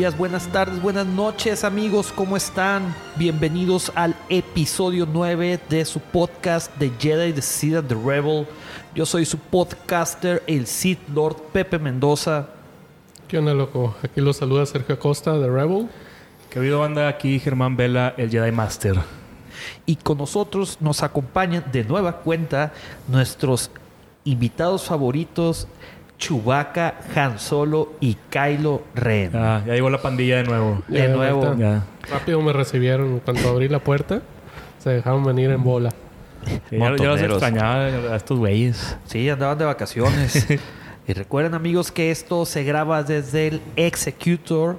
Días, buenas tardes, buenas noches amigos, ¿cómo están? Bienvenidos al episodio 9 de su podcast de Jedi The Seed and the Rebel. Yo soy su podcaster, el Sith Lord Pepe Mendoza. ¿Qué onda, loco? Aquí los saluda Sergio Acosta de Rebel. Que ha habido banda aquí, Germán Vela, el Jedi Master. Y con nosotros nos acompañan de nueva cuenta nuestros invitados favoritos, Chewbacca, Han Solo y Kylo Ren. Ah, ya llegó la pandilla de nuevo. De nuevo. Ya. Rápido me recibieron. Cuando abrí la puerta, se dejaron venir en bola. Ya, ya los extrañaba a estos güeyes. Sí, andaban de vacaciones. y recuerden amigos que esto se graba desde el Executor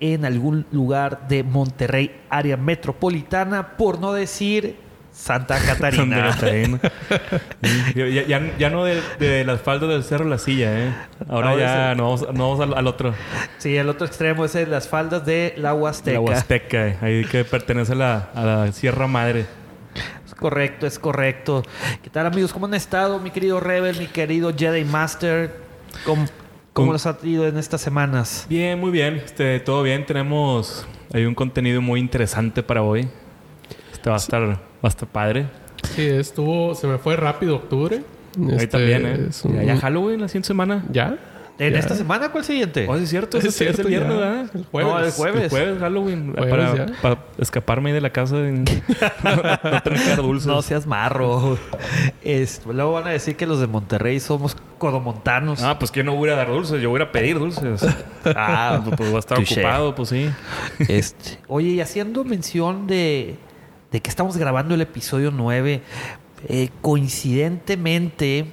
en algún lugar de Monterrey, área metropolitana, por no decir Santa Catarina. Ya, ya- ya no de, de las faldas del cerro La Silla, ¿eh? Ahora Ahora ya es no vamos, no vamos al, al otro. sí, el otro extremo es en las faldas de la Huasteca. La Huasteca, eh, ahí que pertenece a la, a la Sierra Madre. Es correcto, es correcto. ¿Qué tal amigos? ¿Cómo han estado, mi querido Rebel, mi querido Jedi Master? ¿Cómo, cómo los ha ido en estas semanas? Bien, muy bien. Este, todo bien. Tenemos hay un contenido muy interesante para hoy. Este va a estar, va a estar padre. Sí, estuvo... Se me fue rápido octubre. Ahí Este, también, ¿eh? es un- Ya, ya Halloween, la siguiente semana. ¿Ya? ¿En Ya. esta semana cuál siguiente? Oh, es cierto. Es Es, es cierto, el viernes. ¿verdad? El jueves. No, el jueves. El jueves, Halloween. Jueves, para, para escaparme ahí de la casa. y no, no tener que dar dulces. No seas marro. Es- luego van a decir que los de Monterrey somos codomontanos. Ah, pues que no voy a dar dulces. Yo voy a ir a pedir dulces. Ah, pues voy a estar touché. ocupado, pues sí. Este, oye, y haciendo mención de, de que estamos grabando el episodio 9, eh, coincidentemente,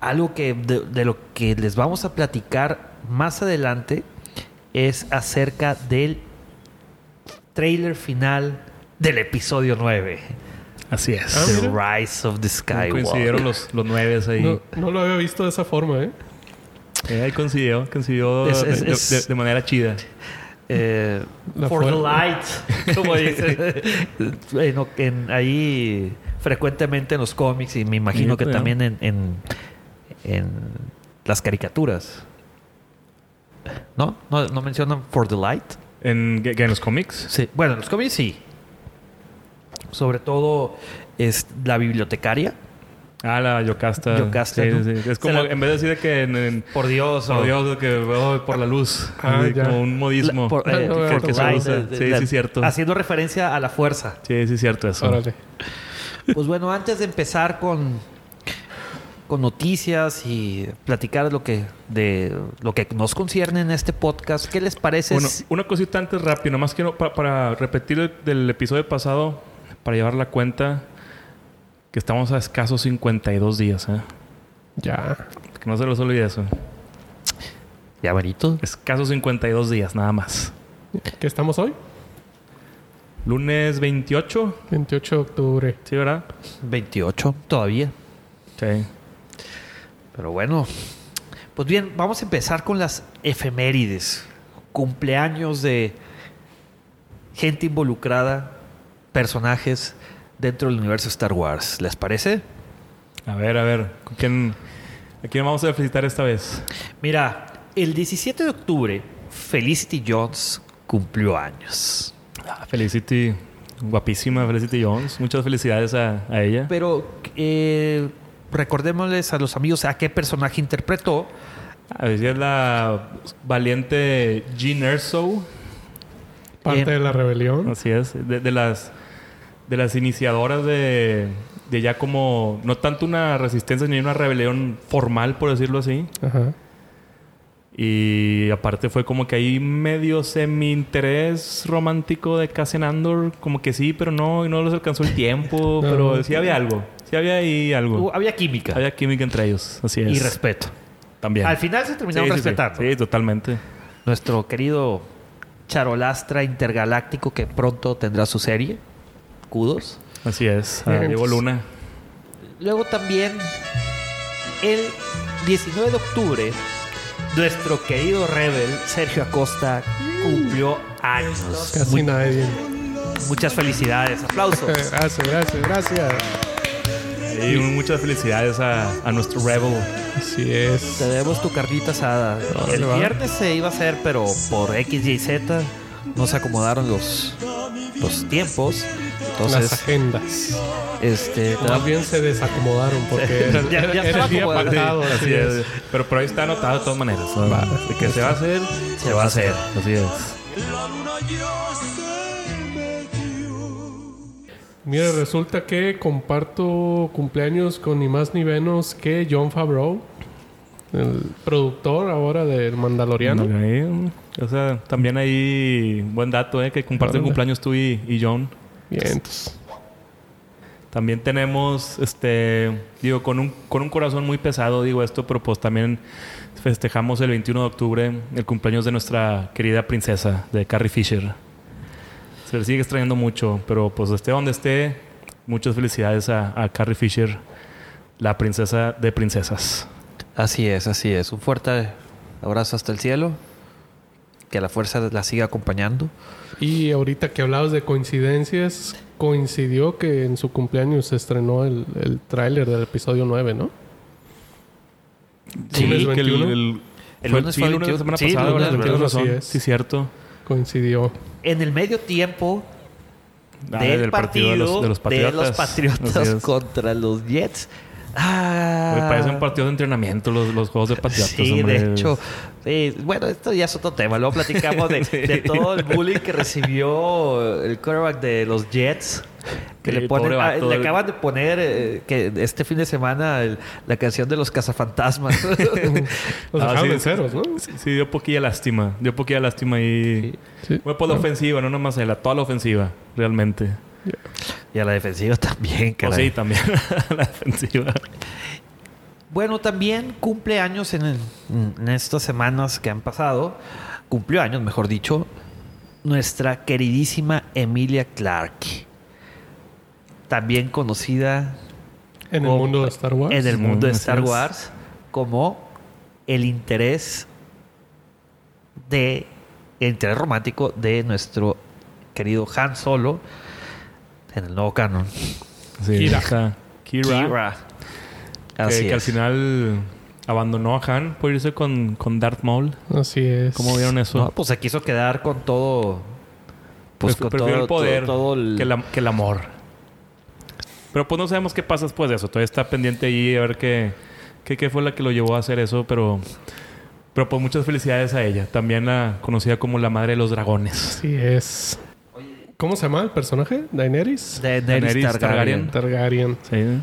algo que de, de lo que les vamos a platicar más adelante es acerca del trailer final del episodio 9. Así es. Ah, The. Rise of the Skywalker. Coincidieron los, los nueve ahí. No, no lo había visto de esa forma, ¿eh? Eh, ahí coincidió. Coincidió Es- es- de, es- de- de manera chida. Eh, for the light, como dicen. En- en- ahí frecuentemente en los cómics y me imagino Sí, que también en, en, en las caricaturas. ¿No? ¿No? ¿No mencionan for the light? ¿En, en los cómics? Sí. Bueno, en los cómics sí. Sobre todo es la bibliotecaria. Ah, la Yocasta. Yocasta, Sí, ¿no? sí. Es como, la- en vez de decir que en, en- Por Dios. por o- Dios, que veo por la luz. Ah, Así como un modismo. la- por- eh, No, for que- the que se light, usa. de- de- Sí, la- sí, cierto. Haciendo referencia a la fuerza. Sí, sí, es cierto eso. Órale. Pues bueno, antes de empezar con, con noticias y platicar lo que, de lo que nos concierne en este podcast, ¿qué les parece? Bueno, una cosita antes rápido, nomás quiero pa- para repetir el- del episodio pasado, para llevar la cuenta, que estamos a escasos 52 días, ¿eh? Ya. Que no se los olvide eso. Ya, bonito. Escasos 52 días, nada más. ¿Qué estamos hoy? Lunes 28, 28 de octubre. ¿sí, verdad? 28 todavía. Sí. Pero bueno, pues bien, vamos a empezar con las efemérides. Cumpleaños de gente involucrada, personajes dentro del universo Star Wars. ¿Les parece? A ver, a ver, ¿con quién, ¿a quién vamos a felicitar esta vez? Mira, el 17 de octubre, Felicity Jones cumplió años. Ah, Felicity, guapísima Felicity Jones. Muchas felicidades a, a ella. Pero eh, recordémosles a los amigos a qué personaje interpretó. A ver, es la valiente Jean Erso. Parte Eh, de la rebelión. Así es, de, de las de las iniciadoras de, de ya como no tanto una resistencia ni una rebelión formal por decirlo así Ajá. y aparte fue como que hay medio semi interés romántico de Cassian Andor como que sí pero no y no les alcanzó el tiempo No. pero sí había algo sí había ahí algo Hubo- había química había química entre ellos así es y respeto. también Al final se terminaron sí, sí. respetando. sí totalmente Nuestro querido charolastra intergaláctico que pronto tendrá su serie. Así es a Bien. Diego Luna Luego también el 19 de octubre nuestro querido rebel Sergio Acosta cumplió años. Casi Muy- nadie. muchas felicidades. Aplausos. Gracias, gracias, gracias. y muchas felicidades a, a nuestro Rebel Así es. Tenemos tu carnita asada. El viernes se iba a hacer, pero por X, Y, Z no se acomodaron los, los tiempos. Las Entonces, agendas. este, te Más bien se desacomodaron porque era, Ya- ya era- estaba era el día acomodado. pactado. Así Así es. es. Pero por ahí está anotado de todas maneras. ¿no? Va. De que se va a hacer, se va a hacer. así es. Mira, resulta que comparto cumpleaños con ni más ni menos que John Favreau, el productor ahora del Mandaloriano. Ahí, O sea, también hay buen dato, ¿eh? Que comparten cumpleaños tú y, y John. Bien, entonces, También tenemos, este, digo, con un, con un corazón muy pesado, digo esto, pero pues también festejamos el 21 de octubre el cumpleaños de nuestra querida princesa, de Carrie Fisher. Se le sigue extrañando mucho, pero pues esté donde esté, muchas felicidades a, a Carrie Fisher, la princesa de princesas. Así es, así es. Un fuerte abrazo hasta el cielo. Que la fuerza la siga acompañando. Y ahorita que hablabas de coincidencias, coincidió que en su cumpleaños se estrenó el, el tráiler del episodio 9, ¿no? Sí, ¿Lunes que el, 21? el- lunes sí, fue el lunes de la 21. semana Sí, pasada, lunes. 21, Tienes razón. Sí, cierto. Coincidió. En el medio tiempo Ah, del partido, de los, de los patriotas. Patriotas Así es. contra los Jets. Ah, Güey, parecen partidos de entrenamiento los, los juegos de patriotas. Sí, hombre. de hecho. sí, bueno, esto ya es otro tema. Luego platicamos de, Sí. de todo el bullying que recibió el quarterback de los Jets. Que Sí, le, ponen, ah, le acaban de poner eh, que este fin de semana el- la canción de los cazafantasmas. Los Ah, dejaron sí. ceros, ¿no? Sí, sí, dio poquilla lástima. Dio poquilla lástima y... Sí. Fue por la ofensiva, no nomás él, a toda la ofensiva, realmente. Y a la defensiva también, caray. Pues sí, también a la defensiva. Bueno, también cumple años en, el- en estas semanas que han pasado. Cumplió años, mejor dicho, nuestra queridísima Emilia Clarke. También conocida En el mundo de Star Wars. en el mundo de así Star. Wars como el interés de el interés romántico de nuestro querido Han Solo en el nuevo canon. Sí, Kira. Kira. Kira. Que, al final abandonó a Han por irse con, con Darth Maul. Así es. ¿Cómo vieron eso? No, pues se quiso quedar con todo. Pues Pref- con todo, el poder todo, todo el- que, la- que el amor. Pero pues no sabemos qué pasa después de eso. Todavía está pendiente ahí a ver qué, qué, qué fue la que lo llevó a hacer eso. Pero, pero pues muchas felicidades a ella. También la conocida como la madre de los dragones. Así es. ¿Cómo se llama el personaje? ¿Daenerys? Daenerys Daenerys Targaryen. Targaryen. Targaryen. Sí.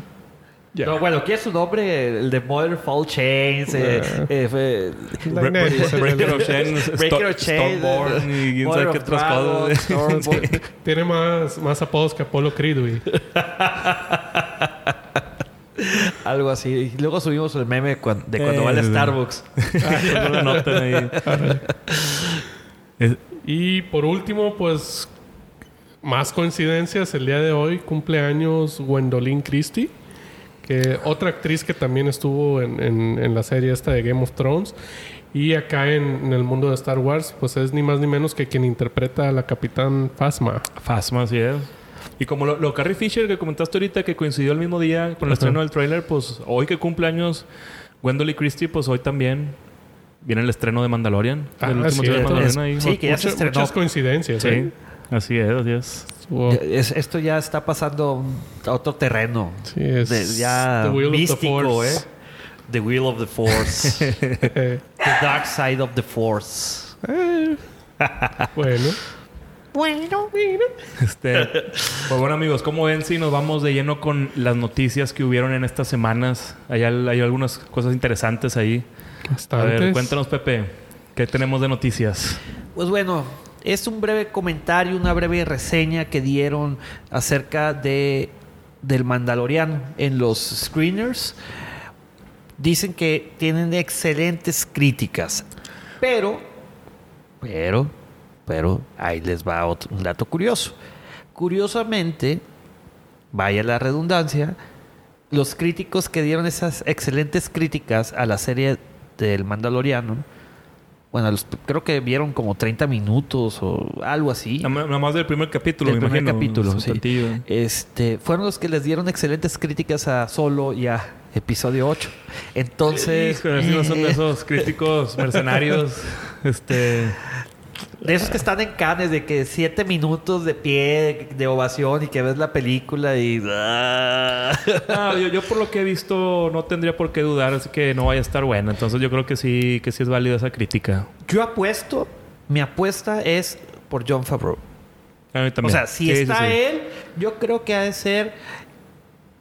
No, bueno, ¿quién es su nombre? El de Mother Fall Chains. eh, Ah. eh. Breaker of Chains. Breaker of Chains, Stormborn y quién sabe qué otras cosas. Stormborn. Tiene más, más apodos que Apolo Creed, güey. Algo así. Y luego subimos el meme de cuando Eh, va al. Starbucks. No lo notan ahí. Y por último, pues, más coincidencias. El día de hoy cumpleaños Gwendolyn Christie, que otra actriz que también estuvo en, en- en la serie esta de Game of Thrones. Y acá en, en el mundo de Star Wars, pues es ni más ni menos que quien interpreta a la Capitán Phasma. Phasma, así es. Y como lo, lo Carrie Fisher que comentaste ahorita, que coincidió el mismo día con el estreno del tráiler, pues hoy que cumple años Gwendolyn Christie, pues hoy también viene el estreno de Mandalorian. Ah, el último estreno de Mandalorian ahí. Sí, que ya se Muchas- estrenó. muchas coincidencias. Sí, ¿eh? Así es, así es. Esto ya está pasando a a otro terreno. Sí, es De- ya The Wheel of the místico, Force. ¿eh? The Wheel of the Force. The Dark Side of the Force. eh. bueno. Bueno, Este, pues bueno amigos, ¿cómo ven si nos vamos de lleno con las noticias que hubieron en estas semanas? Hay, hay algunas cosas interesantes ahí. A Bastantes. ver, cuéntanos Pepe, ¿qué tenemos de noticias? Pues bueno, es un breve comentario, una breve reseña que dieron acerca de del Mandaloriano en los screeners. Dicen que tienen excelentes críticas, pero, pero, pero ahí les va otro, un dato curioso. Curiosamente, vaya la redundancia, los críticos que dieron esas excelentes críticas a la serie del Mandaloriano, bueno, los- creo que vieron como 30 minutos o algo así. Nada más- del primer capítulo, Del me primer imagino. capítulo, sí. Este, fueron los que les dieron excelentes críticas a Solo y a episodio 8. Entonces, Híjole, si no son de esos críticos mercenarios. este. De esos que están en canes, de que siete minutos de pie, de, de ovación y que ves la película y... ah. Ah, yo, yo por lo que he visto no tendría por qué dudar así que no vaya a estar buena. Entonces yo creo que sí, que sí es válida esa crítica. Yo apuesto, mi apuesta es por John Favreau. A mí O también. sea, si Sí, sí, está sí. él, yo creo que ha de ser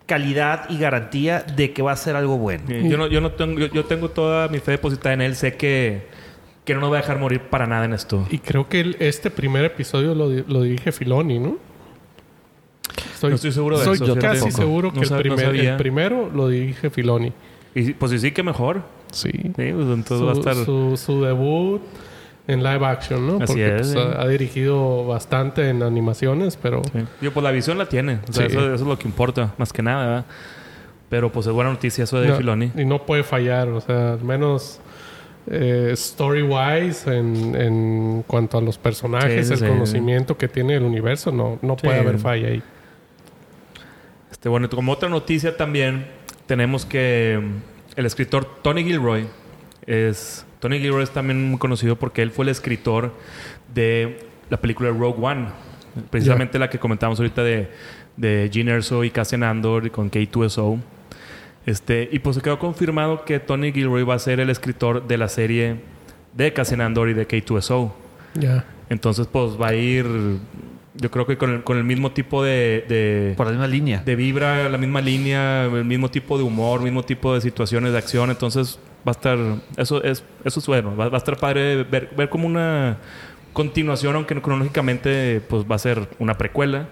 calidad y garantía de que va a ser algo bueno. Sí, Yo, no, yo, no tengo, yo, yo tengo toda mi fe depositada en él. Sé que, que no nos va a dejar morir para nada en esto. Y creo que el- este primer episodio lo, lo dirige Filoni, ¿no? No estoy seguro de soy eso, casi Tampoco. seguro que No el, primer- el primero lo dirige Filoni. Y pues sí, sí que mejor. Sí. Sí, pues entonces su, va a estar... su, su debut en live action, ¿no? Así Porque es, pues, sí. ha, ha dirigido bastante en animaciones, pero Sí. Yo, pues la visión la tiene. O sea, Sí. eso, eso es lo que importa, más que nada, ¿verdad? Pero pues es buena noticia eso de no, Filoni. y no puede fallar, o sea, al menos eh, story wise en, en cuanto a los personajes, Sí, el sí. conocimiento que tiene el universo, no, no Sí. puede haber falla ahí. Este, bueno, como otra noticia también, tenemos que mm, el escritor Tony Gilroy es. Tony Gilroy es también muy conocido porque él fue el escritor de la película Rogue One. Precisamente la que comentábamos ahorita de, de Gene Erso y Cassian Andor y con K2SO. Este, y pues se quedó confirmado que Tony Gilroy va a ser el escritor de la serie de Cassian Andor y de K2SO. Ya. Entonces, pues va a ir, yo creo que con el, con el mismo tipo de- de, Por la misma línea. de vibra, la misma línea, el mismo tipo de humor, mismo tipo de situaciones de acción. Entonces va a estar, eso es, eso es bueno, va, va a estar padre ver, ver como una continuación, aunque cronológicamente pues va a ser una precuela,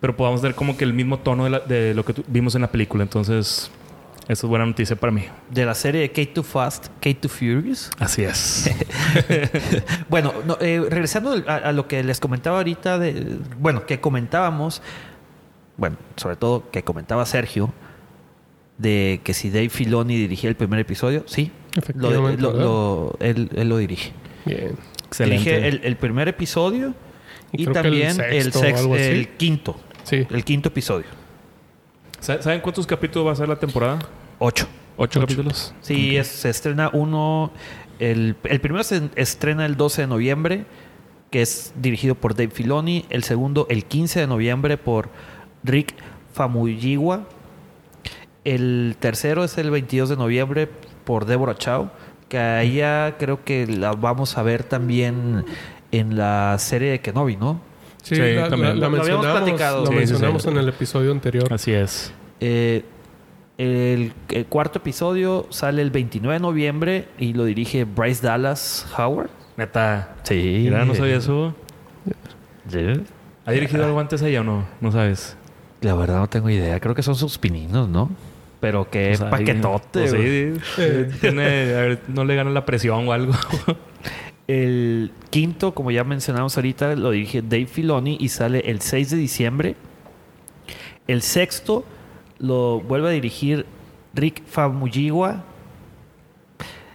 pero podamos ver como que el mismo tono de, la- de lo que tu- vimos en la película. Entonces, eso es buena noticia para mí. De la serie de K2 Fast, K2 Furious. Así es. Bueno, no, eh, regresando a, a lo que les comentaba ahorita, de, bueno, que comentábamos, bueno, sobre todo que comentaba Sergio, de que si Dave Filoni dirigía el primer episodio, sí, lo, Efectivamente, lo- él, él lo dirige. Bien. Excelente. Dirige el, el primer episodio Y también el, sexto el quinto, Sí. el quinto episodio. ¿Sa- ¿Saben cuántos capítulos va a ser la temporada? Ocho. ¿Ocho, capítulos? Sí, es- se estrena uno. El, el primero se estrena el 12 de noviembre, que es dirigido por Dave Filoni. El segundo, el 15 de noviembre, por Rick Famuyiwa. El tercero es el 22 de noviembre por Deborah Chow, que a ella creo que la vamos a ver también en la serie de Kenobi, ¿no? Sí, Sí, la, también. la- la Lo habíamos mencionamos, platicado. Sí, sí, mencionamos sí. en el episodio anterior. Así es. Eh, el, el cuarto episodio sale el 29 de noviembre y lo dirige Bryce Dallas Howard. Neta. Sí. Mira, no sabía eso. Sí. ¿Ha dirigido algo antes ella o no? No sabes. La verdad no tengo idea. Creo que son sus pininos, ¿no? Pero qué Pues ahí- paquetote. pues eh, tiene, a ver, no le gana la presión o algo. El quinto, como ya mencionamos ahorita, lo dirige Dave Filoni y sale el 6 de diciembre. El sexto lo vuelve a dirigir Rick Famuyiwa.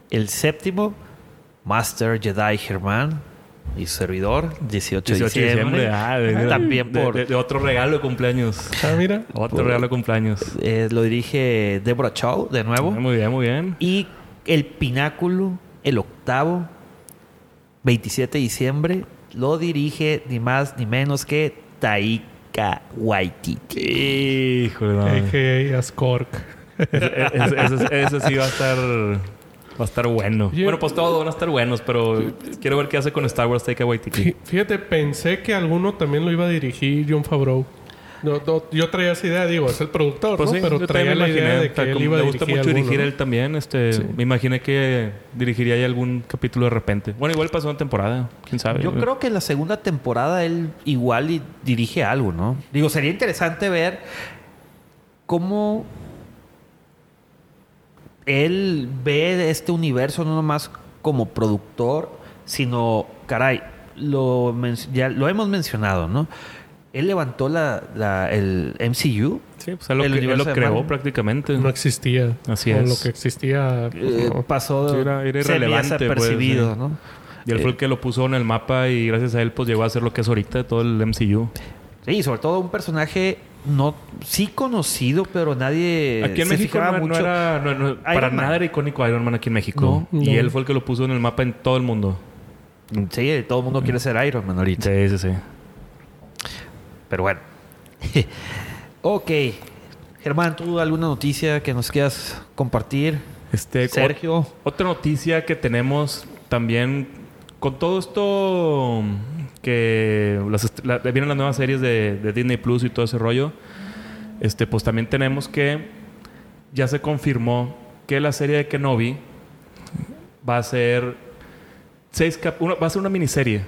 El séptimo, Master Jedi Germán y su servidor, 18, 18 de diciembre. Ah, de- También por... de, de otro regalo de cumpleaños. Ah, mira. Otro Por- regalo de cumpleaños. eh, lo dirige Deborah Chow, de nuevo. Ah, muy bien, muy bien. Y el pináculo, el octavo, 27 de diciembre, lo dirige ni más ni menos que Taika Waititi. Híjole, no. A.K.A. Ascork. Ese, ese- ese- ese sí va a estar. Va a estar bueno. Yo- bueno, pues todos van a estar buenos, pero quiero ver qué hace con Star Wars Taika Waititi. Fí- Fíjate, pensé que alguno también lo iba a dirigir John Favreau. No, no, yo traía esa idea, digo, es el productor, Pues ¿no? sí, Pero traía también la me idea imaginé. de que él iba a le gusta dirigir mucho alguno, dirigir ¿no? él también. Este, Sí. Me imaginé que dirigiría ahí algún capítulo de repente. Bueno, igual pasó una temporada. ¿Quién sabe? Yo creo que en la segunda temporada él igual dirige algo, ¿no? Digo, sería interesante ver cómo él ve este universo no nomás como productor, sino, caray, lo, ya lo hemos mencionado, ¿no? Él levantó la, la- el MCU. Sí, pues él lo, el cre- él lo creó Marvel. prácticamente. No existía. Así es. lo que existía. eh, no. pasó Sí, era- era irrelevante, desapercibido, pues, sí. ¿no? y él fue eh, el que lo puso en el mapa y gracias a él pues llegó a ser lo que es ahorita todo el MCU. Sí, sobre todo un personaje no, sí conocido, pero nadie Aquí en se México fijaba no, no mucho. era... no- no- para Man. nada era icónico Iron Man aquí en México. No, y él fue el que lo puso en el mapa en todo el mundo. Sí, todo el mundo quiere ser Iron Man ahorita. Sí, sí, sí. Pero bueno. ok. Germán, ¿tú alguna noticia que nos quieras compartir? Este, Sergio. Otra noticia que tenemos también con todo esto que las la- vienen las nuevas series de, de Disney Plus y todo ese rollo, este, pues también tenemos que ya se confirmó que la serie de Kenobi va a ser seis cap- una- va a ser una miniserie.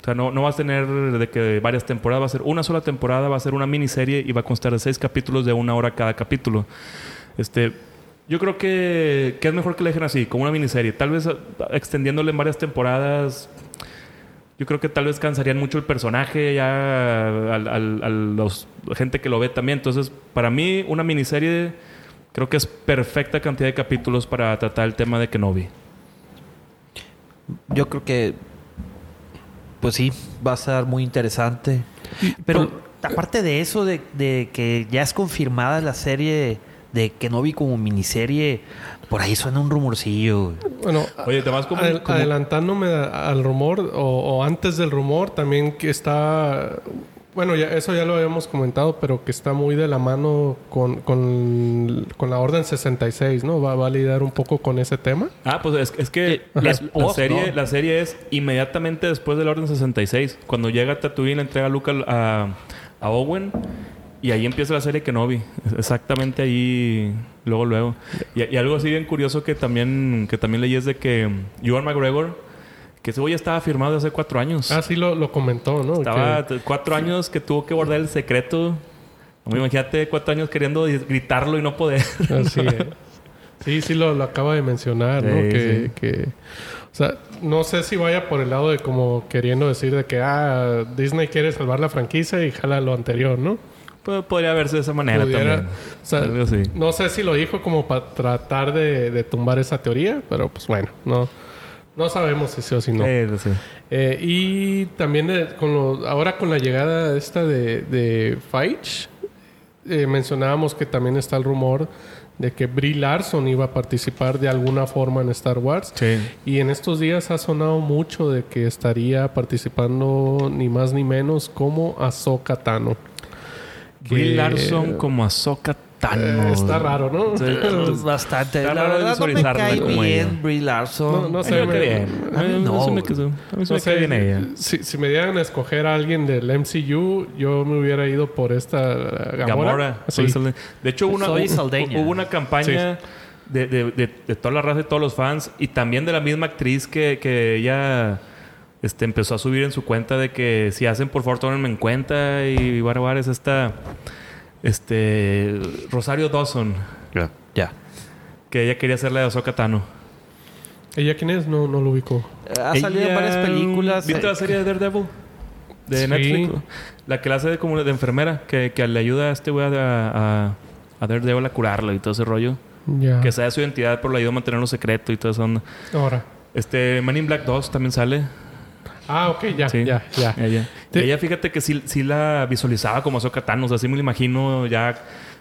O sea, no, no va a tener de que varias temporadas, va a ser una sola temporada, va a ser una miniserie y va a constar de seis capítulos de una hora cada capítulo. Este, yo creo que, que es mejor que le dejen así, como una miniserie. Tal vez ah, extendiéndole en varias temporadas. Yo creo que tal vez cansarían mucho el personaje ya a los gente que lo ve también. Entonces, para mí, una miniserie creo que es perfecta cantidad de capítulos para tratar el tema de Kenobi. Yo creo que, pues sí, va a ser muy interesante. Pero aparte de eso, de, de que ya es confirmada la serie de Kenobi como miniserie, por ahí suena un rumorcillo. Bueno, Oye, además como- adel- como- adelantándome al rumor o, o antes del rumor, también que está, bueno, ya eso ya lo habíamos comentado, pero que está muy de la mano con, con, con la Orden 66, ¿no? Va, va a lidiar un poco con ese tema. Ah, pues es, es que Ajá. la, serie, ¿no? la serie es inmediatamente después del Orden 66. Cuando llega Tatooine, le entrega a Luke a, a Owen y ahí empieza la serie Kenobi. Exactamente ahí, luego, luego. Y, y algo así bien curioso que también, que también leí es de que Ewan McGregor, que ese güey ya estaba firmado hace cuatro años. Ah, sí lo, lo comentó, ¿no? Estaba Que- cuatro años que tuvo que guardar el secreto. No, imagínate cuatro años queriendo gritarlo y no poder. Así es. Sí, sí lo, lo acaba de mencionar, ¿no? Sí, que, sí. que- o sea, no sé si vaya por el lado de como queriendo decir de que, ah, Disney quiere salvar la franquicia y jala lo anterior, ¿no? Pues podría verse de esa manera Pudiera- también. o sea, Algo así. no sé si lo dijo como para tratar de, de tumbar esa teoría, pero pues bueno, no, no sabemos si sí o si no. Eh, sí. Eh, y también eh, con lo- ahora con la llegada esta de, de Feige, eh, mencionábamos que también está el rumor de que Brie Larson iba a participar de alguna forma en Star Wars. Sí. Y en estos días ha sonado mucho de que estaría participando ni más ni menos como Ahsoka Tano. Brie Larson como Ahsoka Tano. Eh, está raro, ¿no? Sí. Bastante. Está la raro verdad no me cae como bien ella. Brie Larson. No, no mí me cae bien. a mí no, se me, güey. quedó- a mí se No me cae bien ella. Si, si me dieran a escoger a alguien del MCU, yo me hubiera ido por esta uh, Gamora. Gamora. Sí. Soy. De hecho, hubo una, Soy hubo- una campaña de, de, de, de toda la raza de todos los fans y también de la misma actriz que, que ella este, empezó a subir en su cuenta de que si hacen, por favor, tómenme en cuenta y Barbar es esta... Este... Rosario Dawson. Ya. Ya. Que ella quería hacerle de Ahsoka Tano. ¿Ella quién es? No, no lo ubico. Ha salido en varias películas. ¿Viste la serie de Daredevil? De Sí. Netflix. La que la hace de como de enfermera. Que, que le ayuda a este güey a, a, a Daredevil a curarlo y todo ese rollo. Ya. Que sabe su identidad, pero le ayuda a mantenerlo secreto y todo eso. onda. Ahora. Este, Man in Black 2 también sale. Ah, ok, ya, Sí. ya, ya. Ella. Y Te- ella, fíjate que sí, sí la visualizaba como Ahsoka Tano. O sea, sí me lo imagino ya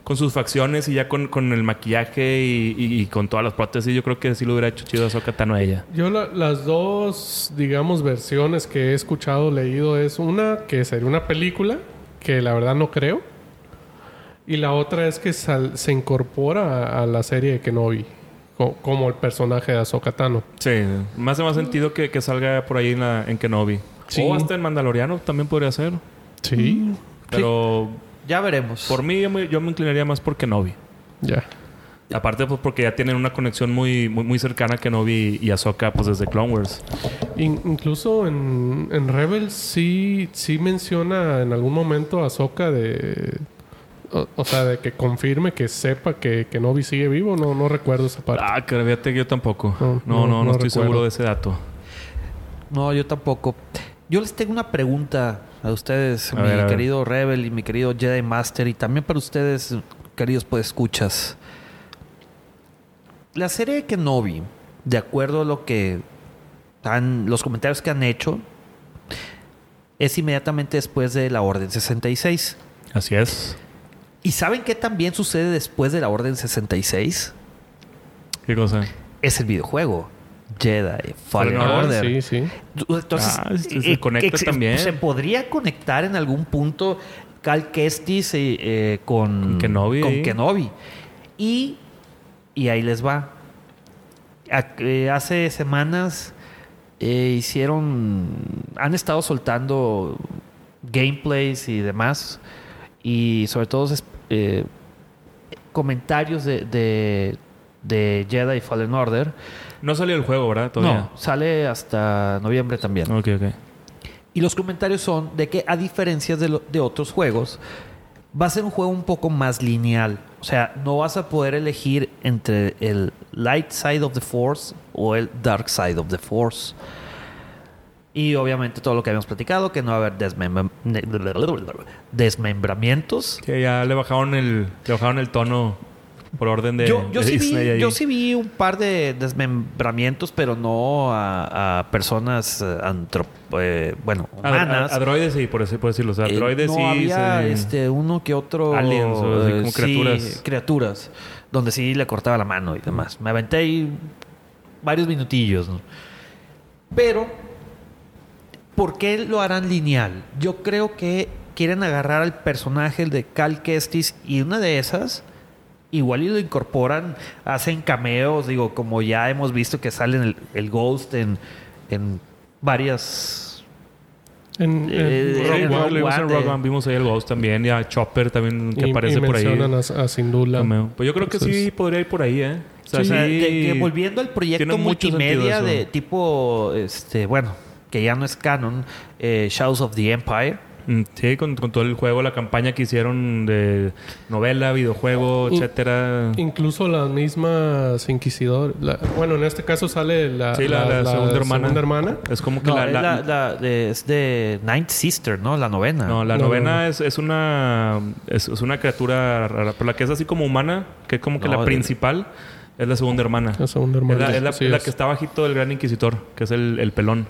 con sus facciones y ya con, con el maquillaje y, y- y con todas las prótesis. Yo creo que sí lo hubiera hecho chido Ahsoka Tano a ella. Yo la- las dos, digamos, versiones que he escuchado, leído, es una que sería una película, que la verdad no creo. Y la otra es que sal- se incorpora a, a la serie de Kenobi, co- como el personaje de Ahsoka Tano. Sí, me hace más sentido que, que salga por ahí en, la, en Kenobi. Sí. O hasta en Mandaloriano también podría ser. Sí. Pero Ya veremos. por mí yo me, yo me inclinaría más por Kenobi. Ya. Aparte, pues porque ya tienen una conexión muy, muy, muy cercana Kenobi y Ahsoka pues desde Clone Wars. In- incluso en, en Rebels sí, sí menciona en algún momento a Ahsoka de... O, o sea, de que confirme, que sepa que Kenobi sigue vivo. No, no recuerdo esa parte. Ah, que fíjate que yo tampoco. No, No, no, no, no, no estoy recuerdo. seguro de ese dato. No, yo tampoco. Yo les tengo una pregunta a ustedes, A mi ver. querido Rebel y mi querido Jedi Master, y también para ustedes, queridos pues escuchas. La serie de Kenobi, de acuerdo a lo que han, los comentarios que han hecho, es inmediatamente después de la Orden 66. Así es. ¿Y saben qué también sucede después de la Orden 66? ¿Qué cosa? Es el videojuego. Jedi Fallen Order. Sí, sí. Entonces, Ah, este se eh, conecta también. Se podría conectar en algún punto Cal Kestis eh, eh, con, Con Kenobi con ahí. Kenobi. Y, y ahí les va. A- hace semanas hicieron. Han estado soltando gameplays y demás. Y sobre todo eh, comentarios de, de, de Jedi Fallen Order. No salió el juego, ¿verdad? Todavía. No, sale hasta noviembre también. Ok, ok. Y los comentarios son de que a diferencia de, lo- de otros juegos, va a ser un juego un poco más lineal. O sea, no vas a poder elegir entre el light side of the force o el dark side of the force. Y obviamente todo lo que habíamos platicado, que no va a haber desmembra- desmembramientos. Que ya le bajaron el, le bajaron el tono por orden de, yo, yo de sí Disney vi, yo sí vi un par de desmembramientos, pero no a, a personas eh, antrop- eh, bueno, A- humanas. a- a droides sí, por, decirlo. O sea, Eh, droides no sí. había este, uno que otro. Aliens o así eh, como sí, criaturas. criaturas. Donde sí le cortaba la mano y demás. Me aventé ahí varios minutillos. ¿no? Pero, ¿por qué lo harán lineal? Yo creo que quieren agarrar al personaje de Cal Kestis y una de esas. Igual y lo incorporan, hacen cameos, digo, como ya hemos visto que salen el, el Ghost en, en varias En, en Eh, en. Rogue One, eh. Vimos ahí el Ghost también, y a Chopper también que y- aparece y por ahí. a, a. Cameo. Pues yo creo que sí Entonces- podría ir por ahí, ¿eh? O sea, O sea, sí- que, que volviendo al proyecto multimedia de tipo, este, bueno, que ya no es canon, eh, Shadows of the Empire. Mm, Sí, con, con todo el juego, la campaña que hicieron de novela, videojuego, etcétera. Incluso las mismas Inquisidor. la- bueno, en este caso sale la, Sí, la, la segunda hermana. segunda hermana. Es como que No, la, es, la- la- la de, es de Ninth Sister, ¿no? La novena. no, la No, novena no, no. Es, es una es, es una criatura rara, pero la que es así como humana, que es como que No, la de- principal es la segunda hermana. La segunda Es hermana. la, es la- Así la es. que está bajito del Gran Inquisitor, que es el, el pelón.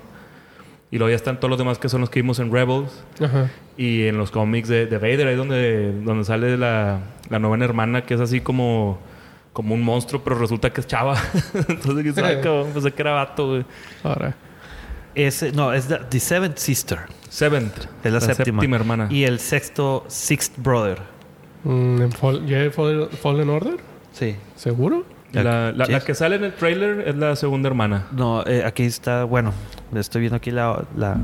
Y luego ya están todos los demás que son los que vimos en Rebels Ajá. y en los cómics de, de Vader, ahí donde, donde sale la, la novena hermana, que es así como, como un monstruo, pero resulta que es chava. Entonces, dices, ay, cabrón, pensé que era vato, güey. Ahora. Es, no, es the, the Seventh Sister. Seventh. Es la, séptima. hermana. Y el sexto, Sixth Brother. Mm, ¿en Fall- ¿Ya Fallen Order? Sí. ¿Seguro? La, la- Sí. la que sale en el trailer es la segunda hermana. No, eh, aquí está, bueno, estoy viendo aquí la, la,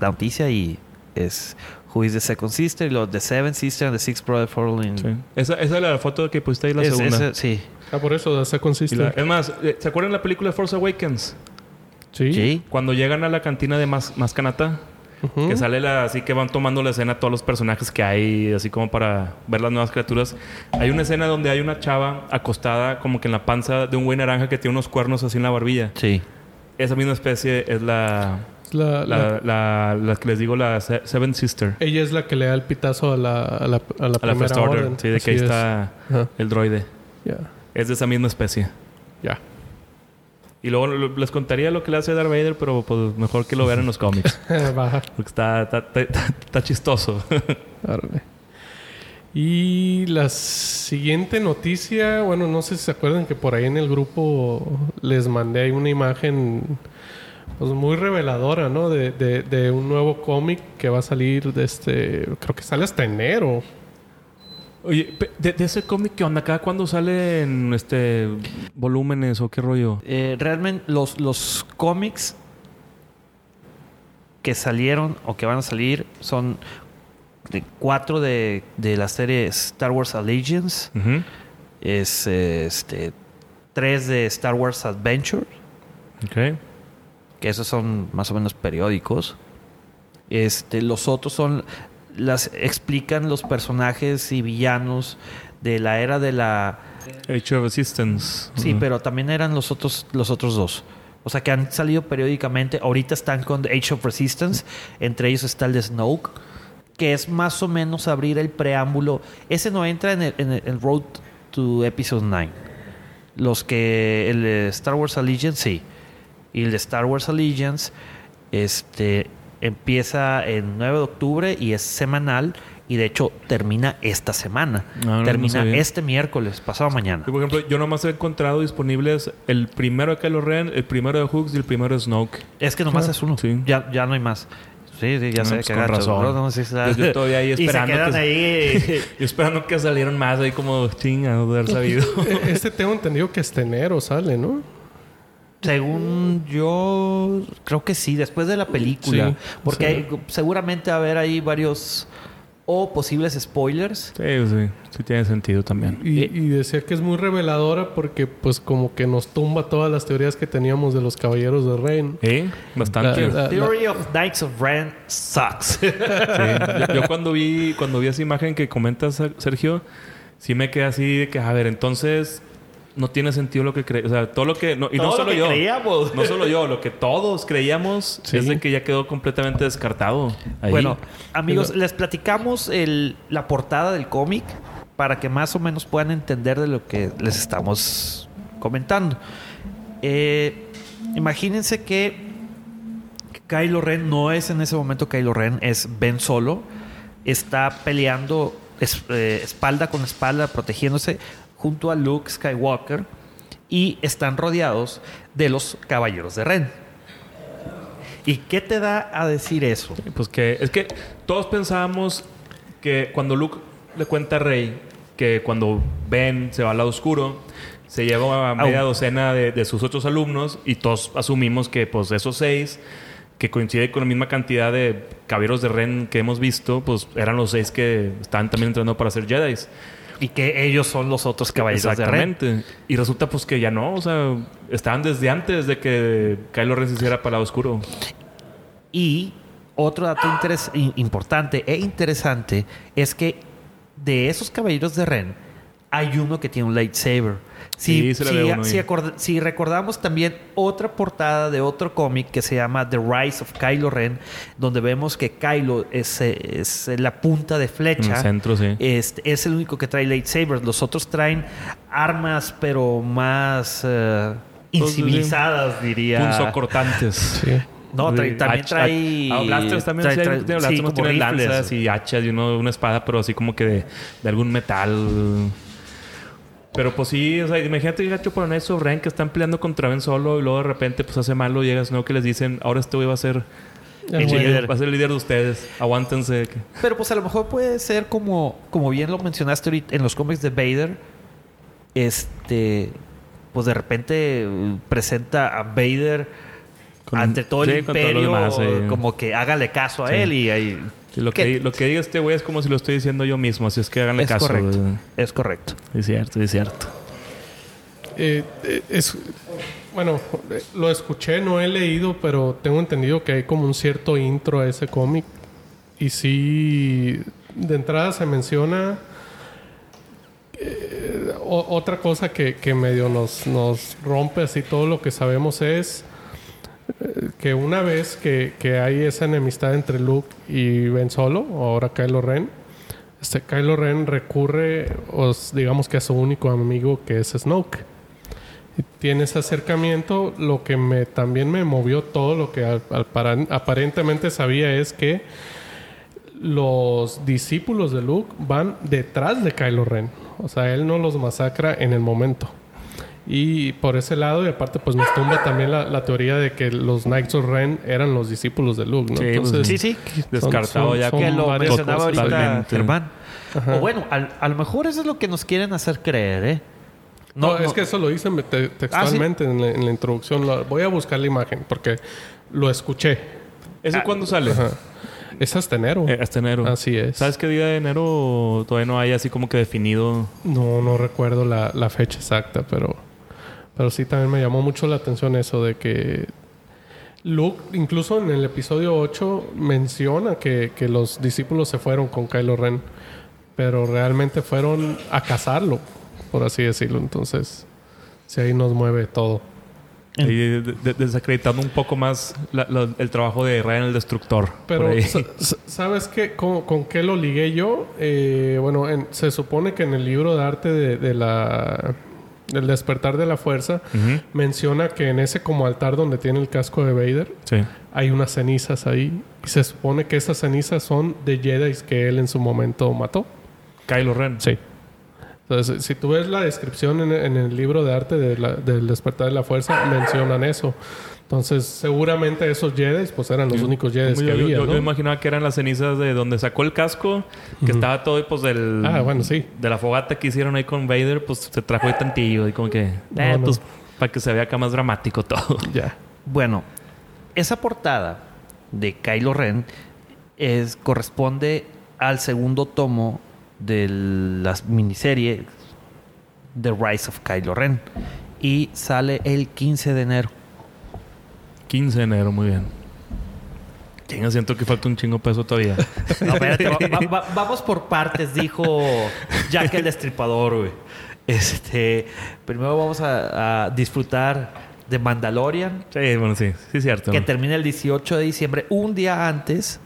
la noticia y es Who is the Second Sister y los The Seventh Sister and the Sixth Brother Fallen. Sí. Esa, esa es la foto que pusiste ahí, la Es- segunda. ese- sí. Ah, por eso, se Y consiste. la- es más, eh, ¿se acuerdan la película Force Awakens? Sí. Sí. Cuando llegan a la cantina de Mas Mascanata, Que sale la, así que van tomando la escena todos los personajes que hay, así como para ver las nuevas criaturas. Hay una escena donde hay una chava acostada como que en la panza de un güey naranja que tiene unos cuernos así en la barbilla. Sí. Esa misma especie es la, La- la- la, la- la que les digo, la Se- Seven Sister. ella es la que le da el pitazo a la, a la, a la A la primera First Order. orden. Sí, de que Así ahí es. está el droide. Ya. Es de esa misma especie. Ya. Y luego les contaría lo que le hace Darth Vader, pero pues mejor que lo vean en los cómics. Porque está, está, está- está chistoso. Y la siguiente noticia, bueno, no sé si se acuerdan que por ahí en el grupo les mandé ahí una imagen pues, muy reveladora, ¿no? De, de- de un nuevo cómic que va a salir de este, creo que sale hasta enero. Oye, de, de ese cómic, ¿qué onda? ¿Cada cuándo salen este, volúmenes o qué rollo? Eh, realmente los, los cómics que salieron o que van a salir son de cuatro de, de la serie Star Wars Allegiance. Es este tres de Star Wars Adventure, Ok. que esos son más o menos periódicos. Este, los otros son las explican los personajes y villanos de la era de la Age of Resistance. Sí, pero también eran los otros, los otros dos. O sea, que han salido periódicamente. Ahorita están con The Age of Resistance. Entre ellos está el de Snoke. Que es más o menos abrir el preámbulo. Ese no entra en el, en el- el Road to Episode 9. Los que... El de Star Wars Allegiance, sí. Y el de Star Wars Allegiance... Este... Empieza el 9 de octubre y es semanal. y de hecho termina esta semana. Ah, no, no termina este miércoles, pasado mañana. Por ejemplo, yo nomás he encontrado disponibles el primero de Kylo Ren, el primero de Hooks y el primero de Snoke. Es que nomás Ah, es uno. sí. Ya, ya no hay más. Sí, sí, ya Ah, sé pues que con gacho, razón. bro, no, sí, está- Yo- todavía ahí Y se esperando quedan que- ahí. Yo esperando que salieran más ahí como chingados de haber sabido. E- Este tengo entendido que este enero sale, ¿no? Según yo, creo que sí, después de la película. Sí, porque sí. hay- seguramente va a haber ahí varios o posibles spoilers. sí, sí, sí tiene sentido también. Y, Eh. y decía que es muy reveladora porque pues como que nos tumba todas las teorías que teníamos de los caballeros de Rein. ¿Eh? Bastante. La- la- Theory of Knights of Ren sucks. Sí. Yo, yo cuando vi cuando vi esa imagen que comentas, Sergio, sí me quedé así de que, a ver, entonces no tiene sentido lo que crees. O sea, todo lo que... No, y no Todo solo que yo. creíamos. No solo yo. Lo que todos creíamos Sí. es de que ya quedó completamente descartado. Ahí. Bueno, amigos, Pero- les platicamos el- la portada del cómic para que más o menos puedan entender de lo que les estamos comentando. Eh, imagínense que Kylo Ren no es en ese momento Kylo Ren, es Ben Solo. Está peleando es- eh, espalda con espalda, protegiéndose junto a Luke Skywalker. Y están rodeados de los caballeros de Ren. ¿Y qué te da a decir eso? Pues que es que todos pensábamos que cuando Luke le cuenta a Rey que cuando Ben se va al lado oscuro, se lleva a media docena de, de sus otros alumnos y todos asumimos que pues esos seis, que coincide con la misma cantidad de caballeros de Ren que hemos visto, pues eran los seis que estaban también entrenando para ser Jedi. Y que ellos son los otros caballeros de Ren. Exactamente. Y resulta pues que ya no, o sea, estaban desde antes de que Kylo Ren se hiciera para el lado oscuro. Y otro dato interes- importante e interesante es que de esos caballeros de Ren hay uno que tiene un lightsaber. Si, Sí, se le si- ve uno si ahí. acord- si recordamos también otra portada de otro cómic que se llama The Rise of Kylo Ren, donde vemos que Kylo es, es la punta de En flecha. el centro, sí. Este, es el único que trae lightsabers. Los otros traen armas, pero más sí. incivilizadas, diría. Punzocortantes. Sí. No, trae- Sí. también Hach- trae. Ah, blasters también. trae- sí, trae- tiene sí, blasters, como tienen rifles. lanzas y hachas y uno una espada, pero así como que de, de algún metal. Pero pues sí, o sea, imagínate que gacho por of Ren que están peleando contra Ben Solo y luego de repente pues hace malo llegas, ¿no? Que les dicen, ahora este güey va a ser El el líder, va a ser el líder de ustedes. Aguántense. Pero pues a lo mejor puede ser como, como bien lo mencionaste ahorita en los cómics de Vader. Este, pues de repente eh, presenta a Vader Con- ante todo el sí, imperio, demás, sí. como que hágale caso a Sí. él y ahí. Sí, lo, que, lo que diga este güey es como si lo estoy diciendo yo mismo, así es que háganle Es caso. correcto. Es correcto. Es cierto, es cierto. Eh, eh, es, bueno, lo escuché, no he leído, pero tengo entendido que hay como un cierto intro a ese cómic. Y sí, de entrada se menciona eh, o- otra cosa que, que medio nos, nos rompe así todo lo que sabemos es que una vez que, que hay esa enemistad entre Luke y Ben Solo, ahora Kylo Ren, este Kylo Ren recurre, os, digamos que a su único amigo que es Snoke. Tiene ese acercamiento. Lo que me, también me movió todo lo que aparentemente sabía es que los discípulos de Luke van detrás de Kylo Ren. O sea, él no los masacra en el momento. Y por ese lado, y aparte, pues nos tumba también la, la teoría de que los Knights of Ren eran los discípulos de Luke, ¿no? Sí, pues, Entonces, Sí, sí. Descartado son- ya son Que lo mencionaba cosas. ahorita. Germán. O bueno, al- a lo mejor eso es lo que nos quieren hacer creer, ¿eh? No, es que eso lo dice te- textualmente en, la, en la introducción. Lo- voy a buscar la imagen porque lo escuché. ¿Ese Ah, cuándo sale? Ajá. Es hasta enero. Eh, hasta enero. Así es. ¿Sabes qué día de enero todavía no hay así como que definido? No, no recuerdo la, la fecha exacta, pero, pero sí también me llamó mucho la atención eso de que Luke, incluso en el episodio 8, menciona que, que los discípulos se fueron con Kylo Ren, pero realmente fueron a cazarlo, por así decirlo. Entonces, sí, ahí nos mueve todo. Y desacreditando un poco más la- la- el trabajo de Ryan el Destructor. Pero, ¿sabes qué? ¿Con, con qué lo ligué yo? Eh, bueno, en- se supone que en el libro de arte de, de la El despertar de la fuerza, menciona que en ese como altar donde tiene el casco de Vader, Sí. hay unas cenizas ahí. Y se supone que esas cenizas son de Jedi que él en su momento mató. Kylo Ren. Sí. Entonces, si tú ves la descripción en, en el libro de arte de la- del despertar de la fuerza, mencionan eso. Entonces, seguramente esos Jedi, pues eran los únicos Jedi que yo, había, yo- ¿no? yo imaginaba que eran las cenizas de donde sacó el casco, que estaba todo pues del Ah, bueno, sí. de la fogata que hicieron ahí con Vader, pues se trajo ahí tantillo y como que eh, No, no. pues para que se vea acá más dramático todo. Ya. Bueno, esa portada de Kylo Ren es, corresponde al segundo tomo de la miniserie The Rise of Kylo Ren y sale el 15 de enero. 15 de enero, muy bien. Chinga, siento que falta un chingo peso todavía. No, espérate, va- va- va- vamos por partes, dijo Jack el Destripador, güey. Este, primero vamos a, a disfrutar de Mandalorian, sí, bueno, sí, sí es cierto. que termina el 18 de diciembre, un día antes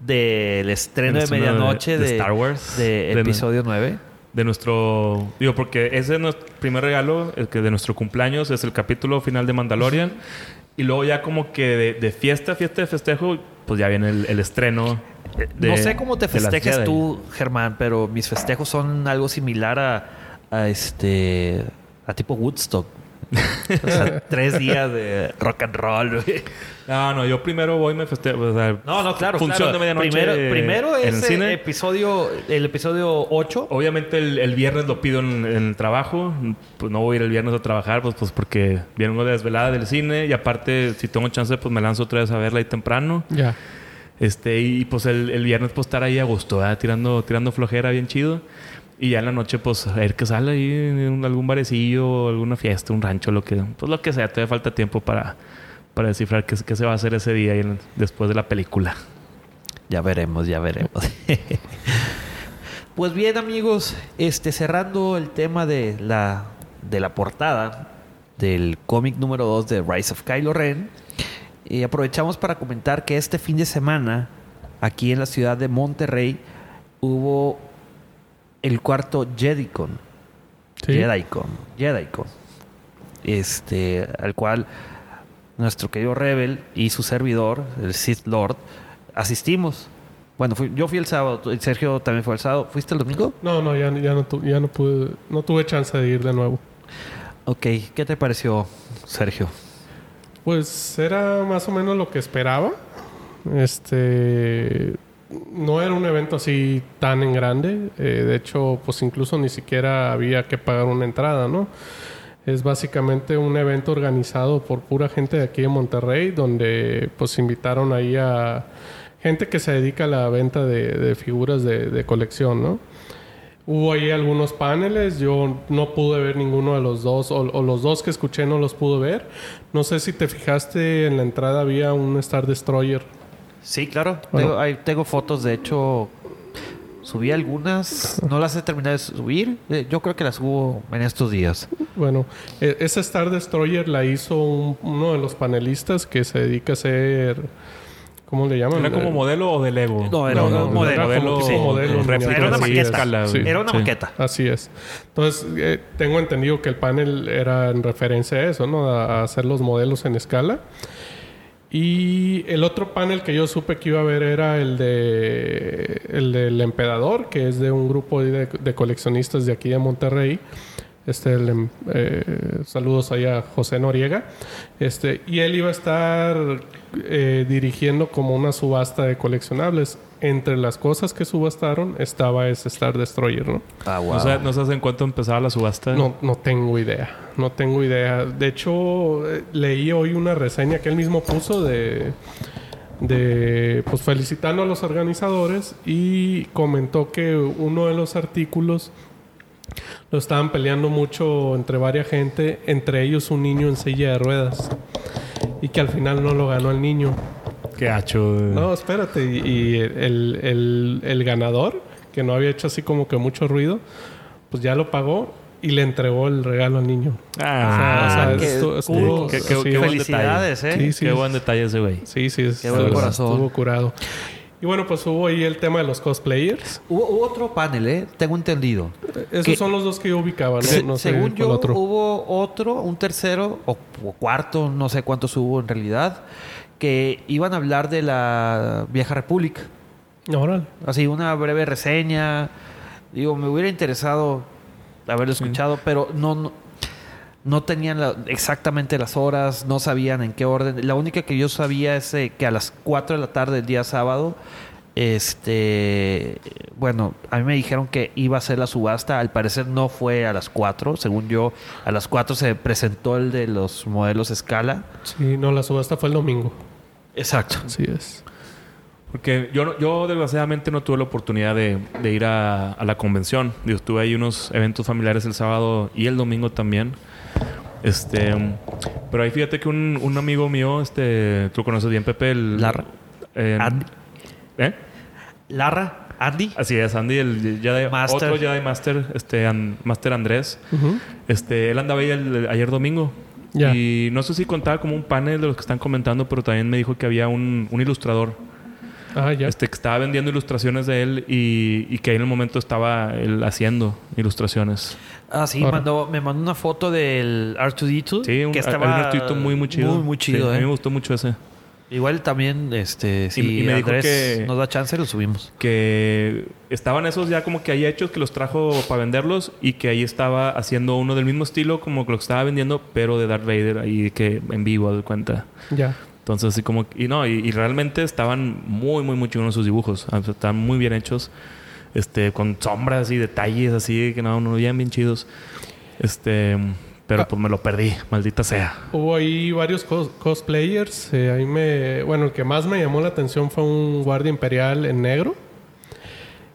del estreno de estreno de- medianoche de de, Star Wars. de De- episodio 9. De nuestro digo porque ese es nuestro primer regalo el que de nuestro cumpleaños es el capítulo final de Mandalorian y luego ya como que de, de fiesta fiesta de festejo pues ya viene el, el estreno de- no sé cómo te festejes tú, Germán, pero mis festejos son algo similar a, a este a tipo Woodstock. O sea, tres días de rock and roll. güey. no no yo primero voy y me festejo o sea, No, no, claro. función claro. de medianoche Primero, primero en es el cine episodio, el episodio 8. Obviamente el, el viernes lo pido en, en el trabajo. Pues no voy a ir el viernes a trabajar, pues, pues porque vengo de desvelada del cine. Y aparte, si tengo chance, pues me lanzo otra vez a verla ahí temprano. Ya. Este, y pues el, el viernes pues estar ahí a gusto, ¿verdad? tirando, tirando flojera bien chido. Y ya en la noche, pues, a ver qué sale ahí en algún barecillo, alguna fiesta, un rancho, lo que, pues lo que sea, todavía falta tiempo para, para descifrar qué, qué se va a hacer ese día después de la película. Ya veremos, ya veremos. pues bien, amigos, este cerrando el tema de la de la portada del cómic número 2 de Rise of Kylo Ren, y aprovechamos para comentar que este fin de semana aquí en la ciudad de Monterrey hubo el cuarto JediCon. Sí. JediCon. JediCon. Este, al cual nuestro querido Rebel y su servidor, el Sith Lord, asistimos. Bueno, fui- yo fui el sábado, Sergio también fue el sábado. ¿Fuiste el domingo? No, no, ya, ya, no, tu- ya no pude, no tuve chance de ir de nuevo. Ok, ¿qué te pareció, Sergio? Pues era más o menos lo que esperaba. Este no era un evento así tan en grande. Eh, de hecho, pues incluso ni siquiera había que pagar una entrada, ¿no? Es básicamente un evento organizado por pura gente de aquí de Monterrey, donde pues invitaron ahí a gente que se dedica a la venta de, figuras de, colección, ¿no? Hubo ahí algunos paneles, yo no pude ver ninguno de los dos, o los dos que escuché no los pude ver. No sé si te fijaste, en la entrada había un Star Destroyer. Sí, claro. Bueno. Tengo, ahí tengo fotos, de hecho, subí algunas, no las he terminado de subir. Eh, Yo creo que las subo en estos días. Bueno, e- esa Star Destroyer la hizo un- uno de los panelistas que se dedica a hacer, ¿cómo le llaman? ¿Era como Eh, modelo o de Lego? No, era un modelo. Era como modelo, Era una sí, maqueta. escala, Sí. güey. Era una Sí. maqueta. Así es. Entonces, eh, tengo entendido que el panel era en referencia a eso, ¿no? A, a hacer los modelos en escala. Y el otro panel que yo supe que iba a ver era el de el del Empedador, que es de un grupo de, coleccionistas de aquí de Monterrey. Este, em- eh, saludos allá a José Noriega. Este, y él iba a estar eh, dirigiendo como una subasta de coleccionables. Entre las cosas que subastaron estaba ese Star Destroyer, ¿no? Ah, No, sé- no sabes en cuánto empezaba la subasta. No, no tengo idea. No tengo idea. De hecho, eh, leí hoy una reseña que él mismo puso de, de pues felicitando a los organizadores y comentó que uno de los artículos lo estaban peleando mucho entre varias gente, entre ellos un niño en silla de ruedas. Y que al final no lo ganó el niño. Qué hacho. No, espérate. Y, y el, el- el ganador, que no había hecho así como que mucho ruido, pues ya lo pagó y le entregó el regalo al niño. Ah, o sea, qué estuvo- Qué- qué- sí, qué buen Felicidades, detalle. ¿eh? Sí, sí. Qué buen detalle ese güey. Sí, sí, es- Qué buen corazón. Estuvo curado. Y bueno, pues hubo ahí el tema de los cosplayers. Hubo, hubo otro panel, ¿eh? Tengo entendido. Esos Que- son los dos que yo ubicaba, ¿no? Se- no sé según yo, otro. hubo otro, un tercero o, o cuarto, no sé cuántos hubo en realidad, que iban a hablar de la Vieja República. Así, una breve reseña. Digo, me hubiera interesado haberlo escuchado, pero no, no, no tenían la- exactamente las horas, no sabían en qué orden. La única que yo sabía es eh, que a las 4 de la tarde del día sábado, este, bueno, a mí me dijeron que iba a ser la subasta. Al parecer no fue a las 4. Según yo, a las 4 se presentó el de los modelos escala. Sí, no, la subasta fue el domingo. Exacto. Así es. Porque yo, no- yo desgraciadamente no tuve la oportunidad de, de ir a, a la convención. Yo estuve ahí unos eventos familiares el sábado y el domingo también. Este, pero ahí fíjate que un, un amigo mío, este, tú lo conoces bien, Pepe, el, Larra. eh, Andy. ¿eh? Larra, Andy. Así es, Andy, el Jedi, Master. otro Jedi Master, este, An- Master Andrés. Este, él andaba ahí el- el- ayer domingo. Y no sé si contaba como un panel de los que están comentando, pero también me dijo que había un, un ilustrador Ah, este, que estaba vendiendo ilustraciones de él y, y que ahí en el momento estaba él haciendo ilustraciones. Ah, sí, mandó, me mandó una foto del R2D2. Sí, un, que estaba un muy, muy chido. Muy, muy chido, Sí, A mí ¿eh? me gustó mucho ese. Igual también, este, si Y- y me dijo Andrés que- nos da chance, lo subimos. Que estaban esos ya como que ahí hechos que los trajo para venderlos y que ahí estaba haciendo uno del mismo estilo como que lo que estaba vendiendo, pero de Darth Vader ahí que en vivo, de cuenta. Ya. Entonces, así como... Y no, y, y realmente estaban muy, muy, muy chingones sus dibujos. Sea, estaban muy bien hechos. Este, con sombras y detalles así que no, no bien, bien chidos. Este... Pero Ah. pues me lo perdí, maldita sea. Hubo ahí varios cos- cosplayers. eh, ahí me... Bueno, el que más me llamó la atención fue un guardia imperial en negro.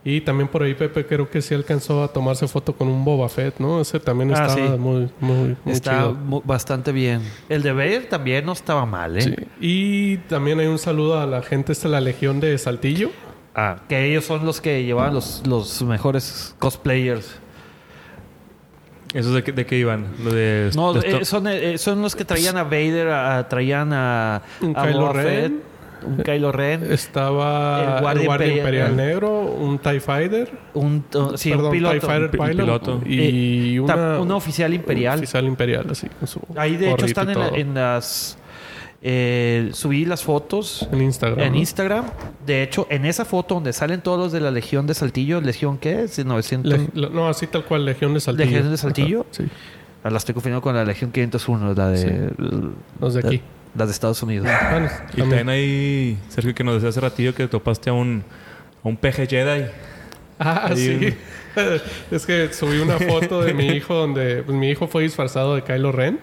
Y también por ahí Pepe creo que sí alcanzó a tomarse foto con un Boba Fett, ¿no? Ese también Ah, estaba sí. muy, muy, muy Está chido. mu- bastante bien. El de Vader también no estaba mal, ¿eh? Sí. Y también hay un saludo a la gente, esta la Legión de Saltillo. Ah, que ellos son los que llevaban los, los mejores cosplayers. ¿Esos de, qué- de qué iban? Lo de... No, de eh, son, eh, son los que traían a Vader, a- traían a, Un a Kylo Ren. Fett, un Kylo Ren, Estaba El el guardia imperial. imperial, negro, un TIE Fighter. un, uh, sí, perdón, un piloto. TIE Fighter Un pi- un pilot. piloto. Y Eh, una, una oficial imperial. Oficial imperial, así. Ahí de hecho están en, la- en las... eh, subí las fotos En Instagram. en ¿no? Instagram. De hecho, en esa foto donde salen todos los de la Legión de Saltillo, ¿Legión qué es? 900... Le- lo- no, así tal cual, Legión de Saltillo. ¿Legión de Saltillo? Ajá, sí, Ah, La estoy confundiendo con la Legión 501, la de... Sí. los de aquí. Las de Estados Unidos. Bueno, Y también. ahí, Sergio, que nos decía hace ratillo que topaste a un, a un peje Jedi. Ah, Ahí sí. es que subí una foto de mi hijo donde pues, mi hijo fue disfrazado de Kylo Ren.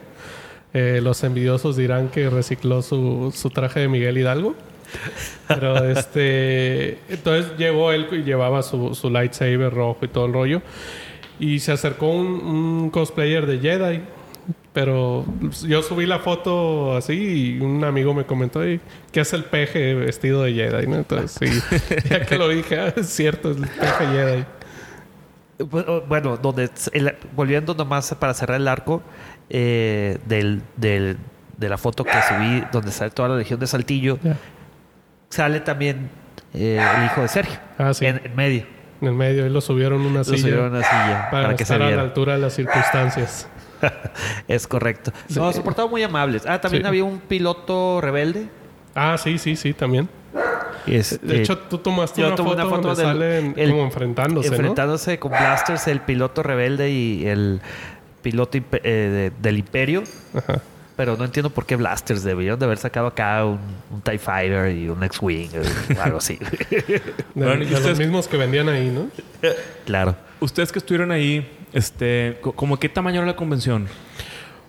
Eh, los envidiosos dirán que recicló su, su traje de Miguel Hidalgo. Pero este. Entonces llegó él y llevaba su, su lightsaber rojo y todo el rollo. Y se acercó un, un cosplayer de Jedi. Pero yo subí la foto así y un amigo me comentó, "Ey, ¿qué hace el peje vestido de Jedi? ¿no? Entonces, sí, ya que lo dije, "Ah, es cierto, es el peje Jedi. Pues, oh, Bueno, donde el- volviendo nomás para cerrar el arco eh, del, del- de la foto que subí, donde sale toda la legión de Saltillo, sale también eh, el hijo de Sergio Ah, sí. en, en medio. En el medio, ahí lo subieron una Lo silla subieron una silla para, para, que se estar a la altura de las circunstancias. Es correcto. No, se portaban muy amables. Ah, también Sí. había un piloto rebelde. Ah, sí, sí, sí, también. Este, De hecho, tú tomaste una foto, una foto donde del- salen el- como enfrentándose, enfrentándose con blasters el piloto rebelde y el piloto eh, de- del imperio. Pero no entiendo por qué blasters. Deberían de haber sacado acá un, un TIE Fighter y un X-Wing o algo así. De, Bueno, ¿y de los ustedes- mismos que vendían ahí, ¿no? claro. Ustedes que estuvieron ahí, este, co- ¿como qué tamaño era la convención?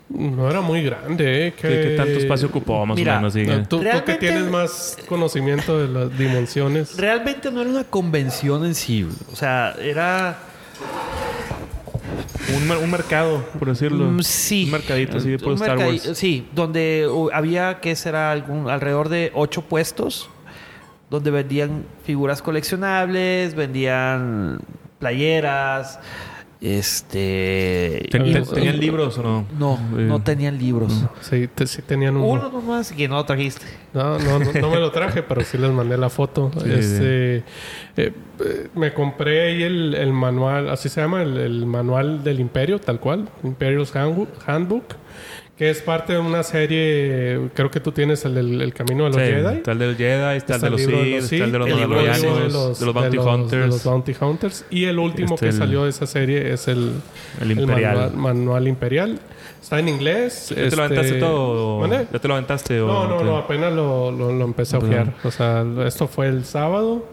No era muy grande, ¿eh? ¿Qué, qué tanto espacio ocupaba más Mira, o menos? No, tú, tú que tienes más conocimiento de las dimensiones. Realmente no era una convención en sí. O sea, era... un, un mercado, por decirlo. Mm, sí. Un mercadito así por Star Wars. Sí, donde había que será algún alrededor de ocho puestos donde vendían figuras coleccionables, vendían playeras, Este. Y- ¿Tenían libros o no? No, Eh, no tenían libros. Sí, te- sí tenían uno. Uno nomás que no trajiste. No, no, no, no me lo traje, pero sí les mandé la foto. Sí, Este, eh, eh, me compré ahí el, el manual, así se llama, el, el manual del Imperio, tal cual, Handbook, Handbook, que es parte de una serie, creo que tú tienes el, el Camino de los Sí, Jedi. Está el del Jedi, está, el de los Sith, está el de los Mandalorianos, de de los, Bounty de los- Hunters, de los Bounty Hunters. Y el último Este, que el- salió de esa serie es el, el Imperial. manual, manual Imperial. Está en inglés. ¿Ya te este- lo aventaste todo? ¿Ya te lo aventaste? o No, no, te- no, apenas lo, lo, lo empecé a ojear. O sea, esto fue el sábado.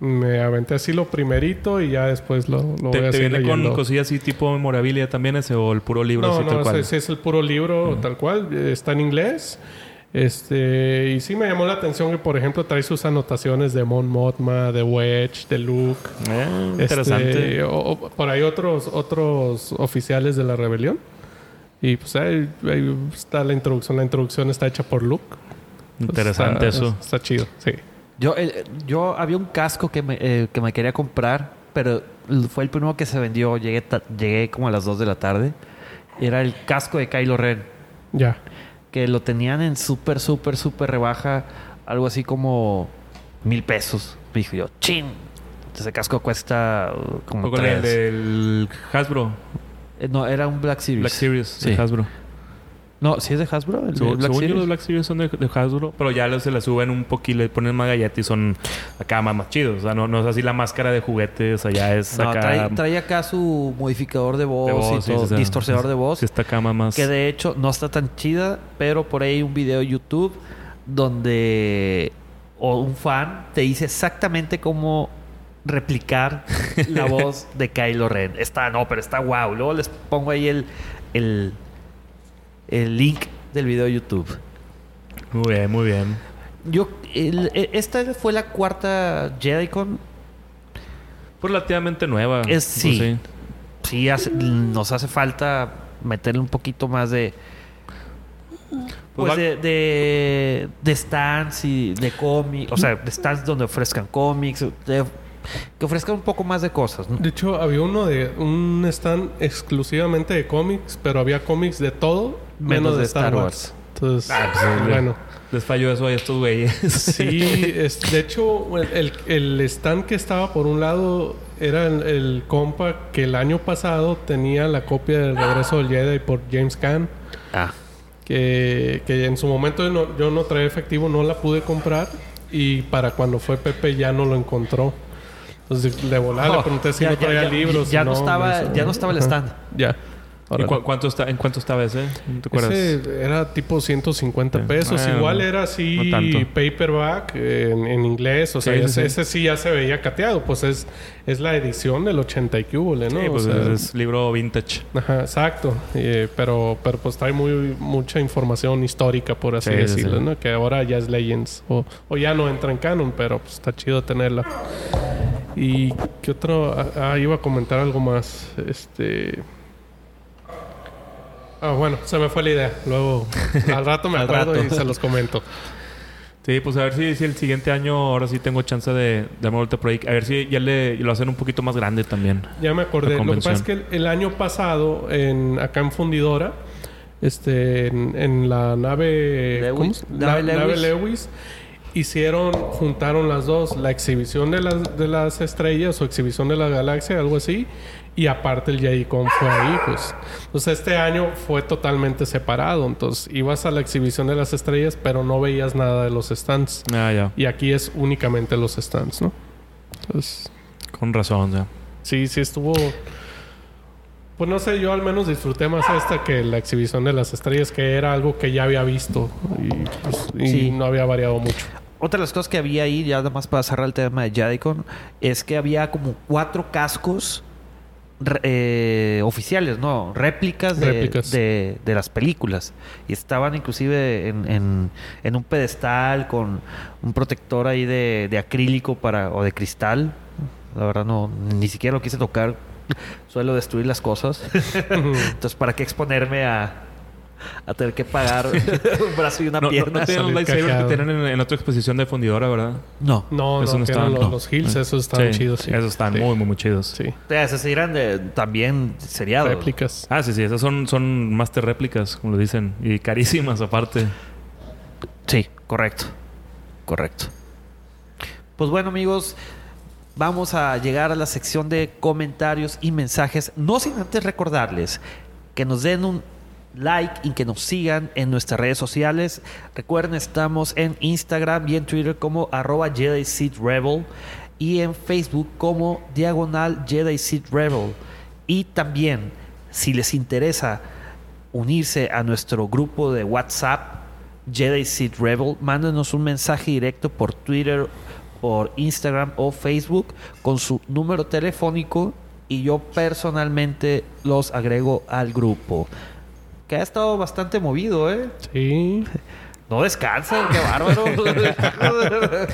Me aventé así lo primerito y ya después lo, lo voy ¿Te, a te hacer viene con cosillas así tipo memorabilia también ese o el puro libro No, así tal no, cual? ese es el puro libro tal cual. Está en inglés. Este, y sí me llamó la atención que, por ejemplo, trae sus anotaciones de Mon Mothma, de Wedge, de Luke. Eh, Este, interesante. o- o por ahí otros, otros oficiales de la rebelión. Y pues ahí, ahí está la introducción. La introducción está hecha por Luke. Pues, Interesante está- eso. Está chido, sí. Yo, eh, yo había un casco que me, eh, que me quería comprar, pero fue el primero que se vendió. Llegué, ta- llegué como a las 2 de la tarde. Era el casco de Kylo Ren, Ya. que lo tenían en súper, súper, súper rebaja. Algo así como mil pesos. Me dijo yo, chin. Ese casco cuesta uh, como O con el del Hasbro, Eh, No, era un Black Series. Black Series Sí. de Hasbro. No, ¿sí es de Hasbro? ¿El Black según yo los Black Series son de, de Hasbro, pero ya los- se le suben un poquito, le ponen más galletas y son acá más, más chidos. O sea, no, no es así la máscara de juguetes, allá es No, acá trae, trae acá su modificador de voz, de voz, y sí, todo, sí, sí. distorsionador de voz. Sí, está acá más, más- Que de hecho no está tan chida, pero por ahí hay un video de YouTube donde o un fan te dice exactamente cómo replicar la voz de Kylo Ren. Está, no, pero está wow. Luego les pongo ahí el, el, el link del video de YouTube. Muy bien, muy bien. Yo, el- e- esta fue la cuarta JediCon. Pues relativamente nueva. Es- Pues sí. Sí, hace- nos hace falta meterle un poquito más de... Pues va- de, de, de stands y de cómics, o sea, de stands donde ofrezcan cómics, de- que ofrezcan un poco más de cosas. ¿no? De hecho, había uno de un stand exclusivamente de cómics, pero había cómics de todo menos, de Star, Wars. Entonces, Ah, pues, bueno. Les falló eso a estos güeyes. Sí, es, de hecho, el, el- stand que estaba por un lado era el, el compa que el año pasado tenía la copia del regreso del Jedi por James Caan. Ah, que, que en su momento yo no, yo no traía efectivo, no la pude comprar y para cuando fue Pepe ya no lo encontró. Entonces le volaba, le Oh, pregunté si ya- no traía ya- libros. ya no estaba- ya no estaba el stand. Ya. ¿Y cu- cuánto está, ¿En cuánto estaba ese? ¿No te acuerdas? Ese era tipo 150 Sí. pesos. Ah, Igual no. era así No tanto. paperback en, en inglés. O sea, Sí, ese, sí. ese sí ya se veía cateado. Pues es, es la edición del 80 y hubo, ¿no? Sí, O pues sea, es, es libro vintage. Ajá, exacto. Eh, pero, pero pues trae muy mucha información histórica, por así Sí, sí, decirlo, sí. ¿no? Que ahora ya es Legends. O, o ya no entra en canon, pero pues está chido tenerla. Y qué otro... Ah, ah, iba a comentar algo más. Este... Ah, bueno, se me fue la idea. Luego, al rato me Al acuerdo rato. y se los comento. Sí, pues a ver si, si el siguiente año ahora sí tengo chance de darme vuelta por ahí. A ver si ya le, lo hacen un poquito más grande también. Ya me acordé. Lo que pasa es que el, el año pasado, en, acá en Fundidora, este, en, en la nave, Lewis. ¿cómo se- Nave La- nave Lewis. Hicieron, juntaron las dos, la exhibición de las, de las estrellas o exhibición de la galaxia, algo así, y aparte el JediCon fue ahí, pues. Entonces este año fue totalmente separado. Entonces ibas a la exhibición de las estrellas, pero no veías nada de los stands. Ah, ya. Y aquí es únicamente los stands, ¿no? Entonces... Con razón, ya. Sí, sí estuvo. Pues no sé, yo al menos disfruté más esta que la exhibición de las estrellas, que era algo que ya había visto y, pues, y Sí. no había variado mucho. Otra de las cosas que había ahí, ya nada más para cerrar el tema de JediCon, es que había como cuatro cascos eh, oficiales, ¿no? Réplicas de, Réplicas. de- de las películas. Y estaban inclusive en, en- en un pedestal con un protector ahí de, de acrílico para, o de cristal. La verdad no, ni siquiera lo quise tocar. Suelo destruir las cosas. Entonces, ¿para qué exponerme a, a tener que pagar un brazo y una No, no, pierna. no tienen los lightsabers que tienen en, en otra exposición de fundidora, ¿verdad? No. No, Eso no, no que estaban, eran los, no. los hills, esos estaban chidos, sí. Esos están Sí. muy, muy, muy chidos. Sí. O sea, esos eran de, también seriados. Réplicas. Ah, sí, sí. Esas son, son master réplicas, como lo dicen. Y carísimas aparte. Sí, correcto. Correcto. Pues bueno, amigos, vamos a llegar a la sección de comentarios y mensajes. No sin antes recordarles que nos den un like y que nos sigan en nuestras redes sociales. Recuerden, estamos en Instagram y en Twitter como arroba y en Facebook como diagonal Jedi Seed. Y también, si les interesa unirse a nuestro grupo de WhatsApp Jedi Seed Rebel, mándenos un mensaje directo por Twitter, por Instagram o Facebook con su número telefónico y yo personalmente los agrego al grupo. Que ha estado bastante movido, ¿eh? Sí. No descansa, qué bárbaro.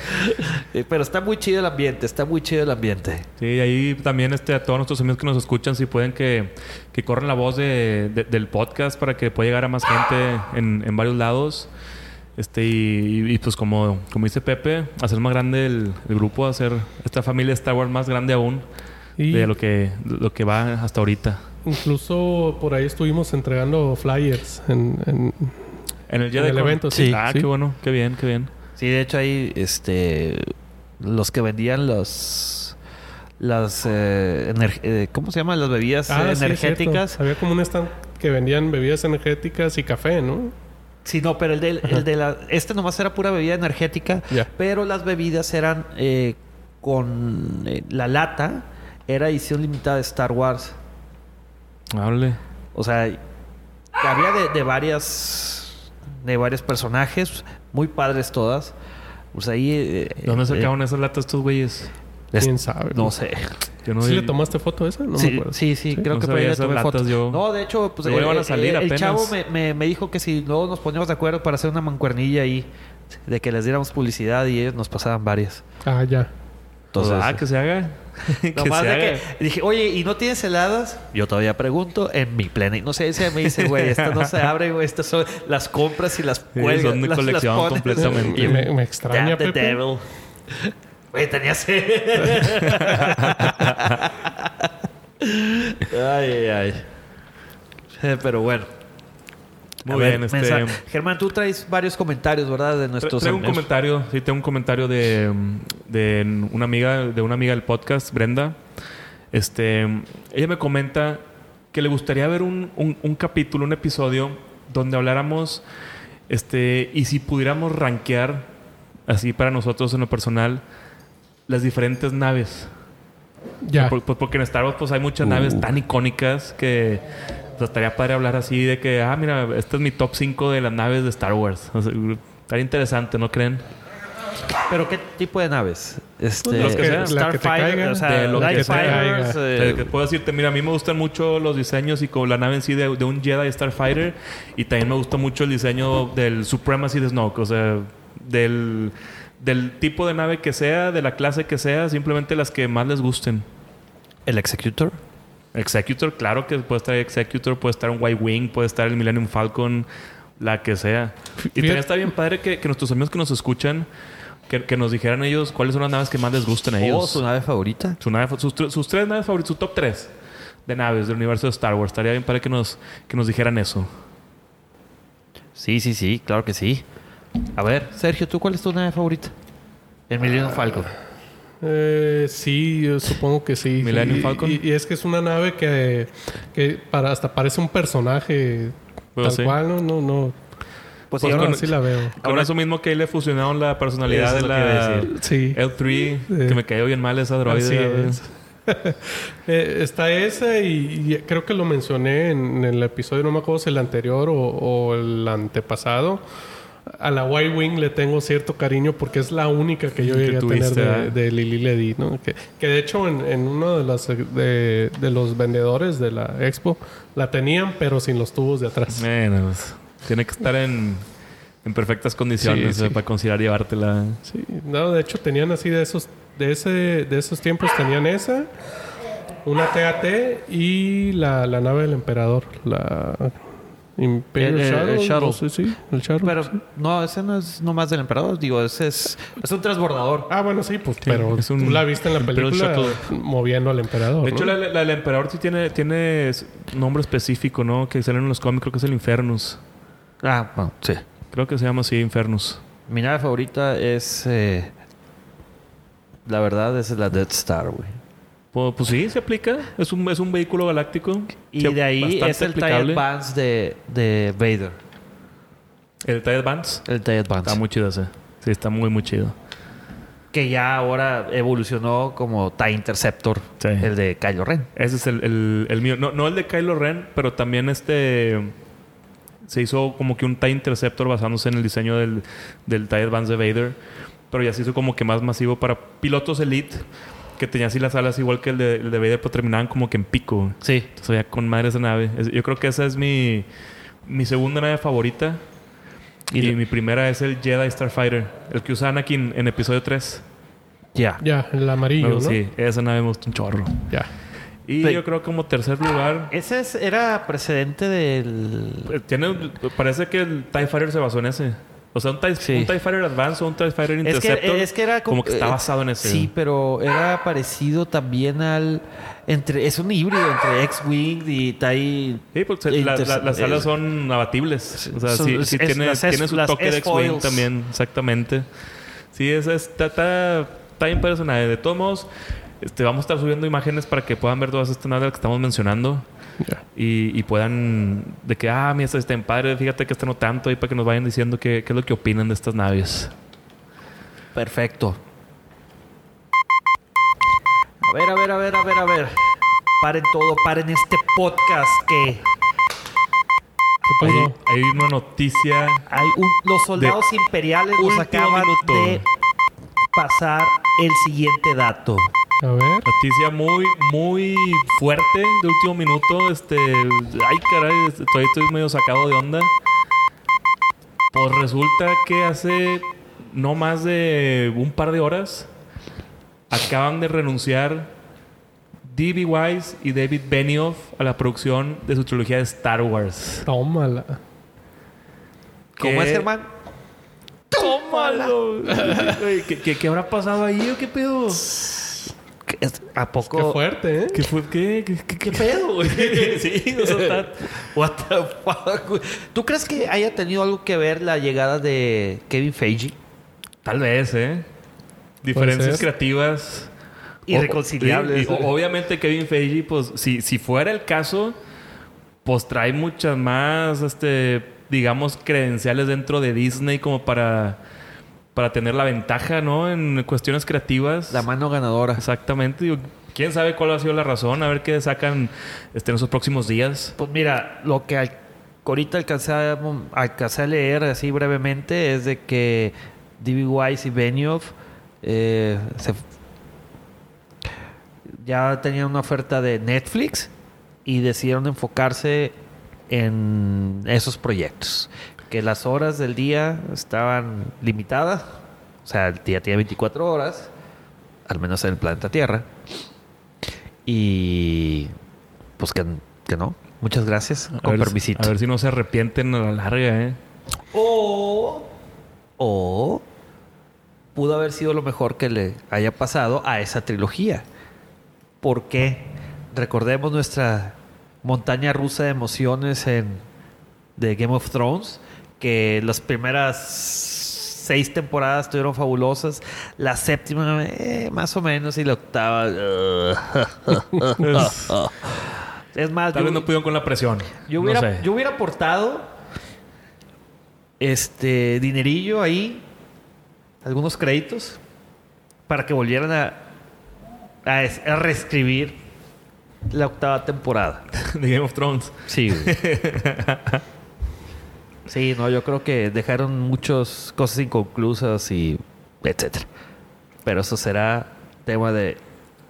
Eh, Pero está muy chido el ambiente, está muy chido el ambiente. Sí, ahí también este, a todos nuestros amigos que nos escuchan, si pueden que, que corran la voz de, de- del podcast para que pueda llegar a más gente en, en varios lados. Este, y, y, pues como, como dice Pepe, hacer más grande el, el grupo, hacer esta familia Star Wars más grande aún Y de lo que, lo que va hasta ahorita. Incluso por ahí estuvimos entregando flyers en, en- En el, En el Con- evento, sí. Ah, Sí. qué bueno, qué bien, qué bien. Sí, de hecho ahí, este, los que vendían los, las, eh, eh, ¿cómo se llaman? Las bebidas Ah, eh, energéticas. Había como un stand que vendían bebidas energéticas y café, ¿no? Sí, no, pero el de, el de la, este nomás era pura bebida energética, Ya. pero las bebidas eran eh, con eh, la lata, era edición limitada de Star Wars. Hable. O sea, había de, de varias, de varios personajes, muy padres todas. Pues ahí... eh, ¿Dónde eh, sacaban esas latas estos güeyes? es- ¿Quién sabe? No sé. Yo no ¿Sí vi- le tomaste foto a esa? No me sí, acuerdo. sí, sí, creo No que por ahí le tomé latas fotos. yo. No, de hecho, pues Luego iban a eh, salir eh, el apenas. chavo me, me- me dijo que si luego nos poníamos de acuerdo para hacer una mancuernilla ahí, de que les diéramos publicidad y ellos nos pasaban varias. Ah, ya. Entonces, ah, que se haga. que nomás se de haga. que dije, oye, ¿y no tienes heladas? Yo todavía pregunto en mi plena inocencia. Me dice, güey, estas no se abren, güey, estas son las compras y las Sí, cuelgas. son de las- las colección pones. completamente. Y Me, me extraña, Damn the Pepe. devil. Güey, tenía sed. ay, ay, ay. Eh, Pero bueno. Muy ver, bien, este... Germán, tú traes varios comentarios, ¿verdad? De nuestros Traigo un comentario, sí, tengo un comentario de, de una amiga, de una amiga del podcast, Brenda. Este, ella me comenta que le gustaría ver un, un- un capítulo, un episodio donde habláramos, este, y si pudiéramos rankear, así para nosotros en lo personal, las diferentes naves. Ya. Por- por- porque en Star Wars pues hay muchas naves tan icónicas que estaría padre hablar así de que, ah, mira, este es mi top 5 de las naves de Star Wars. O sea, estaría interesante, ¿no creen? ¿Pero qué tipo de naves? Este, Pues, los que sean. Caiga, o sea, de lo que Light sea. Fighters, O sea, eh, que puedo decirte, mira, a mí me gustan mucho los diseños y con la nave en sí de, de un Jedi Starfighter y también me gusta mucho el diseño del Supremacy de Snoke, o sea, del, del tipo de nave que sea, de la clase que sea, simplemente las que más les gusten. el Executor. Executor, claro que puede estar Executor, puede estar un White Wing, puede estar el Millennium Falcon, la que sea. Y Fíjate- también está bien padre que, que nuestros amigos que nos escuchan, que, que nos dijeran ellos cuáles son las naves que más les gustan a ¿O ellos. Oh, su nave favorita? Su nave- sus, sus tres naves favoritas, su top tres de naves del universo de Star Wars. Estaría bien padre que nos, que nos dijeran eso. Sí, sí, sí, claro que sí. A ver, Sergio, ¿tú cuál es tu nave favorita? El Millennium Falcon. Eh, sí, yo supongo que sí. Millennium Y- Falcon. Y, y es que es una nave que, que para, hasta parece un personaje Pues tal sí. cual, ¿no? No, no. Pues Pues ahora- sí la veo. Ahora- eso mismo que ahí le fusionaron la personalidad Eso de la decir. Sí. L3, Sí. que me cayó bien mal esa droide. Así ¿verdad? es. Eh, está esa y, y creo que lo mencioné en, el episodio, no me acuerdo si el anterior o, o el antepasado. A la Y-Wing le tengo cierto cariño porque es la única que yo Que llegué a tener de, ¿eh? de Lili Ledy, ¿no? Que, que de hecho en, en uno de, las, de, de los vendedores de la expo la tenían pero sin los tubos de atrás. Bueno, pues, tiene que estar en, en perfectas condiciones Sí, sí. para considerar llevártela. Sí, no, de hecho tenían así de esos, de ese, de esos tiempos tenían esa, una TAT y la, la nave del emperador, la Imperial El- Shadow. Shadow. no sé, sí, el Shadow. Pero sí. no, ese no es nomás del emperador. Digo, ese es, es un transbordador. Ah, bueno, sí, pues, pero es un tú la viste en la película moviendo al emperador. De hecho, ¿no? la, la del emperador sí tiene, tiene nombre específico, ¿no? Que salen en los cómics, creo que es el Infernus. Ah, bueno, sí. Creo que se llama así, Infernus. Mi nave favorita es. eh, la verdad, es la Death Star, güey. Pues, pues sí, se aplica. Es un, es un vehículo galáctico. Y de ahí es el TIE. Advance de, de Vader. El TIE Advance. El TIE Advance. Está muy chido ese. Sí, está muy, muy chido. Que ya ahora evolucionó como TIE Interceptor. Sí. El de Kylo Ren. Ese es el, el- el mío. No, no el de Kylo Ren, pero también este... Se hizo como que un TIE Interceptor basándose en el diseño del, del TIE Advance de Vader. Pero ya se hizo como que más masivo para pilotos elite. Que tenía así las alas igual que el de, el de Vader, pero terminaban como que en pico. Sí. Entonces, ya con madre esa nave. Es- Yo creo que esa es mi, mi segunda nave favorita. Y Y, mi primera es el Jedi Starfighter. El que usa Anakin en episodio 3. Ya. Ya, el amarillo, ¿no? Sí, esa nave me gusta un chorro. Ya. Y Sí. yo creo como tercer lugar... Ese es- era precedente del. eh, Tiene, parece que el TIE Fighter se basó en ese. O sea, un TIE, Sí. un TIE Fighter Advance o un TIE Fighter Es Interceptor. que, es que era como que está eh, basado en ese. Sí, pero era parecido también al. entre Es un híbrido entre X-Wing y TIE. Sí, porque la- la- las alas es- son abatibles. O sea, Son- sí, sí es- tiene, las tiene su toque de X-Wing también, exactamente. Sí, es, es- está, está, está bien. De todos modos, este, vamos a estar subiendo imágenes para que puedan ver todas estas naves que estamos mencionando Y, y puedan, de que, ah, mira, esta está en padre, fíjate que esta no tanto, y para que nos vayan diciendo qué, qué es lo que opinan de estas naves. Perfecto. A ver, a ver, a ver, a ver, a ver. Paren todo, paren este podcast que ¿Qué Hay, hay una noticia. hay un, los soldados imperiales nos acaban minuto. de pasar el siguiente dato. A ver. Noticia muy, muy fuerte de último minuto. Este. Ay, caray, todavía estoy medio sacado de onda. Pues resulta que hace no más de un par de horas acaban de renunciar D.B. Wise y David Benioff a la producción de su trilogía de Star Wars. Tómala. ¿Cómo es, Germán? ¡Tómalo! Güey, ¿Qué, qué, qué habrá pasado ahí o qué pedo? ¿Qué ¿A Qué poco? fuerte, ¿eh? ¿Qué fue? ¿Qué? ¿Qué, qué- qué pedo, güey? sí, o sea, está... What the fuck? güey? ¿Tú crees que haya tenido algo que ver la llegada de Kevin Feige? Tal vez, ¿eh? Diferencias creativas. Irreconciliables. O- obviamente Kevin Feige, pues, si, si fuera el caso, pues trae muchas más, este, digamos, credenciales dentro de Disney como para, para tener la ventaja, ¿no? En cuestiones creativas. La mano ganadora. Exactamente. Digo, ¿Quién sabe cuál ha sido la razón? A ver qué sacan este, en esos próximos días. Pues mira, lo que al- ahorita alcancé a, alcancé a leer así brevemente es de que D.B. Wise y Benioff eh, se- ya tenían una oferta de Netflix y decidieron enfocarse en esos proyectos. Que las horas del día estaban limitadas. O sea, el día tiene 24 horas, al menos en el planeta Tierra. Y pues que, que no. Muchas gracias. A Con ver, permisito. A ver si no se arrepienten a la larga, ¿eh? O, o pudo haber sido lo mejor que le haya pasado a esa trilogía. Porque recordemos nuestra montaña rusa de emociones en de Game of Thrones, que las primeras seis temporadas estuvieron fabulosas, la séptima eh, más o menos y la octava es más Tal yo- vez no pudieron con la presión. yo hubiera, no sé. yo hubiera aportado este dinerillo ahí, algunos créditos, para que volvieran a, a, es- a reescribir la octava temporada. de Game of Thrones. Sí, sí, no, yo creo que dejaron muchas cosas inconclusas y etcétera. Pero eso será tema de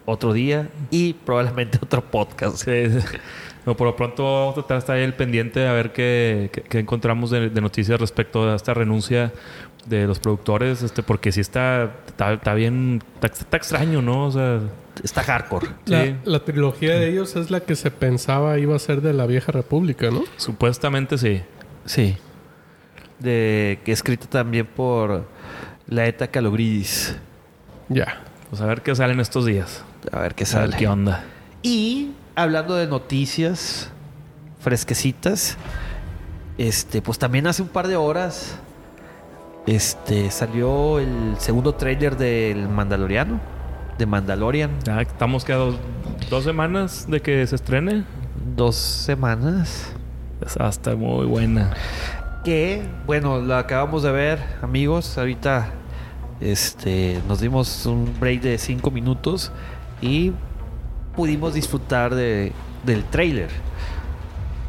otro día y probablemente otro podcast. Sí, sí. No, por lo pronto vamos a tratar de estar ahí el pendiente a ver qué, qué- qué encontramos de, de noticias respecto a esta renuncia de los productores, este, porque sí está, está, está bien, está, está extraño, ¿no? O sea, está hardcore. La, Sí. la trilogía de ellos es la que se pensaba iba a ser de la vieja república, ¿no? Supuestamente sí. Sí. De, que escrita también por Laeta Calogridis. Ya. Pues a ver qué salen estos días. A ver qué A ver sale. qué onda. Y hablando de noticias fresquecitas, este, pues también hace un par de horas este, salió el segundo tráiler del Mandaloriano, de Mandalorian. Ya estamos que a dos, dos semanas de que se estrene. Dos semanas. Esa está muy buena. Que, bueno, lo acabamos de ver, amigos. Ahorita este, nos dimos un break de cinco minutos y pudimos disfrutar de, del tráiler.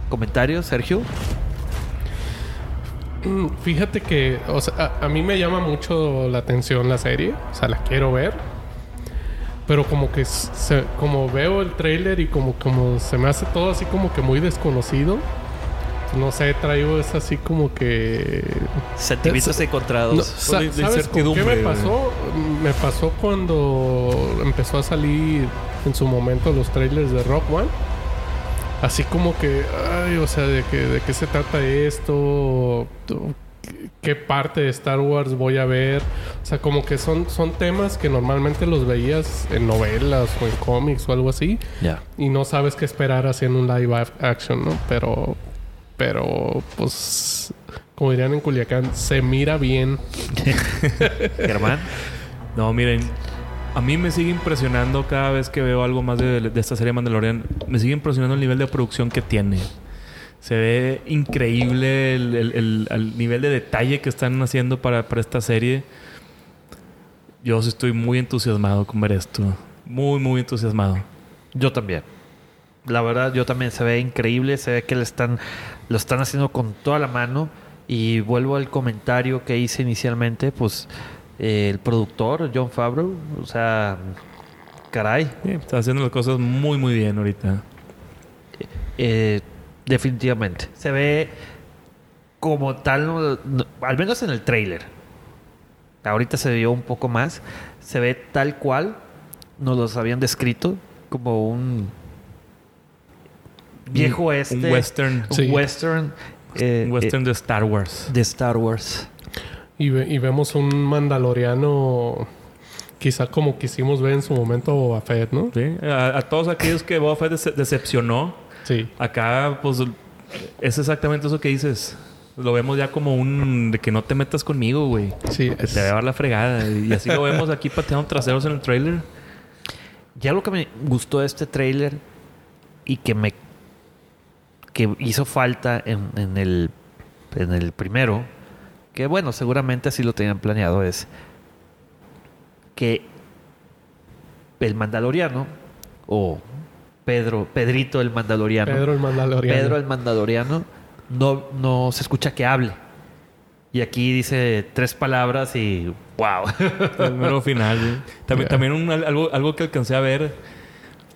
¿Comentarios, Sergio? Mm, Fíjate que, a, mí me llama mucho la atención la serie, o sea, la quiero ver. Pero como que como veo el tráiler y como, como se me hace todo así como que muy desconocido. No sé, traigo es así como que... Sentimientos encontrados. No, sa- de- ¿Sabes con qué me pasó? Me pasó cuando empezó a salir en su momento los trailers de Rock One. Así como que, ay, o sea, de, que, de qué se trata esto, ¿Qué- parte de Star Wars voy a ver. O sea, como que son, son temas que normalmente los veías en novelas o en cómics o algo así. Ya. Y no sabes qué esperar haciendo un live ac- action, ¿no? Pero, pero, pues, como dirían en Culiacán, se mira bien. Germán. No, miren, a mí me sigue impresionando cada vez que veo algo más de, de esta serie Mandalorian. Me sigue impresionando el nivel de producción que tiene. Se ve increíble el, el- el- el nivel de detalle que están haciendo para, para esta serie. Yo sí estoy muy entusiasmado con ver esto. Muy, muy entusiasmado. Yo también. La verdad, yo también se ve increíble. Se ve que le están, lo están haciendo con toda la mano. Y vuelvo al comentario que hice inicialmente. Pues eh, el productor, John Favreau, o sea, caray, Sí, está haciendo las cosas muy, muy bien ahorita. eh, definitivamente. Se ve como tal, no- no- al menos en el trailer. Ahorita se vio un poco más. Se ve tal cual nos los habían descrito como un viejo Un- este. Un western. un Sí. western. eh, western de Star Wars. eh, de Star Wars. Y, ve- y vemos un mandaloriano, quizá como quisimos ver en su momento a Boba Fett, ¿no? Sí, A, a todos aquellos que Boba Fett dece- decepcionó, Sí. acá pues es exactamente eso que dices. Lo vemos ya como un de que no te metas conmigo, güey. Sí, Que es- te va a dar la fregada. Y así lo vemos aquí pateando traseros en el trailer. Ya lo que me gustó de este tráiler y que me que hizo falta en, en el en el primero, que bueno, seguramente así lo tenían planeado, es que el Mandaloriano o Pedro, Pedrito el Mandaloriano, Pedro el mandaloriano. Pedro el Mandaloriano no, no se escucha que hable. Y aquí dice tres palabras y wow. El mero final. También, también un- algo, algo que alcancé a ver,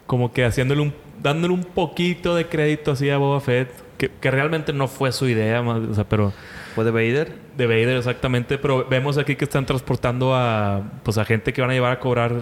como que haciéndole un, dándole un poquito de crédito así a Boba Fett, que, que realmente no fue su idea, más- o sea, pero ¿Fue de Vader? de Vader exactamente, pero vemos aquí que están transportando a pues a gente que van a llevar a cobrar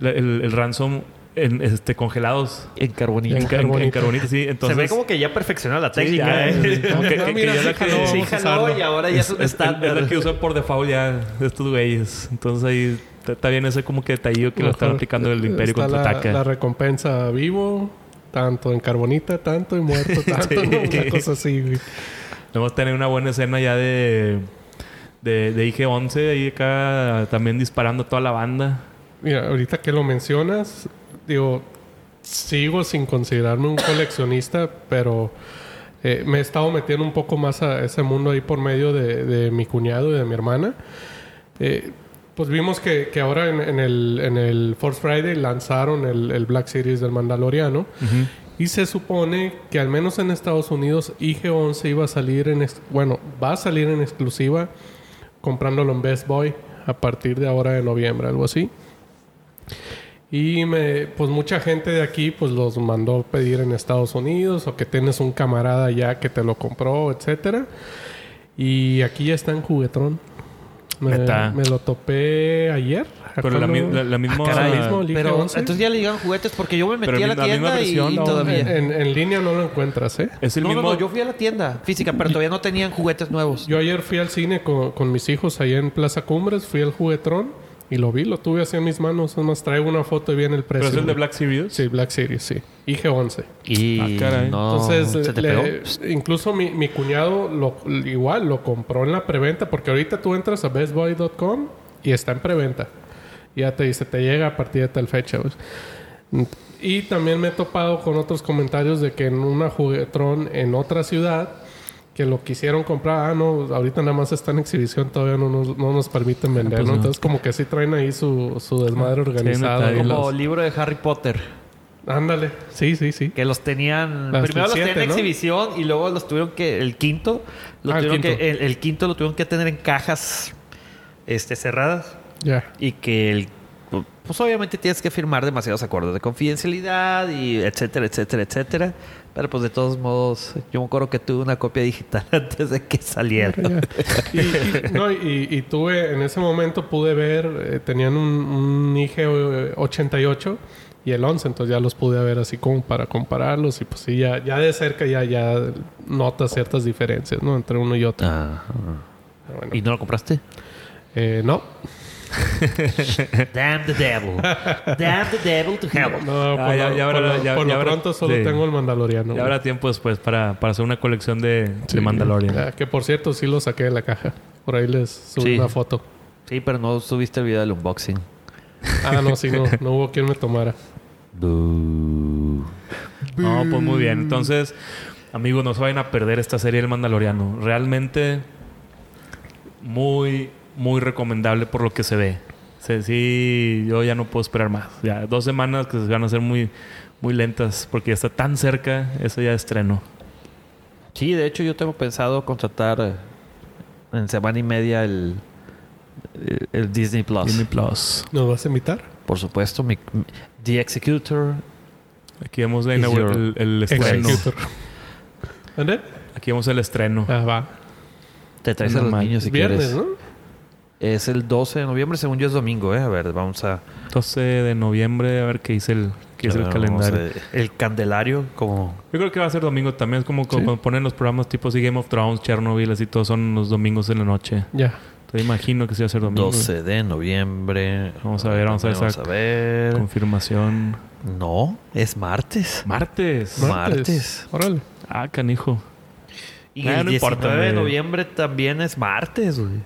el, el ransom en este congelados En carbonita. en, En ca- en- en carbonita. sí, entonces se ve como que ya perfeccionó la Sí, técnica. ya, ¿eh? como que, que- que mira, ya sí la que- jaló, Sí, y ahora ya es, un es, estándar. es la que usan por default ya estos güeyes. Entonces ahí está- bien ese como que detallillo que lo están aplicando el Imperio está la, contraataca. la recompensa vivo, tanto en carbonita, tanto y muerto, tanto, Sí. ¿no? Una cosa así, güey. Vamos a tener una buena escena ya de, de, de IG-11 ahí acá también disparando toda la banda. Mira, ahorita que lo mencionas, digo, sigo sin considerarme un coleccionista, pero eh, me he estado metiendo un poco más a ese mundo ahí por medio de, de mi cuñado y de mi hermana. Eh, pues vimos que, que ahora en, en el, en el Force Friday lanzaron el, el Black Series del Mandaloriano. Y se supone que al menos en Estados Unidos IG-11 iba a salir en... Bueno, va a salir en exclusiva comprándolo en Best Boy a partir de ahora de noviembre, algo así. Y me, pues mucha gente de aquí pues los mandó pedir en Estados Unidos o que tienes un camarada ya que te lo compró, etcétera. Y aquí ya está en juguetrón. Me, lo topé ayer. Pero la, mi- la- la misma... Ah, caray. mismo, Pero 11. entonces ya le llegan juguetes porque yo me metí Pero a la tienda versión, y no, todavía. En, en línea no lo encuentras, ¿eh? Es el no, mismo... no, no, yo fui a la tienda física, pero todavía no tenían juguetes nuevos. Yo ayer fui al cine con, con mis hijos allá en Plaza Cumbres. Fui al juguetrón y lo vi. Lo tuve así en mis manos. Además traigo una foto y viene el ¿Pero precio. es el de Black Series? Sí, Black Series, sí. IG-11. Y Ah, caray. no, Entonces, ¿se te le- pegó? incluso mi, mi cuñado lo, igual lo compró en la preventa porque ahorita tú entras a bestboy.com y está en preventa. Ya te dice, te llega a partir de tal fecha. pues. Y también me he topado con otros comentarios de que en una juguetrón en otra ciudad que lo quisieron comprar, ah, no, ahorita nada más está en exhibición, todavía no nos, no nos permiten vender, pues ¿no? no. Entonces como que sí traen ahí su, su desmadre organizado. y ¿no? Como los- libro de Harry Potter. Ándale, sí, sí, sí. Que los tenían. Primero el los tenían en ¿no? exhibición y luego los tuvieron que. El quinto. Lo Ah, el tuvieron quinto. Que, el, el quinto lo tuvieron que tener en cajas este, cerradas. Ya. Y que el. Pues obviamente tienes que firmar demasiados acuerdos de confidencialidad y etcétera, etcétera, etcétera. Pero pues de todos modos, yo me acuerdo que tuve una copia digital antes de que saliera. y, y- no, y, y tuve, en ese momento pude ver, eh, tenían un, un IG eh, 88 y el 11, entonces ya los pude ver así como para compararlos y pues sí, ya, ya de cerca ya, ya notas ciertas diferencias, ¿no? Entre uno y otro. Bueno. ¿Y no lo compraste? Eh, no, Damn the devil. Damn the devil to hell. no, Ah, por, ya- lo, ya habrá- por lo- ya- por ya lo habrá- pronto solo sí. tengo el Mandaloriano. Ya habrá tiempo después para, para hacer una colección de, Sí. de Mandalorian. Ah, que por cierto sí lo saqué de la caja. Por ahí les subí Sí. una foto. Sí, pero no subiste el video del unboxing. Ah, no, sí, no, no hubo quien me tomara. Boo. No, pues muy bien. Entonces, amigos, no se vayan a perder esta serie del Mandaloriano. Realmente muy, muy recomendable por lo que se ve. Sí, sí, yo ya no puedo esperar más. Ya dos semanas que se van a hacer muy, muy lentas porque ya está tan cerca ese ya estreno. Sí, de hecho yo tengo pensado contratar eh, en semana y media el, el, el Disney Plus. Disney Plus. ¿Nos vas a invitar? Por supuesto, mi, mi- The Executor. Aquí vemos la el, el estreno. ¿Dónde? Aquí vemos el estreno. Ah, va. Te traes a los niños si Es viernes, quieres. ¿no? Es el 12 de noviembre, según yo es domingo, ¿eh? A ver, vamos a... 12 de noviembre, a ver qué dice el, qué dice el calendario. a- el Candelario, como... Yo creo que va a ser domingo también. Es como Sí. cuando ponen los programas tipo así Game of Thrones, Chernobyl, así todos son los domingos en la noche. Ya. Te imagino que sí va a ser domingo. 12 de noviembre. Vamos a ver, vamos a ver Vamos esa a ver. Confirmación. No, es martes. Martes. Martes. Órale. Ah, canijo. Y el no 19 importa, de me- noviembre también es martes, güey.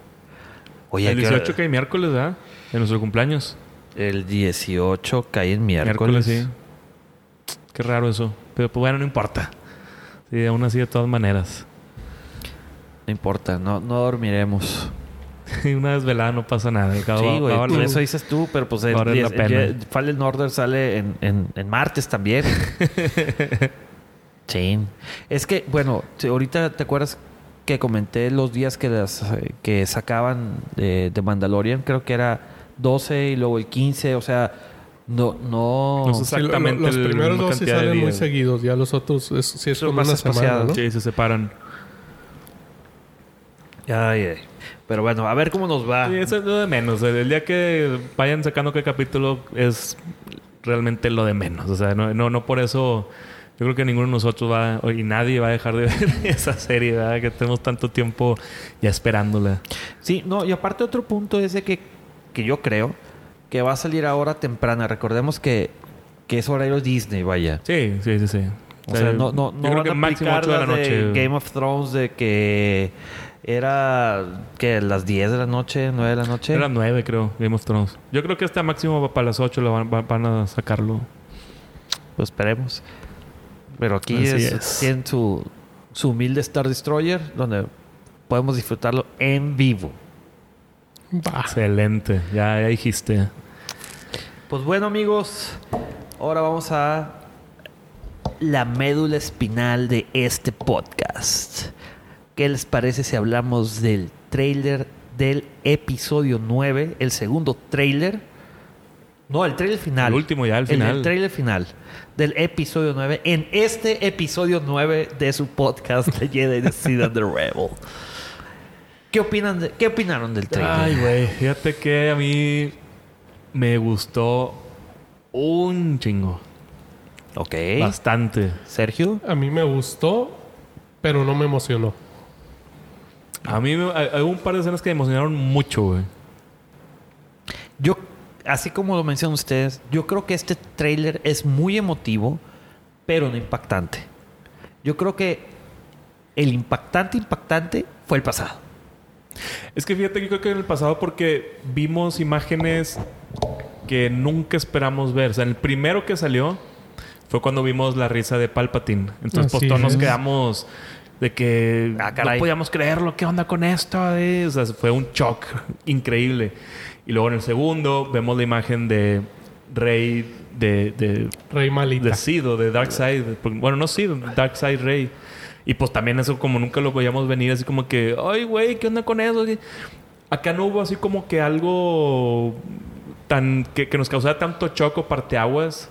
Oye, el ¿qué- 18 cae miércoles, ¿verdad? De nuestro cumpleaños. El 18 cae en Miércoles, miércoles. sí. Qué raro eso. Pero pues bueno, no importa. Sí, aún así de todas maneras. No importa, no, no dormiremos. Una desvelada no pasa nada. Cabo, sí, güey, valer- eso dices tú, pero pues el, Va a valer la 10 el Fallen Order sale en, en- en martes también. sí. Es que, bueno, ahorita te acuerdas que comenté los días que las eh, que sacaban de, de Mandalorian, creo que era 12 y luego el 15, o sea, no, no, No sé Sí, lo- lo- Exactamente los el- primeros dos sí salen muy seguidos. Ya los otros es, sí es Son como más espaciados. ¿no? Sí, se separan. Ay, ay. Pero bueno, a ver cómo nos va. Sí, eso es lo de menos. El, el día que vayan sacando qué capítulo es realmente lo de menos. O sea, no, no, no por eso... Yo creo que ninguno de nosotros va... Y nadie va a dejar de ver esa serie, ¿verdad? Que tenemos tanto tiempo ya esperándola. Sí, no, y aparte otro punto es de que, que yo creo que va a salir ahora temprana. Recordemos que, que es horario Disney, vaya. Sí, sí, sí, sí. O sea, no, no, no yo creo van que a máximo aplicar 8 de la noche. Game of Thrones de que era que las 10 de la noche, 9 de la noche. Era 9, creo, Game of Thrones. Yo creo que hasta máximo para las 8 lo van- van a sacarlo. Pues esperemos. Pero aquí es, es. tienen su, su humilde Star Destroyer donde podemos disfrutarlo en vivo. Excelente. Ya, ya dijiste. Pues bueno amigos, ahora vamos a la médula espinal de este podcast. ¿Qué les parece si hablamos del trailer del episodio 9, el segundo trailer? No, el trailer final. El último ya, el final. el trailer final del episodio 9 en este episodio 9 de su podcast The Jedi The Seed and the Rebel. ¿Qué opinan de, qué opinaron del trailer? Ay, güey. Fíjate que a mí me gustó un chingo. ok. Bastante. Sergio. A mí me gustó, pero no me emocionó. A mí me- hay, hay un par de escenas que me emocionaron mucho, güey. Yo, así como lo mencionan ustedes, yo creo que este tráiler es muy emotivo, pero no impactante. Yo creo que el impactante, impactante fue el pasado. Es que fíjate que creo que en el pasado porque vimos imágenes que nunca esperamos ver. O sea, el primero que salió fue cuando vimos la risa de Palpatine. Entonces, pues todos nos quedamos de que Ah, no podíamos creerlo. ¿Qué onda con esto? eh? O sea, fue un shock increíble. Y luego en el segundo vemos la imagen de Rey de, de, Rey Malita. de Sid o de Darkseid. Bueno, no Sid, Darkseid Rey. Y pues también eso como nunca lo veíamos venir, así como que, ay, güey, ¿qué onda con eso? Acá no hubo así como que algo tan que, que nos causara tanto choco parteaguas.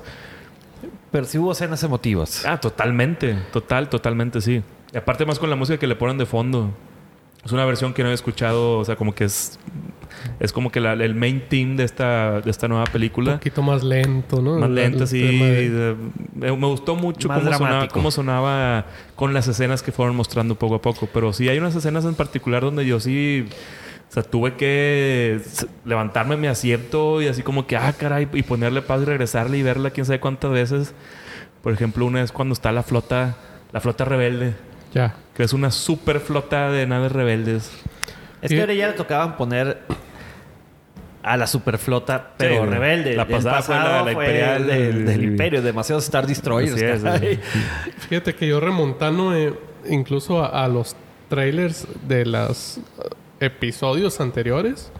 Pero sí hubo escenas emotivas. Ah, totalmente, total, totalmente, sí. Y aparte más con la música que le ponen de fondo. Es una versión que no he escuchado, o sea, como que es es como que la- el main theme de esta de esta nueva Un película. poquito más lento, ¿no? Más el sí. de- de- me, me gustó mucho cómo sonaba, cómo sonaba con las escenas que fueron mostrando poco a poco. Pero sí hay unas escenas en particular donde yo sí... O sea, tuve que levantarme mi asiento y así como que, ah, caray, y ponerle paz y regresarle y verla quién sabe cuántas veces. Por ejemplo, una es cuando está la flota, la flota rebelde, Ya. que es una super flota de naves rebeldes. Es que ahora ya le tocaban poner a la superflota, pero Sí, rebelde. la pasada fue la- la fue imperial del, imperio, demasiados Star Destroyers. Es. Fíjate que yo remontando eh, incluso a, a los trailers de los episodios anteriores,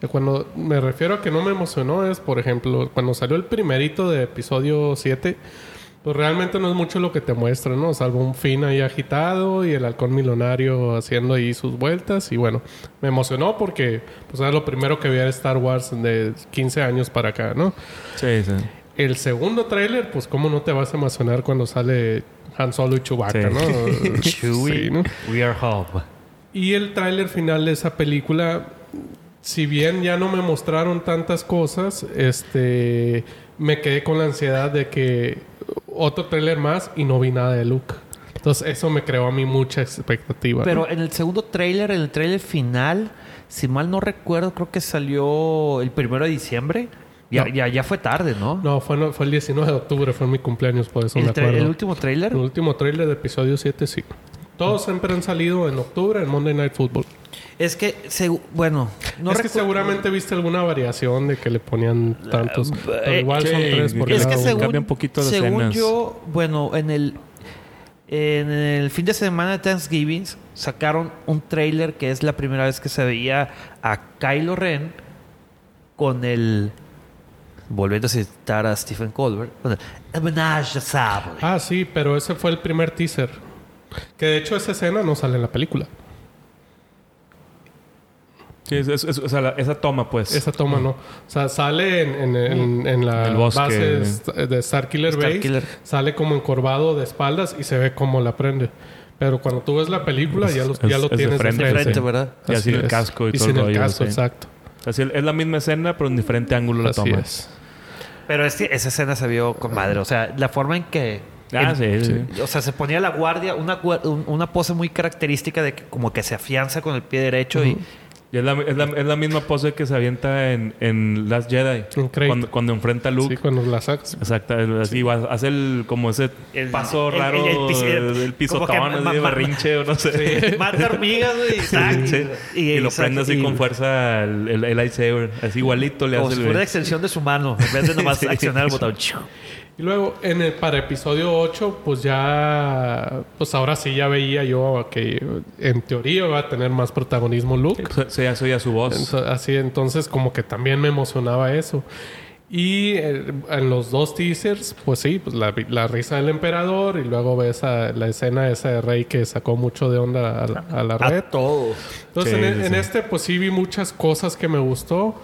eh, cuando me refiero a que no me emocionó es, por ejemplo, cuando salió el primerito de episodio 7, pues realmente no es mucho lo que te muestra, ¿no? Salvo un fin ahí agitado y el halcón milenario haciendo ahí sus vueltas. Y bueno, me emocionó porque pues era lo primero que vi de Star Wars de 15 años para acá, ¿no? Sí, sí. El segundo tráiler, pues cómo no te vas a emocionar cuando sale Han Solo y Chewbacca, Sí. ¿no? Chewie, Sí, ¿no? we are home. Y el tráiler final de esa película, si bien ya no me mostraron tantas cosas, este, me quedé con la ansiedad de que otro tráiler más y no vi nada de Luke. Entonces eso me creó a mí mucha expectativa. ¿no? Pero en el segundo tráiler, en el tráiler final, si mal no recuerdo, creo que salió el primero de diciembre. Ya, No. ya, ya fue tarde, ¿no? no, fue, no, fue el 19 de octubre, fue mi cumpleaños, por eso me acuerdo. el último tráiler. El último tráiler de episodio 7, sí. Todos siempre han salido en octubre en Monday Night Football. Es que, bueno, no es que seguramente viste alguna variación de que le ponían tantos. Pero eh, igual son tres por es cada que uno. según- según, Cambia un poquito las según escenas. yo, bueno, en el en el fin de semana de Thanksgiving sacaron un trailer que es la primera vez que se veía a Kylo Ren con el volviendo a citar a Stephen Colbert, con el. Ah, sí, pero ese fue el primer teaser. Que de hecho esa escena no sale en la película. Sí, es- es- es- o sea, la- esa toma, pues. Esa toma no. O sea, sale en, en, en- en la bosque. base de Starkiller Base. Starkiller. Sale como encorvado de espaldas y se ve cómo la prende. Pero cuando tú ves la película ya, los, ya lo tienes de frente, frente. frente, ¿verdad? Y así el es. casco y todo sin el rollo, casco, exacto. O sea, sí, es la misma escena, pero en diferente ángulo la toma. es. Pero es que esa escena se vio con madre, o sea, la forma en que Ah, en- sí, sí. O sea, se ponía la guardia, una, una pose muy característica de que como que se afianza con el pie derecho y Y es la, es, la, es la misma pose que se avienta en, en Last Jedi. Cuando, cuando enfrenta a Luke. Sí, cuando la sacas. Exacto. Así va- hace el, como ese El- paso el- raro el- el como pisotón, de berrinche o no sé. mata hormigas güey, y, sac- Sí. Y, lo prende así y- con fuerza el, el, el lightsaber. Así igualito le Como hace si el fuera extensión de su mano, en vez de nomás Sí. accionar el botón. Y luego, en el, para episodio 8, pues ya... Pues ahora sí ya veía yo que en teoría va a tener más protagonismo Luke. Se, se oye a su voz. Así entonces como que también me emocionaba eso. Y eh, en los dos teasers, pues sí, pues la, la risa del emperador y luego ves a la escena esa de Rey que sacó mucho de onda a, la- a la red. A todo. Entonces Sí, en, sí, en sí. este pues sí vi muchas cosas que me gustó,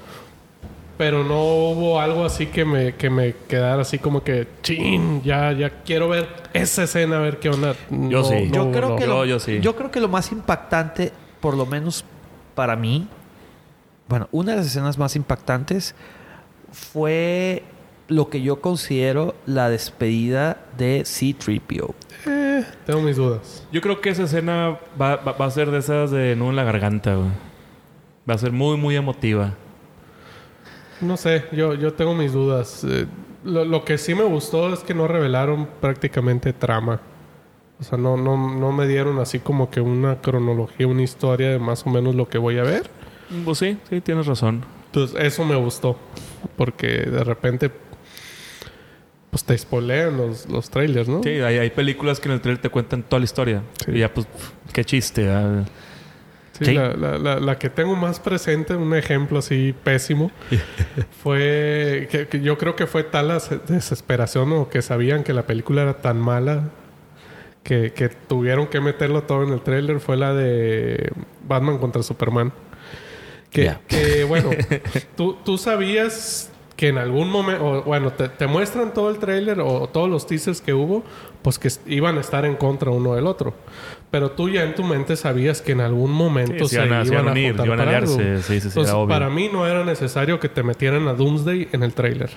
pero no hubo algo así que me, que me quedara así como que, chin, ya, ya quiero ver esa escena, a ver qué onda. Yo sí. no Yo creo no. que Yo- sí. yo creo que lo más impactante, por lo menos para mí, bueno, una de las escenas más impactantes fue lo que yo considero la despedida de C-3PO. Eh, tengo mis dudas. Yo creo que esa escena va, va- va a ser de esas de nudo en la garganta, güey. Va a ser muy, muy emotiva. No sé, yo, yo tengo mis dudas. Eh, lo, lo que sí me gustó es que no revelaron prácticamente trama. O sea, no, no, no me dieron así como que una cronología, una historia de más o menos lo que voy a ver. Pues sí, sí, tienes razón. Entonces, eso me gustó. Porque de repente, pues te spoilean los, los trailers, ¿no? Sí, hay, hay películas que en el trailer te cuentan toda la historia. Sí. Y ya, pues, qué chiste. ah. Sí, Sí. La, la- la- la que tengo más presente, un ejemplo así pésimo, fue que, que yo creo que fue tal la se- desesperación o que sabían que la película era tan mala que, que tuvieron que meterlo todo en el tráiler. Fue la de Batman contra Superman. Que, que, bueno, tú, tú sabías que en algún momento, bueno, te, te muestran todo el tráiler o, todos los teasers que hubo, pues que iban a estar en contra uno del otro. Pero tú ya en tu mente sabías que en algún momento Sí, se iban a- se iban a unir, juntar iban a aliarse. Sí, sí, sí, Entonces, era obvio. para mí no era necesario que te metieran a Doomsday en el tráiler.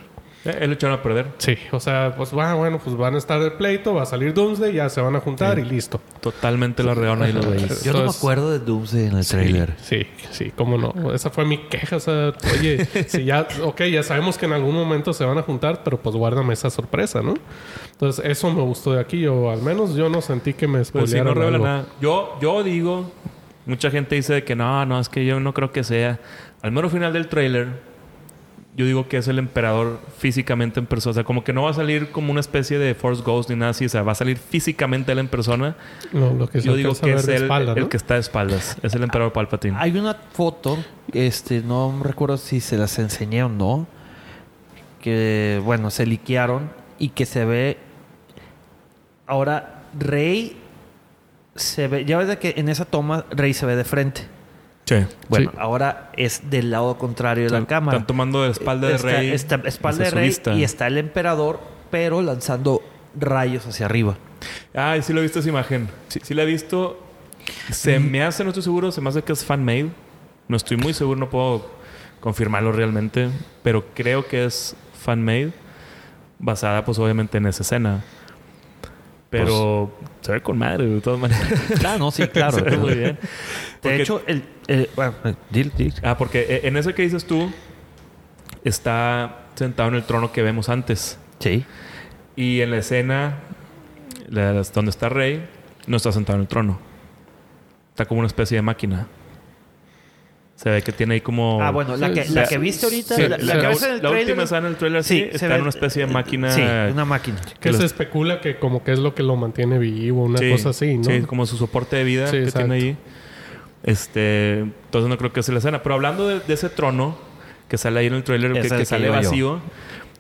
Eh, él lo echaron a perder. Sí, o sea, pues va, bueno, pues van a estar el pleito, va a salir Doomsday, ya se van a juntar y listo. Totalmente lo arreglaron ahí los güeyes. Yo no me Entonces- acuerdo de Doomsday en el trailer. Sí, sí, cómo no. Esa fue mi queja. O sea, oye, si ya, ok, ya sabemos que en algún momento se van a juntar, pero pues guárdame esa sorpresa, ¿no? Entonces, eso me gustó de aquí. O al menos yo no sentí que me Pues sí, spoilearan no revela algo. nada. Yo, yo digo, mucha gente dice que no, no, es que yo no creo que sea. Al mero final del trailer, yo digo que es el emperador físicamente en persona. O sea, como que no va a salir como una especie de Force Ghost ni nada así. O sea, va a salir físicamente él en persona. No, lo que yo digo que es el que está de espaldas. Es el emperador Palpatine. Hay una foto, este, no recuerdo si se las enseñé o no, que, bueno, se liquearon y que se ve. Ahora, Rey se ve. Ya ves de que en esa toma Rey se ve de frente. Sí. Bueno, Sí. ahora es del lado contrario de la Están, cámara. están tomando de espalda de Está- Rey. está espalda de Rey y está el emperador, pero lanzando rayos hacia arriba. Ah, sí lo he visto esa imagen. Sí, sí la he visto. Se me hace, no estoy seguro, se me hace que es fan-made. No estoy muy seguro, no puedo confirmarlo realmente. Pero creo que es fan-made. Basada, pues, obviamente en esa escena. Pero se ve con madre, de todas maneras. Ah, no, sí, claro. Se ve muy bien. De hecho, el. el- bueno, eh. Ah, porque eh, en eso que dices tú, está sentado en el trono que vemos antes. Sí. Y en la escena la- donde está Rey, no está sentado en el trono. Está como una especie de máquina. Se ve que tiene ahí como... Ah, bueno, la que, Sí, la que viste ahorita, Sí, la, que la ves en el la trailer. última escena en el trailer sí, está ve- en una especie de máquina. Sí, una máquina. Que que se especula que como que es lo que lo mantiene vivo, una Sí, cosa así, ¿no? Sí, como su soporte de vida Sí, que exacto. tiene ahí. Este, entonces no creo que sea la escena. Pero hablando de, de ese trono que sale ahí en el trailer, que, el que que sale yo. vacío,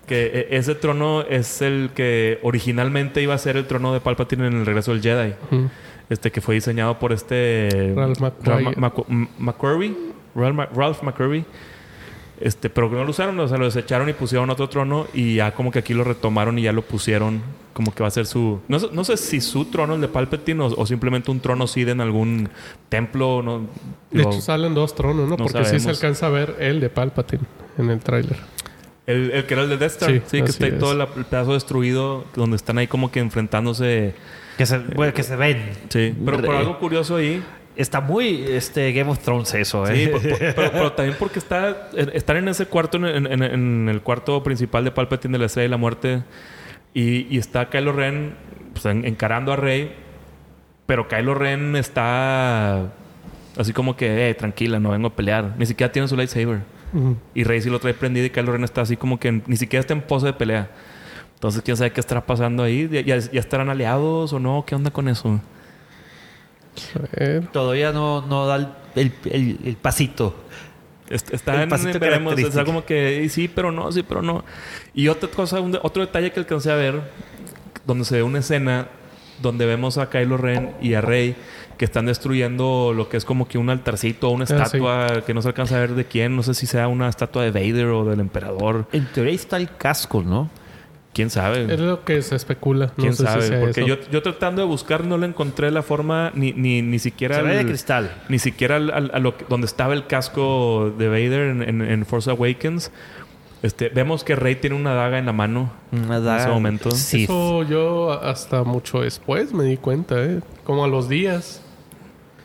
que eh, ese trono es el que originalmente iba a ser el trono de Palpatine en el regreso del Jedi. Este que fue diseñado por este Ralph McQuarrie. Ralph Ma- Macu- M- McQuarrie, Ralph, Ma- Ralph McQuarrie. Este, pero que no lo usaron, o sea, lo desecharon y pusieron otro trono y ya como que aquí lo retomaron y ya lo pusieron como que va a ser su... No, sé- no sé si su trono, el de Palpatine, o, o simplemente un trono Sith en algún templo, no... De hecho, salen dos tronos, ¿no? no Porque sí se alcanza a ver el de Palpatine en el tráiler. el, el que era el de Death Star, Sí, sí, que está ahí es. todo la- el pedazo destruido, donde están ahí como que enfrentándose... Que se, bueno, que se ven. Sí, pero por algo curioso ahí... Está muy este, Game of Thrones eso, ¿eh? Sí, por- pero, pero también porque está, están en ese cuarto, en, en- en el cuarto principal de Palpatine de la Estrella de la Muerte. Y, y está Kylo Ren pues, en- encarando a Rey. Pero Kylo Ren está así como que, eh, tranquila, no vengo a pelear. Ni siquiera tiene su lightsaber. Ujú. Y Rey sí lo trae prendido y Kylo Ren está así como que ni siquiera está en pose de pelea. Entonces, quién sabe qué estará pasando ahí. ¿Ya, ya- ya estarán aliados o no? ¿Qué onda con eso? Todavía no, no da el, el- el- el pasito. Est- Está El en pasito veremos, está como que sí, pero no, sí, pero no. Y otra cosa, un otro detalle que alcancé a ver, donde se ve una escena donde vemos a Kylo Ren y a Rey que están destruyendo lo que es como que un altarcito o una Ah, sí. estatua que no se alcanza a ver de quién, no sé si sea una estatua de Vader o del emperador. En teoría está el casco, ¿no? ¿Quién sabe? Es lo que se especula. No ¿Quién sé si sabe? sea Porque eso. yo, yo tratando de buscar no le encontré la forma ni, ni, ni siquiera... Se ve de al- cristal. Ni siquiera al- al- a lo que- donde estaba el casco de Vader en, en- en Force Awakens. Este, vemos que Rey tiene una daga en la mano Una en daga- ese momento. Sí. Eso yo hasta mucho después me di cuenta, ¿eh? Como a los días.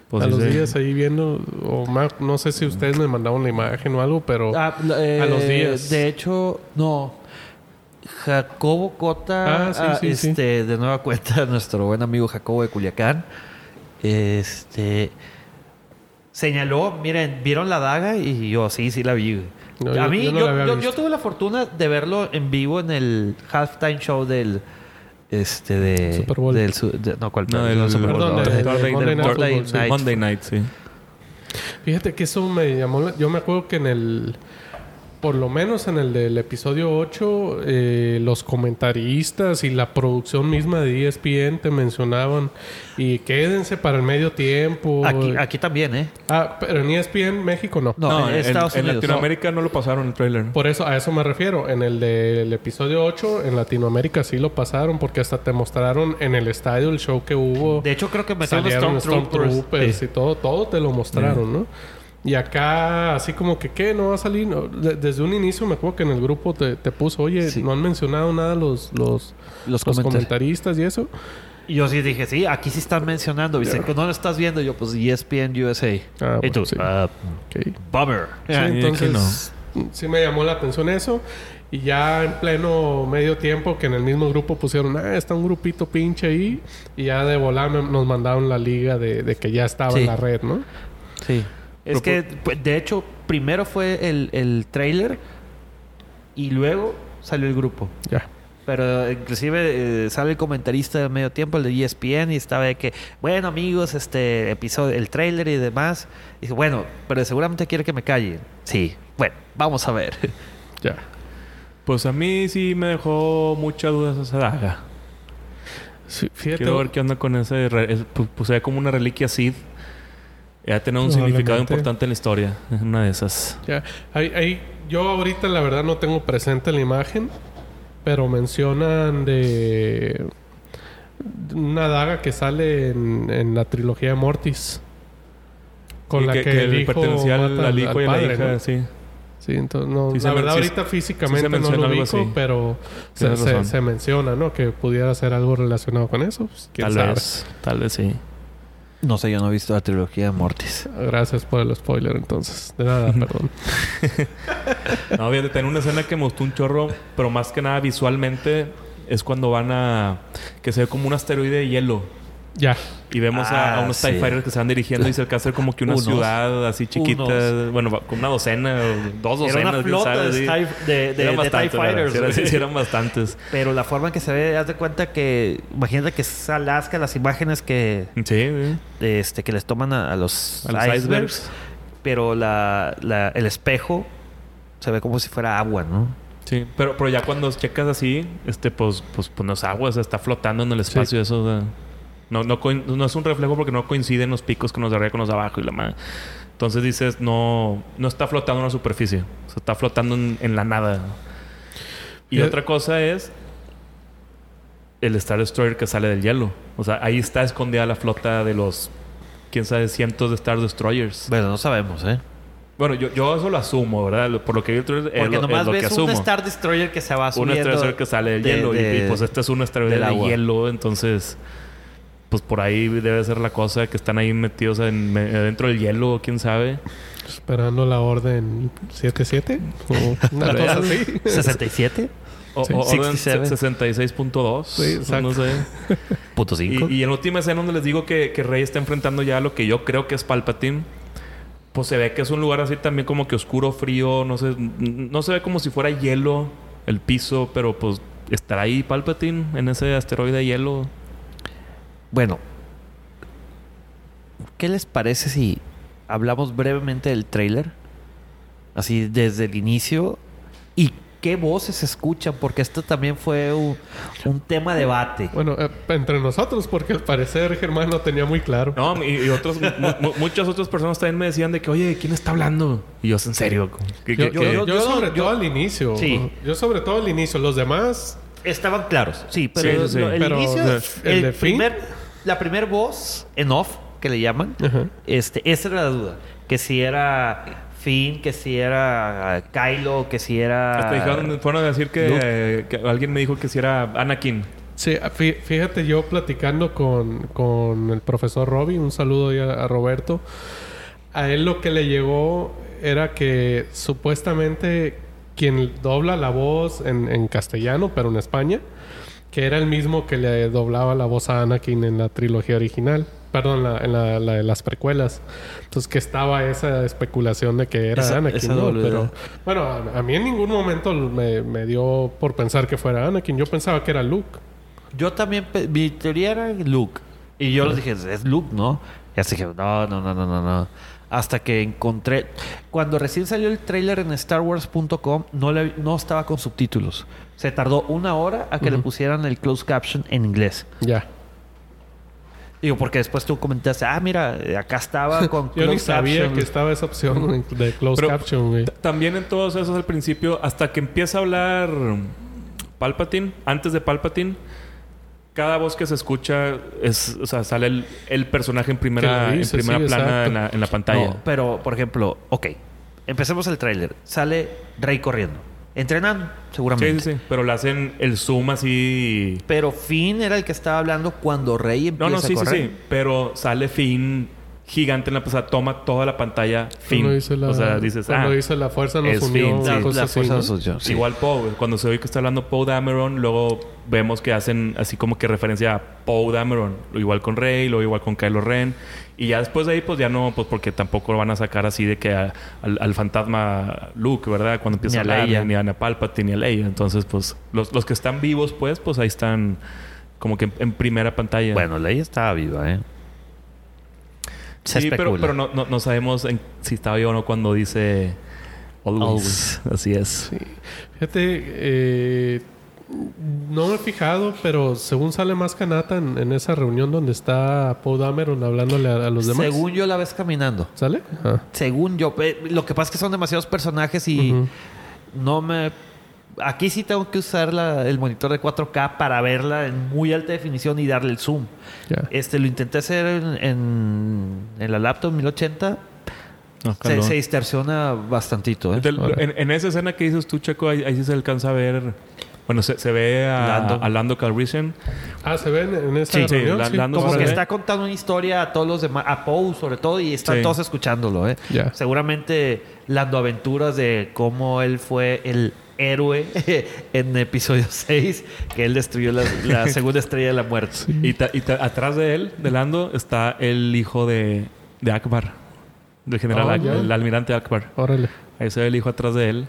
Pues a los dice- días ahí viendo. O más, no sé si ustedes me mandaron la imagen o algo, pero. Ah, eh, A los días. De hecho, no. Jacobo Cota, Ah, sí, ah, sí. este, de nueva cuenta, nuestro buen amigo Jacobo de Culiacán, este, señaló, miren, ¿vieron la daga? Y yo, sí, sí la vi. No, a mí, yo tuve la fortuna de verlo en vivo en el halftime show del, este, de... Super Bowl. Del, su- de- no, ¿cuál? No, del el- Super Bowl, no, de- del- de del Monday Night sí. Night. Monday Night, sí. Fíjate que eso me llamó. la- Yo me acuerdo que en el. Por lo menos en el del episodio 8, eh, los comentaristas y la producción misma de ESPN te mencionaban. Y quédense para el medio tiempo. Aquí, aquí también, ¿eh? Ah, pero en ESPN México no. No, en Estados en Unidos. Latinoamérica no. lo pasaron el trailer. Por eso, a eso me refiero. En el del episodio 8, en Latinoamérica sí lo pasaron, porque hasta te mostraron en el estadio el show que hubo. De hecho, creo que metieron salieron Stormtroopers. Stormtroopers Sí. y todo, todo te lo mostraron, ¿no? Y acá, así como que, ¿qué? ¿No va a salir? No, de- desde un inicio me acuerdo que en el grupo te, te puso, oye, Sí. no han mencionado nada los, los, Los comentaristas y eso. Y yo sí dije, sí, aquí sí están mencionando. Dice, que no lo estás viendo. Yo, pues, ESPN USA. Ah, y tú, bueno, sí. Ok. bummer. Sí, Ah, entonces, sí me llamó la atención eso. Y ya en pleno medio tiempo que en el mismo grupo pusieron, ah, está un grupito pinche ahí. Y ya de volar me- nos mandaron la liga de, de que ya estaba Sí. en la red, ¿no? Sí. Es que, pues, de hecho, primero fue el, el trailer y luego salió el grupo. Ya. Pero inclusive eh, sale el comentarista de medio tiempo, el de ESPN, y estaba de que, bueno amigos, este episodio, el trailer y demás. Y dice, bueno, pero seguramente quiere que me calle. Sí, bueno, vamos a ver. Ya. Pues a mí sí me dejó muchas dudas esa daga. Sí, fíjate. Quiero ver qué onda con ese... Pues se ve como una reliquia Sith. Ya tener un significado importante en la historia. Es una de esas. Ya. Ahí, ahí- yo ahorita la verdad no tengo presente la imagen, pero mencionan de una daga que sale en, en la trilogía de Mortis. Con Y la que, el le hijo pertenecía al, mata al hijo y a la padre, hija, ¿no? sí. Sí, entonces no, Sí la verdad sí- ahorita sí físicamente se no lo ubico, así. pero se, se- se menciona, ¿no? Que pudiera ser algo relacionado con eso. Pues, quién Tal sabe. vez. Tal vez sí. No sé, yo no he visto la trilogía de Mortis. Gracias por el spoiler entonces. De nada, perdón. No, fíjate, tiene una escena que me gustó un chorro, pero más que nada visualmente es cuando van a... Que se ve como un asteroide de hielo. Ya. Y vemos a- a, Ah, unos sí. TIE Fighters que se van dirigiendo y se alcanza a como que una Unos. ciudad así chiquita. Unos. Bueno, con una docena o dos docenas. Era una quién flota sabe, de, sí. TIE, de, de- Eran de TIE bastantes, la verdad. Fighters. Sí, eran- güey. sí, eran bastantes. Pero la forma en que se ve, haz de cuenta que... Imagínate que es Alaska, las imágenes que, Sí, sí. este, que les toman a, a los, A los icebergs. icebergs. Pero la, la- el espejo se ve como si fuera agua, ¿no? Sí, pero, pero ya cuando checas así, este, pues, pues, pues no es agua, o sea, está flotando en el espacio. Eso, o sea, no, no, no es un reflejo porque no coinciden los picos con los de arriba con los de abajo y la madre. Entonces dices, no, no está flotando en la superficie, o sea, está flotando en, en la nada. Y otra cosa es el Star Destroyer que sale del hielo. O sea, ahí está escondida la flota de los, quién sabe, cientos de Star Destroyers. Bueno, no sabemos, ¿eh? Bueno, yo, yo eso lo asumo, ¿verdad? Por lo que vi el trailer, Porque es nomás lo que ves asumo un Star Destroyer que se va un subiendo. estrella que sale del de- hielo y- de- y, pues este es un estrella del de agua. hielo entonces pues por ahí debe ser la cosa que están ahí metidos en, me- dentro del hielo quién sabe Esperando la orden 7-7. O una cosa así. 67. o, Sí. o orden 67. 66.2 Sí, exacto. no sé Punto 5. y, y en la última escena donde les digo que, que Rey está enfrentando ya lo que yo creo que es Palpatine pues se ve que es un lugar así también como que oscuro frío no sé no se ve como si fuera hielo el piso pero pues estará ahí Palpatine en ese asteroide de hielo Bueno, ¿qué les parece si hablamos brevemente del trailer? Así desde el inicio. ¿Y qué voces se escuchan? Porque esto también fue un, un tema de debate. Bueno, eh, entre nosotros, porque al parecer Germán lo tenía muy claro. No, y, y otros, mu- mu- muchas otras personas también me decían de que, oye, ¿quién está hablando? Y yo, en serio. ¿Qué- Yo, qué- yo- qué? yo yo- sobre yo- todo al inicio. Sí. Yo sobre todo al inicio. Los demás Estaban claros, sí, pero, Sí, sí, sí. lo- el Pero, inicio, el primer, la primer voz en off que le llaman, este, esa era la duda, que si era Finn, que si era Kylo, que si era Hasta dijeron, fueron a decir que, eh, alguien me dijo que si era Anakin. Sí, fí- fíjate, yo platicando con, con el profesor Robbie, un saludo ahí a, a Roberto, a él lo que le llegó era que supuestamente quien dobla la voz en, en castellano, pero en España, que era el mismo que le doblaba la voz a Anakin en la trilogía original. Perdón, la- en la, la de las precuelas. Entonces que estaba esa especulación de que era Esa- Anakin, esa ¿no? Pero bueno, a, a mí en ningún momento me, me dio por pensar que fuera Anakin. Yo pensaba que era Luke. Yo también, mi teoría era Luke. Y yo les dije, es Luke, ¿no? Y así dije, no, no, no, no, no, no. Hasta que encontré... Cuando recién salió el tráiler en StarWars.com, no, le- no estaba con subtítulos. Se tardó una hora a que le pusieran el closed caption en inglés. Ya. Digo, porque después tú comentaste, ah, mira, acá estaba con Yo ni sabía caption. que estaba esa opción de closed Pero- caption, güey. También en todos esos al principio, hasta que empieza a hablar Palpatine, antes de Palpatine, cada voz que se escucha es, o sea, sale el, el personaje en primera, dice, en primera sí, plana en la, en la pantalla. No, pero, por ejemplo, ok. Empecemos el tráiler. Sale Rey corriendo. Entrenando, sí, seguramente. sí, sí. Pero le hacen el zoom así. Pero Finn era el que estaba hablando cuando Rey No, empieza no, sí, a sí, correr. sí. Pero sale Finn gigante en la pasada, toma toda la pantalla. Dice la, o sea, dices, cuando ah, dice la fuerza nos es unió. Finn, sí. La, fuerza asunción, sí. Igual Poe, cuando se oye que está hablando Poe Dameron, luego vemos que hacen así como que referencia a Poe Dameron, lo igual con Rey, lo igual con Kylo Ren, y ya después de ahí, pues ya no, pues porque tampoco lo van a sacar así de que a- al, al fantasma Luke, ¿verdad? Cuando empieza Ni a Leia. ni a Palpatine ni a Leia. Entonces, pues los, los que están vivos, pues, pues ahí están como que en, en primera pantalla. Bueno, Leia estaba viva, ¿eh? Se sí, pero, especula. pero no, no, no sabemos en- si estaba vivo o no cuando dice always. Así es. Sí. Fíjate, eh, no me he fijado, pero según sale más Kanata en, en esa reunión donde está Poe Dameron hablándole a, a los demás. Según yo la ves caminando. ¿Sale? Ah. Según yo. eh, Lo que pasa es que son demasiados personajes y no me... Aquí sí tengo que usar la- el monitor de 4K para verla en muy alta definición y darle el zoom. Ya. Este, lo intenté hacer en, en, en la laptop 1080. No, Se, se distorsiona bastantito, ¿eh? Del- en, en esa escena que dices tú, Checo, ahí, ahí sí se alcanza a ver. Bueno, se, se ve a Lando. a Lando Calrissian. Ah, ¿se ven en esa Sí, sí, reunión? la- Lando Como que ve. está contando una historia a todos los demás, a Poe sobre todo, y están Sí. todos escuchándolo, ¿eh? Ya. Seguramente las aventuras de cómo él fue el héroe en episodio 6, que él destruyó la, la segunda estrella de la muerte. Y, ta- y ta- atrás de él, de Lando, está el hijo de, de Akbar. Del general Oh, el almirante Akbar. Órale. Ahí se ve el hijo atrás de él.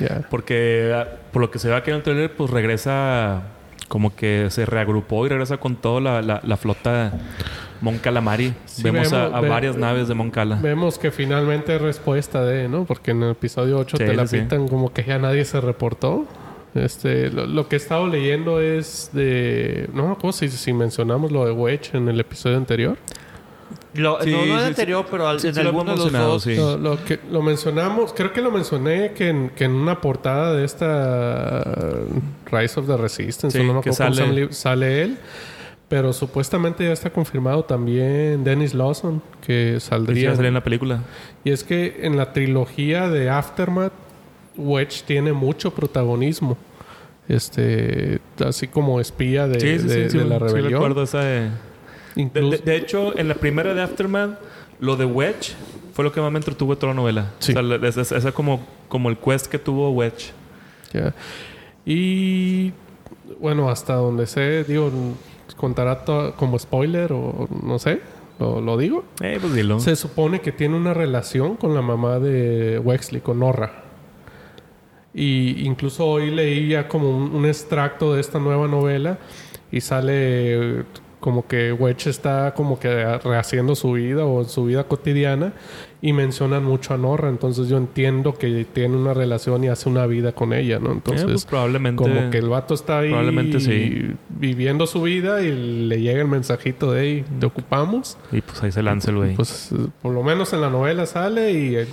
Ya. Porque ah, por lo que se ve aquí en el trailer, pues regresa como que se reagrupó y regresa con toda la, la, la flota Mon Calamari. Sí, vemos, a- vemos- a, ve- varias naves de Mon Cala. Vemos que finalmente es respuesta de, ¿no? Porque en el episodio 8 Sí, te la sí, pintan como que ya nadie se reportó. Este, lo, lo que he estado leyendo es de... No me acuerdo si, si mencionamos lo de Wedge en el episodio anterior. Lo- Sí, no, no en sí, el anterior, pero al- sí, en alguno de los dos. sí. Lo, lo que lo mencionamos, creo que lo mencioné que en, que en una portada de esta uh, Rise of the Resistance, no me acuerdo sale- sale él. Pero supuestamente ya está confirmado también Dennis Lawson, que Sí, saldría. a salir en la película. Y es que en la trilogía de Aftermath, Wedge tiene mucho protagonismo. Este, así como espía de, Sí, sí, de- sí, sí, de la sí rebelión. recuerdo esa de... De, Incluso- de- de hecho, en la primera de Aftermath, lo de Wedge fue lo que más me entretuvo de toda la novela. Sí. O sea, esa, esa como, como el quest que tuvo Wedge. Ya. Y bueno, hasta donde sé, digo, contará como spoiler o no sé, lo, lo digo. Eh, pues dilo. Se supone que tiene una relación con la mamá de Wexley, con Norra. Y incluso hoy leí ya como un, un extracto de esta nueva novela y sale como que Wedge está como que rehaciendo su vida o su vida cotidiana y mencionan mucho a Norra. Entonces yo entiendo que tiene una relación y hace una vida con ella, ¿no? Eh, Entonces pues probablemente... como que el vato está ahí probablemente sí. viviendo su vida y le llega el mensajito de ahí, te ocupamos. Y pues ahí se lanza el güey. Pues eh, por lo menos en la novela sale y eh,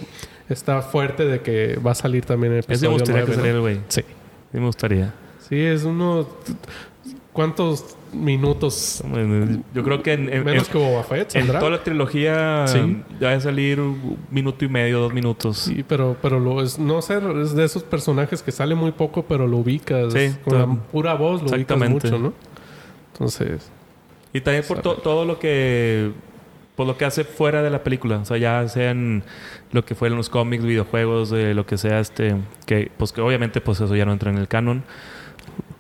está fuerte de que va a salir también el Ese me episodio gustaría 9, que saliera el güey. Sí. Sí me gustaría. Sí, es uno... ¿Cuántos minutos? Yo creo que en, en- Menos en- que Boba Fett, en toda la trilogía Sí. ya va a salir un minuto y medio, dos minutos. Sí, pero, pero lo es, no sé, es de esos personajes que sale muy poco, pero lo ubicas. Sí, con la pura voz lo ubicas exactamente. mucho, ¿no? Entonces, Y también por to- todo lo que por lo que hace fuera de la película, o sea, ya sean lo que fueron los cómics, videojuegos, eh, lo que sea este que pues que obviamente pues eso ya no entra en el canon.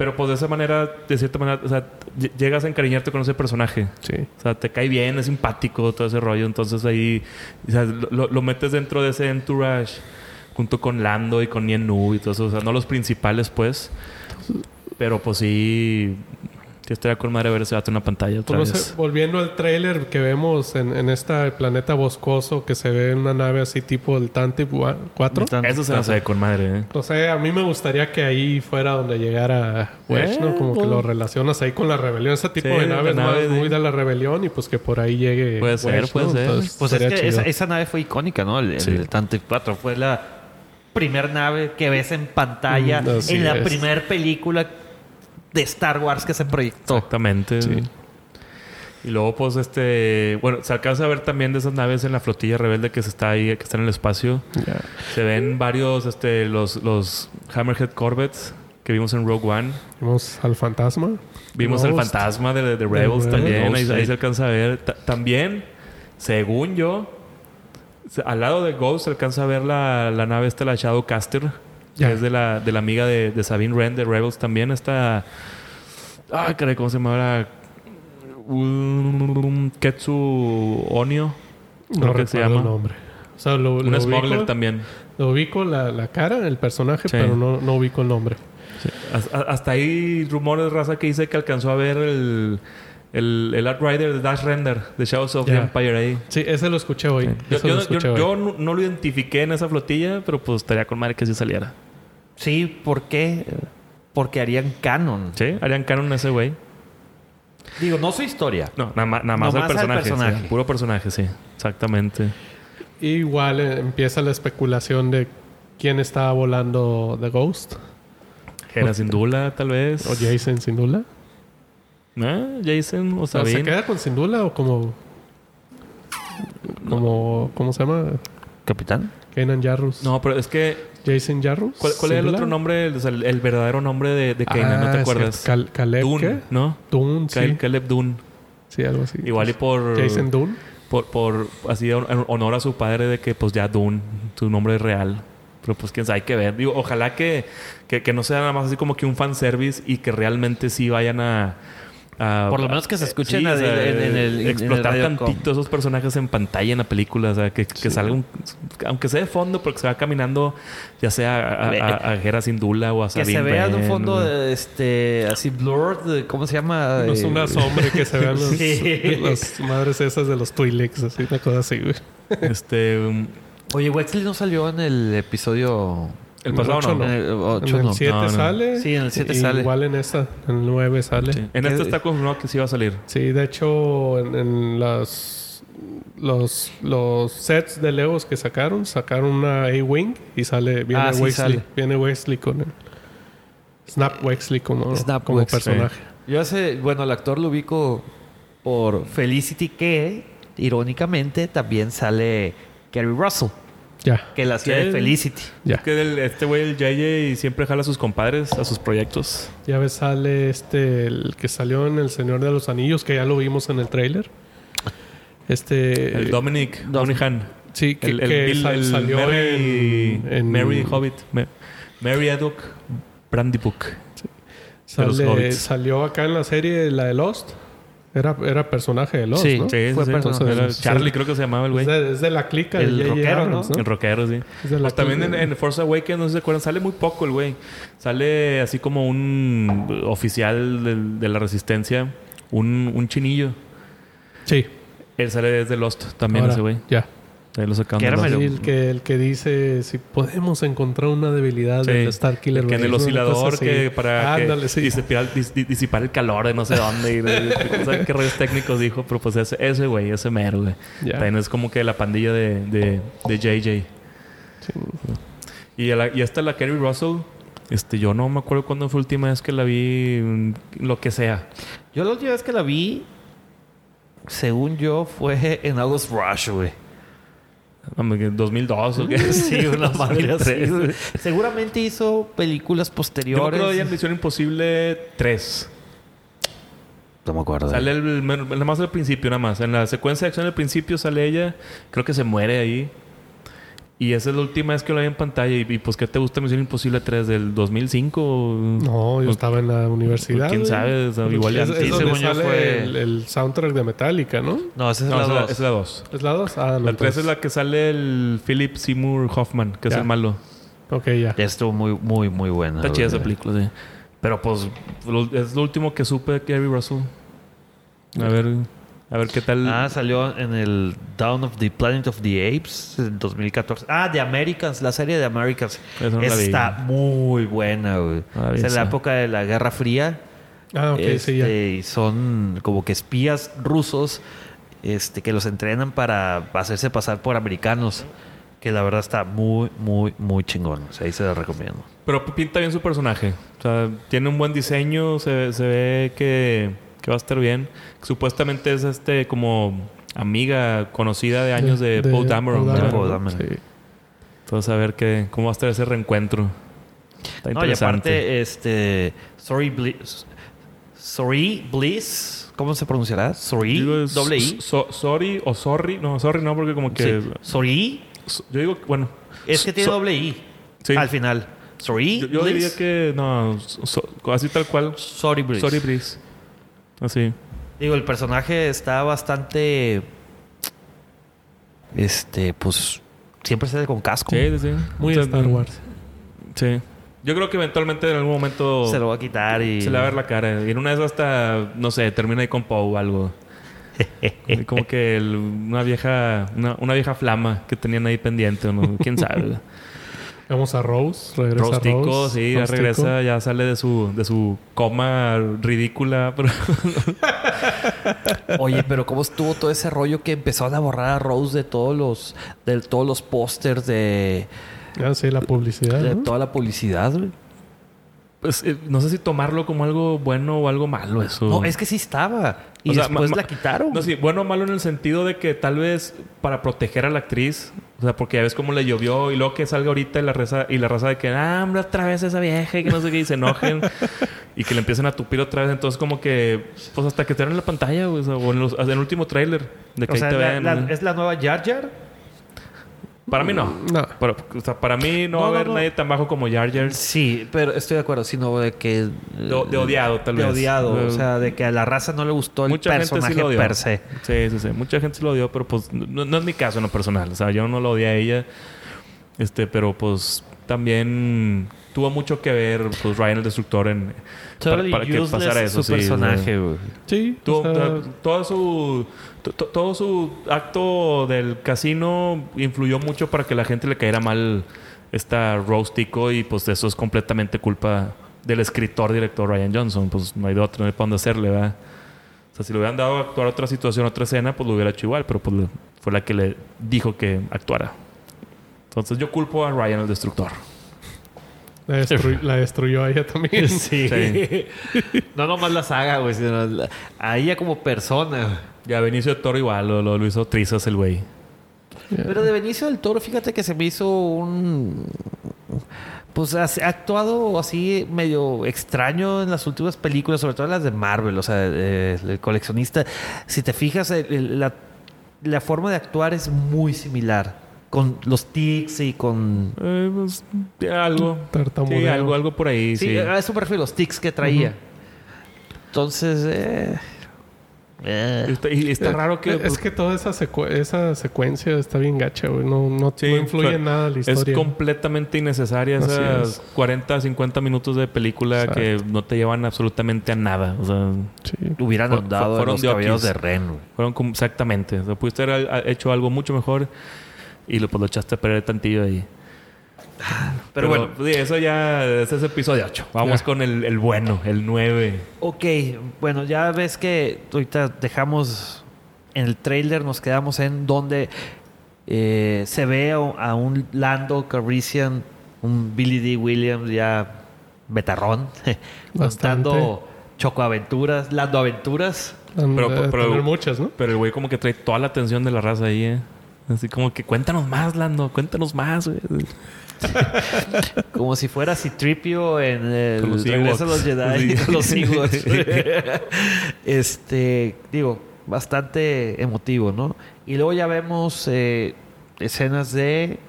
Pero pues de esa manera, de cierta manera, o sea, ll- llegas a encariñarte con ese personaje. sí. O sea, te cae bien, es simpático, todo ese rollo. Entonces ahí o sea, lo, lo- lo metes dentro de ese entourage junto con Lando y con Nien Nu y todo eso. O sea, no los principales, pues. Pero pues sí, sí estaría con madre ver ese vato en una pantalla otra Pues vez. volviendo al trailer que vemos en, en este planeta boscoso que se ve en una nave así tipo el Tantive 4. Tan- Eso se me hace con madre, ¿eh? No sé, a mí me gustaría que ahí fuera donde llegara Wedge, ¿no? Eh, Como que lo relacionas ahí con la rebelión. Ese tipo Sí, de naves nave más de- muy de la rebelión y pues que por ahí llegue Puede ser, puede ¿no? ser. Entonces, Pues es que esa, esa nave fue icónica, ¿no? El, el Sí. Tantive 4 fue la primer nave que ves en pantalla Mm, en la es. primer película de Star Wars que se proyectó. Exactamente. Sí. Y luego, pues, este... Bueno, se alcanza a ver también de esas naves en la flotilla rebelde que se está ahí, que está en el espacio. Se ven varios, este... Los, los Hammerhead Corvettes que vimos en Rogue One. Vimos al fantasma. Vimos el Ghost. fantasma de, de Rebels también. Ahí, Ghost, ahí sí. se alcanza a ver. Ta- también, según yo, al lado de Ghost se alcanza a ver la, la nave esta, la Shadowcaster. Que es de la, de la amiga de, de Sabine Wren de Rebels también. Esta... Ah, caray, ¿cómo se llama ahora? Ketsu Onio. No Creo que se llama. el nombre. O sea, lo, Un lo smuggler ubico, también. lo ubico la, la cara, el personaje, Sí. pero no, no ubico el nombre. Hasta ahí rumores, raza, que dice que alcanzó a ver el... El, el Outrider de Dash Render de Shadows of the. Empire ahí. Sí, ese lo escuché hoy. Yo, Ese yo- lo yo- escuché hoy. yo no, no lo identifiqué en esa flotilla, pero pues estaría con madre que sí saliera. Sí, ¿por qué? Porque harían canon. ¿Sí? Harían canon ese güey. Digo, no su historia. No, nada más, nada más el personaje. personaje. sí. Puro personaje, sí. Exactamente. Igual eh, empieza la especulación de quién estaba volando The Ghost. Era Sindula, tal vez. O Jason Sindula. ¿Eh? Jason o O sea, ¿Se Sabine. queda con Sindula o como... Como... ¿Cómo se llama? ¿Capitán? Kenan Jarrus. No, pero es que... Jason Jarrus. ¿Cuál, cuál era el otro nombre? O sea, el, el verdadero nombre de, de Kanan, ¿no Ah, te es acuerdas? Cal- Caleb, Dune, ¿qué? ¿no? Dune, sí. Cal- Caleb Dune. Sí, algo así. Igual y por... Jason Dune. por, por así en honor a su padre de que pues ya Dune, su nombre es real. Pero pues quién sabe, hay que ver. Digo, ojalá que, que, que no sea nada más así como que un fanservice y que realmente sí vayan a... a- Por lo menos que se escuchen sí, en o sea, el- en el- en el explotar Radiocom. tantito esos personajes en pantalla en la película. O sea, que, que salga un... Aunque sea de fondo, porque se va caminando ya sea a, a, a Hera Sindula o a Que Sabine se vea de un fondo de, este así blurred, de- ¿cómo se llama? No es Eh, una sombra que se vean los, Sí. las madres esas de los Twi'leks, así, una cosa así, güey. Este... um, Oye, Wexley no salió en el episodio el pasado ocho no. en el En 8 el no. 7 No, no. sale. Sí, en el 7 y sale. Igual en esta, en el 9 sale. Sí. Sí, En ¿Qué- este está confirmado que sí va a salir. de hecho, en, en las los, los sets de Legos que sacaron, sacaron una A-Wing y sale, viene Ah, sí, Wesley. sale. Viene Wesley con el Snap Wexley como, Snap como Wexley. personaje. Yo hace, bueno, el actor lo ubico por Felicity que irónicamente también sale Kerry Russell, Ya, que la hacía de Sí. Felicity. ya. Es que el- este güey, el JJ, siempre jala a sus compadres a sus proyectos. Ya ves, sale este, el que salió en El Señor de los Anillos, que ya lo vimos en el tráiler. Este... El Dominic Monaghan. Sí, que, El, el que Bill- sal- el salió Mary, en, en- Mary Hobbit. Ma- Mary Eduk Brandybook. los sale- salió acá en la serie, la de Lost. Era, era personaje de Lost, Sí, ¿no? Sí, Fue sí, personaje. Era. Charlie creo que se llamaba el güey. Es de, es de la clica de El J.J. rockero, Abrams, ¿no? El rockero, sí. Es de la Pues también en, en Force Awakens, no sé si se acuerdan, sale muy poco el güey. Sale así como un oficial de, la resistencia, un, un chinillo. Sí. Él sale desde Lost también, ahora, ese güey. Ya. Ahí lo Sí, el, que, el que dice si podemos encontrar una debilidad Sí. del Star Killer. Que en el oscilador que para que Ándale, sí. disipar, dis- dis- disipar el calor de no sé dónde. Y de, no sé qué rollos técnicos dijo, pero pues ese, ese güey, ese mero, güey. También es como que la pandilla de, de, de JJ. Sí. Y, a la- y esta la Kerry Russell, Este, yo no me acuerdo cuándo fue la última vez que la vi, mm, lo que sea. Yo la última vez que la vi, según yo, fue en August Rush, güey. No, que 2002 o qué. Sí, una madre así, 2003. Seguramente hizo películas Yo me posteriores. acuerdo de ella en Misión Imposible 3. No me acuerdo. Sale el, nada más al principio, nada más. En la secuencia de acción al principio sale ella. Creo que se muere ahí. Y esa es la última vez que la vi en pantalla. Y, y, pues, ¿qué te gusta Misión Imposible 3? ¿Del 2005? No, yo estaba en la universidad. ¿Quién sabe? O sea, igual ya es, es donde según yo sale fue- el, el soundtrack de Metallica, ¿no? No, esa es No, la es la- dos. esa es la 2. ¿Es la 2? Ah, no. La 3 es la que sale el Philip Seymour Hoffman, que es Ya. el malo. Ok, ya. Ya estuvo muy, muy, muy buena. Está chida esa película, sí. Pero pues lo- es lo último que supe de Gary Russell. A ver, a ver qué tal. Ah, salió en el Dawn of the Planet of the Apes en 2014. Ah, The Americans, la serie de Americans. No la Esa vi. está muy buena, güey. No vi es en la época de la Guerra Fría. Ah, ok, sí, ya. Este, y son como que espías rusos este, que los entrenan para hacerse pasar por americanos. Que la verdad está muy, muy, muy chingón. O sea, ahí se la recomiendo. Pero pinta bien su personaje. O sea, tiene un buen diseño, se, se ve que, que va a estar bien. Supuestamente es este como amiga conocida de años de, Paul Dameron. Paul ¿verdad? Paul Dameron, sí. Entonces a ver qué, cómo va a estar ese reencuentro. Está No, y interesante. aparte, este. Sorry Bliss. Sorry Bliss. ¿Cómo se pronunciará? Sorry. Digo, Doble I. so- sorry o sorry. No, sorry no, porque como que... Sí. Sorry. so- Yo digo, bueno... Es que tiene so- doble I. Sí. Al final. Sorry. Yo, yo Bliss. diría que... No, so- así tal cual. Sorry Bliss. Sorry, Breeze. Así. Digo, el personaje está bastante. Este, pues. Siempre sale con casco. Sí, sí, sí. Muy Star Wars. Sí. Yo creo que eventualmente en algún momento Se lo va a quitar y. se le va a ver la cara. Y en una de esas hasta, no sé, termina ahí con Poe o algo. Como que el- una vieja una, una vieja flama que tenían ahí pendiente. ¿o ¿no? ¿Quién sabe? Vamos a Rose. Regresa Rostico, Rose. sí, ya Rose regresa, ya sale de su, de su coma ridícula. Pero Oye, pero ¿cómo estuvo todo ese rollo que empezaron a borrar a Rose de todos los. de todos los pósters de. Ah, sí, la publicidad. de ¿no? toda la publicidad, güey? Pues, eh, no sé si tomarlo como algo bueno o algo malo eso. No, es que sí estaba. Y O después la quitaron. No, sí, bueno o malo en el sentido de que tal vez para proteger a la actriz, o sea, porque ya ves cómo le llovió y luego que salga ahorita y la raza, y la raza de que, ah, hombre, otra vez esa vieja y que no sé qué, y se enojen y que le empiecen a tupir otra vez. Entonces, como que, pues hasta que te en la pantalla, o, sea, o en, los- en el último tráiler, de que o ahí sea, te la- ven. la- ¿no? es la nueva Jar Jar. Para mí no. No. Pero, o sea, para mí no, va a haber no. nadie tan bajo como Jar Jar. Sí, pero estoy de acuerdo, sino de que. De, de odiado, tal de vez. odiado. Eh, O sea, de que a la raza no le gustó el Mucha gente sí personaje lo odió. per se. Sí, sí, sí. Mucha gente sí lo odió, pero pues no, no es mi caso en lo personal. O sea, yo no lo odié a ella. Este, pero pues también tuvo mucho que ver pues Ryan el Destructor en para, Totally para que pasara eso. su sí, personaje, güey. Sí. Tuvo- o sea, to- todo su todo su acto del casino influyó mucho para que la gente le cayera mal esta Rostico y pues eso es completamente culpa del escritor director Ryan Johnson. Pues no hay de otro no hay para dónde hacerle ¿verdad? o sea si le hubieran dado a actuar otra situación otra escena pues lo hubiera hecho igual pero pues fue la que le dijo que actuara. Entonces yo culpo a Ryan el destructor la, destru- la destruyó a ella también. Sí. Sí. no nomás la saga, güey, sino la- a ella como persona. ya Benicio de Toro igual lo, lo- lo hizo trizas el güey Pero de Benicio del Toro, fíjate que se me hizo un. Pues ha ha actuado así medio extraño en las últimas películas, sobre todo en las de Marvel, o sea, eh, el coleccionista. Si te fijas, el- el- la, la forma de actuar es muy similar. Con los tics y con. Eh, pues, algo Tartamudeo. sí, algo algo por ahí Sí, sí, a eso me refiero, los tics que traía. Entonces, eh, eh. Está- y está Eh, raro que Es pues, que toda esa, secu- esa secuencia está bien gacha, güey. No, no, Sí, no influye en nada la Es historia. completamente innecesaria Así esas es. 40, 50 minutos de película Exacto. que no te llevan absolutamente a nada. O sea, Sí. hubieran Fu- andado fueron los de de Ren, güey. fueron como exactamente. O sea, pudiste haber hecho algo mucho mejor y lo, pues, lo echaste a perder tantillo ahí. Pero bueno, eso ya ese es episodio 8. Vamos con el, el bueno, el 9. Ok, bueno, ya ves que ahorita dejamos en el trailer, nos quedamos en donde eh, se ve a, un Lando Calrissian, un Billy D. Williams ya betarrón, contando chocoaventuras, landoaventuras. Han Pero- pero- muchas, ¿no? Pero el güey como que trae toda la atención de la raza ahí, ¿eh? Así como que cuéntanos más, Lando. Cuéntanos más, güey. Como si fuera Citripio en el los Regreso de los. Jedi Sí. los Ewoks. este, digo, bastante emotivo, ¿no? Y luego ya vemos eh, escenas de...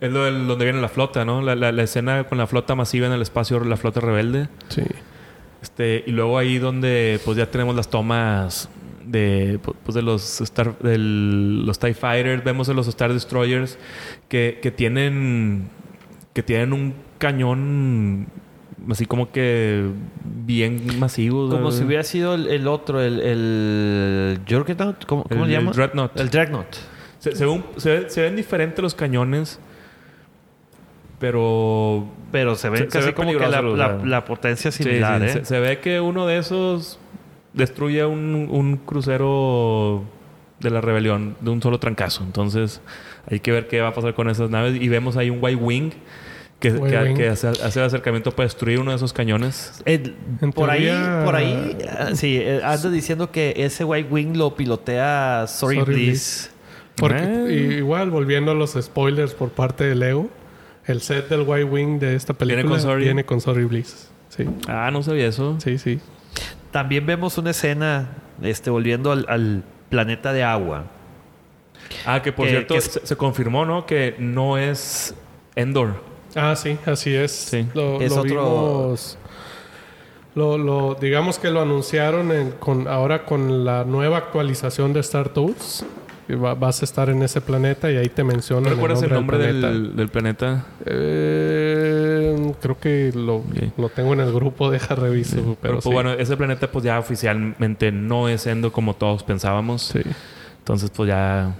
Es lo del- donde viene la flota, ¿no? La, la- la escena con la flota masiva en el espacio, la flota rebelde. Sí. Este, y luego ahí donde pues ya tenemos las tomas de, pues, de los Star, del- los TIE Fighters, vemos a los Star Destroyers que, que tienen que tienen un cañón así como que bien masivo. Como si hubiera sido el, el otro, el, el Juggernaut, ¿cómo, cómo El- le el llama? Dreadnought. El Dreadnought. Se, se, ve un- se ve- se ven diferentes los cañones, pero Pero se ve se como que la, la- la potencia Sí, similar, sí, ¿eh? se, se ve que uno de esos destruye un, un crucero de la rebelión de un solo trancazo. Entonces hay que ver qué va a pasar con esas naves. Y vemos ahí un White Wing que, White que- Wing. que hace, hace el acercamiento para destruir uno de esos cañones. En por teoría- ahí, por ahí, ah, sí, eh, ando diciendo que ese White Wing lo pilotea Sorry, Sorry Bliss. Porque Eh. y- igual, volviendo a los spoilers por parte de Lego, el set del White Wing de esta película Viene con Sorry. viene con Sorry Bliss. Sí, Ah, no sabía eso. sí, sí. También vemos una escena, este, volviendo al, al planeta de agua. Ah, que por Que- cierto que es- se, se confirmó, ¿no? Que no es Endor. Ah, sí, así es. Sí. Lo, Es lo otro- vimos. Lo, lo- digamos que lo anunciaron en- con, ahora con la nueva actualización de Star Tours. Va- vas a estar en ese planeta y ahí te mencionan ¿No recuerdas el nombre del planeta. del, del planeta? Eh, creo que lo, lo tengo en el grupo, deja reviso. Pero, Pero, pues, sí. bueno, ese planeta pues ya oficialmente no es Endor como todos pensábamos. Sí. Entonces, pues ya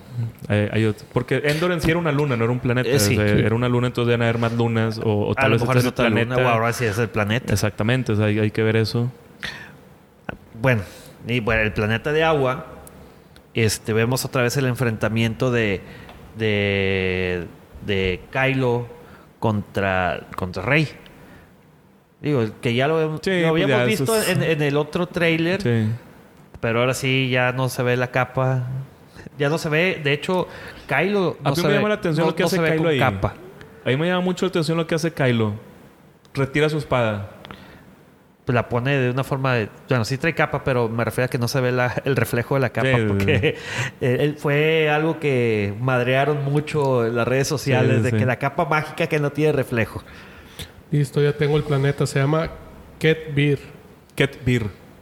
hay, hay otro- Porque Endor en sí era una luna, no era un planeta. Eh, sí. O sea, Sí. Era una luna, entonces deben haber más lunas. O, o A tal lo vez mejor este es otra el luna, o ahora sí es el planeta. Exactamente, o sea, hay, hay que ver eso. Bueno, y bueno, el planeta de agua, este, vemos otra vez el enfrentamiento de, de, de Kylo contra, contra Rey. Digo, que ya lo, Sí, lo habíamos ya, visto es- en, en el otro trailer, Sí. pero ahora sí ya no se ve la capa. Ya no se ve, de hecho, Kylo no A mí me ve- llama la atención no- lo que no hace Kylo ahí. capa. A mí me llama mucho la atención lo que hace Kylo. Retira su espada. Pues la pone de una forma de... Bueno, sí trae capa, pero me refiero a que no se ve la- el reflejo de la capa. Sí, sí, porque eh, él- fue algo que madrearon mucho en las redes sociales. Sí, de sí. que la capa mágica que no tiene reflejo. Listo, ya tengo el planeta. Se llama Ket Beer.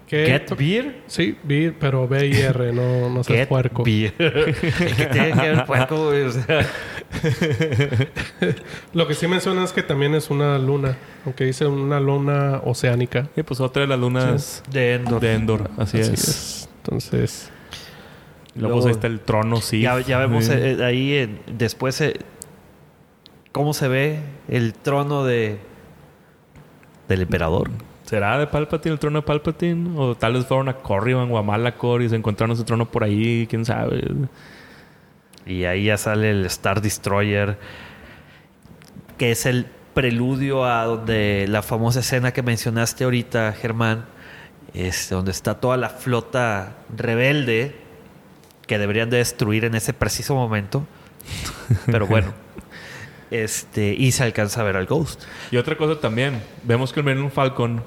Ket- Get Beer. Sí, Beer, pero B-I-R, no, no seas Get puerco. Beer. ¿Qué tiene que ver puerco, güey? O sea, Lo que sí menciona es que también es una luna, aunque dice una luna oceánica. Y pues otra de las lunas de Endor. de Endor. Así, Así es. es. Entonces, luego, Luego- pues, ahí está el trono, sí. Ya, ya vemos Sí. eh, eh, ahí eh, después eh, cómo se ve el trono de del emperador. ¿Será de Palpatine el trono de Palpatine? O tal vez fueron a Corriban o a Malacor y se encontraron ese trono por ahí, quién sabe. Y ahí ya sale el Star Destroyer, que es el preludio a donde la famosa escena que mencionaste ahorita, Germán, este, donde está toda la flota rebelde que deberían de destruir en ese preciso momento. Pero bueno, este, y se alcanza a ver al Ghost. Y otra cosa también, vemos que el Millennium Falcon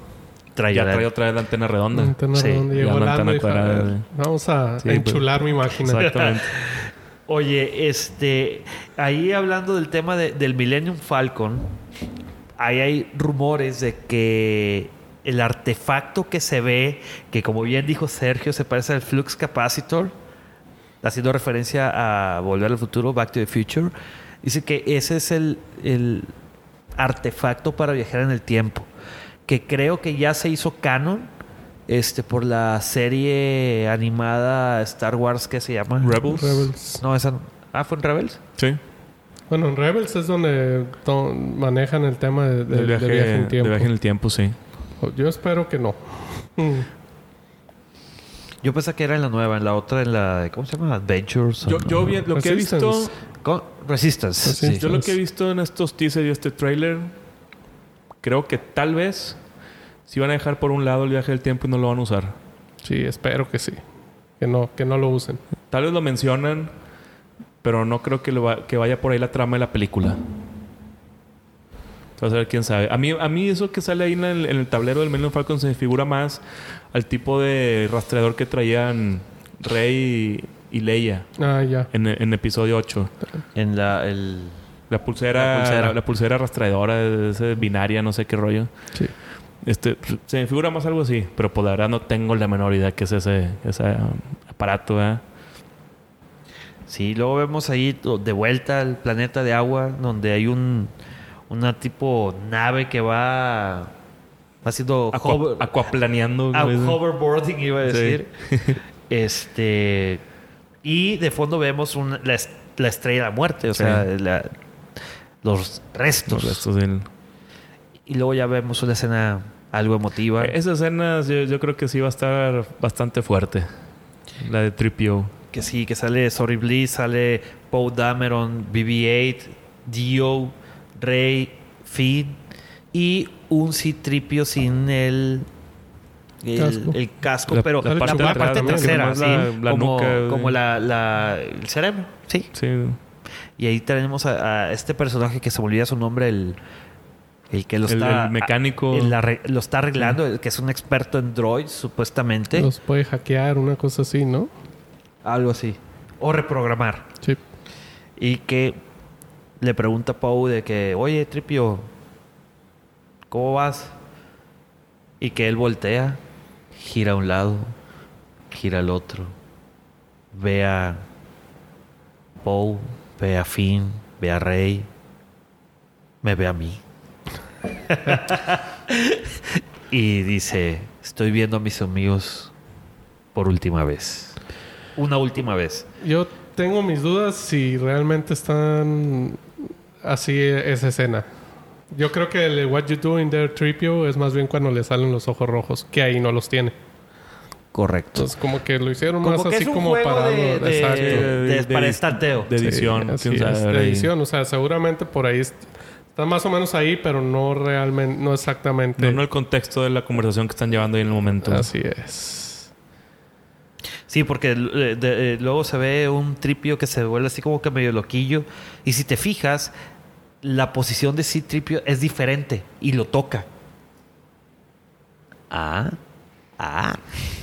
Trae ya la- trae otra vez la antena redonda. Vamos a Sí, enchular mi máquina. Exactamente. Oye, este, ahí hablando del tema de- del Millennium Falcon, ahí hay rumores de que el artefacto que se ve, que como bien dijo Sergio, se parece al Flux Capacitor, haciendo referencia a Volver al Futuro, Back to the Future, dice que ese es el, el artefacto para viajar en el tiempo, que creo que ya se hizo canon este, por la serie animada Star Wars que se llama Rebels. Rebels. no, esa no. Ah, ¿fue en Rebels? Sí. Bueno, en Rebels es donde manejan el tema de, de- Del de viaje, viaje, en de tiempo. viaje en el tiempo, sí. Yo espero que no. Yo pensé que era en la nueva, en la otra, en la... de- ¿Cómo se llama? Adventures. Yo, no? yo vi- lo que he visto... Con- Resistance. Resistance. sí. Yo lo que he visto en estos teasers y este trailer... creo que tal vez si van a dejar por un lado el viaje del tiempo y no lo van a usar. Sí, espero que sí. Que no, que no lo usen. Tal vez lo mencionan, pero no creo que, lo va- que vaya por ahí la trama de la película. Entonces, a ver quién sabe. A mí, a mí eso que sale ahí en el, en el tablero del Millennium Falcon se me figura más al tipo de rastreador que traían Rey y, y Leia Ah, ya. en, en episodio 8. En la... El... La pulsera, La la pulsera. pulsera, rastreadora, ese binaria, no sé qué rollo. Sí. Este, se me figura más algo así, pero pues la verdad no tengo la menor idea que es ese, ese um, aparato, ¿eh? Sí, luego vemos ahí de vuelta al planeta de agua, donde hay un una tipo nave que va haciendo Aqua- hover- Aquaplaneando. güey. hoverboarding, iba a Sí. decir. este y de fondo vemos la, la estrella de la muerte, o Sí. sea, la- los restos. Los restos del- Y luego ya vemos una escena algo emotiva. Esa escena yo, yo creo que sí va a estar bastante fuerte. La de Tripio. Que sí, que sale Sorry Bliss, sale Poe Dameron, BB-8, Dio, Rey, Finn y un C-Tripio sin el el Casco. el casco, La- pero la la, parte la parte trasera, nomás sí, la- la como, nuca, güey. como la, la- el cerebro, sí. Sí. Y ahí tenemos a, a este personaje que se me olvida su nombre, el, el que lo El- está el mecánico. el arre- lo está arreglando, el que es un experto en droids, supuestamente, Los puede hackear, una cosa así, ¿no? algo así, o reprogramar. Sí. Y que le pregunta a Poe de que, oye, Tripio, ¿cómo vas? Y que él voltea, gira a un lado, gira al otro, ve a Poe, ve a Finn, ve a Rey, me ve a mí. y dice, estoy viendo a mis amigos por última vez. Una última vez. Yo tengo mis dudas si realmente están así esa escena. Yo creo que el What You Do in There Tripio es más bien cuando le salen los ojos rojos, que ahí no los tiene. Correcto. Entonces, como que lo hicieron Como más que así es un como para. de- de- exacto. de- para estateo. De Sí, edición. es, sabe, de edición. O sea, seguramente por ahí est- está más o menos ahí, pero no realmente, no exactamente. No, no el contexto de la conversación que están llevando ahí en el momento. Así es. Sí, porque eh, de- eh, luego se ve un tripio que se vuelve así como que medio loquillo. Y si te fijas, la posición de sí tripio es diferente y lo toca. Ah, ah,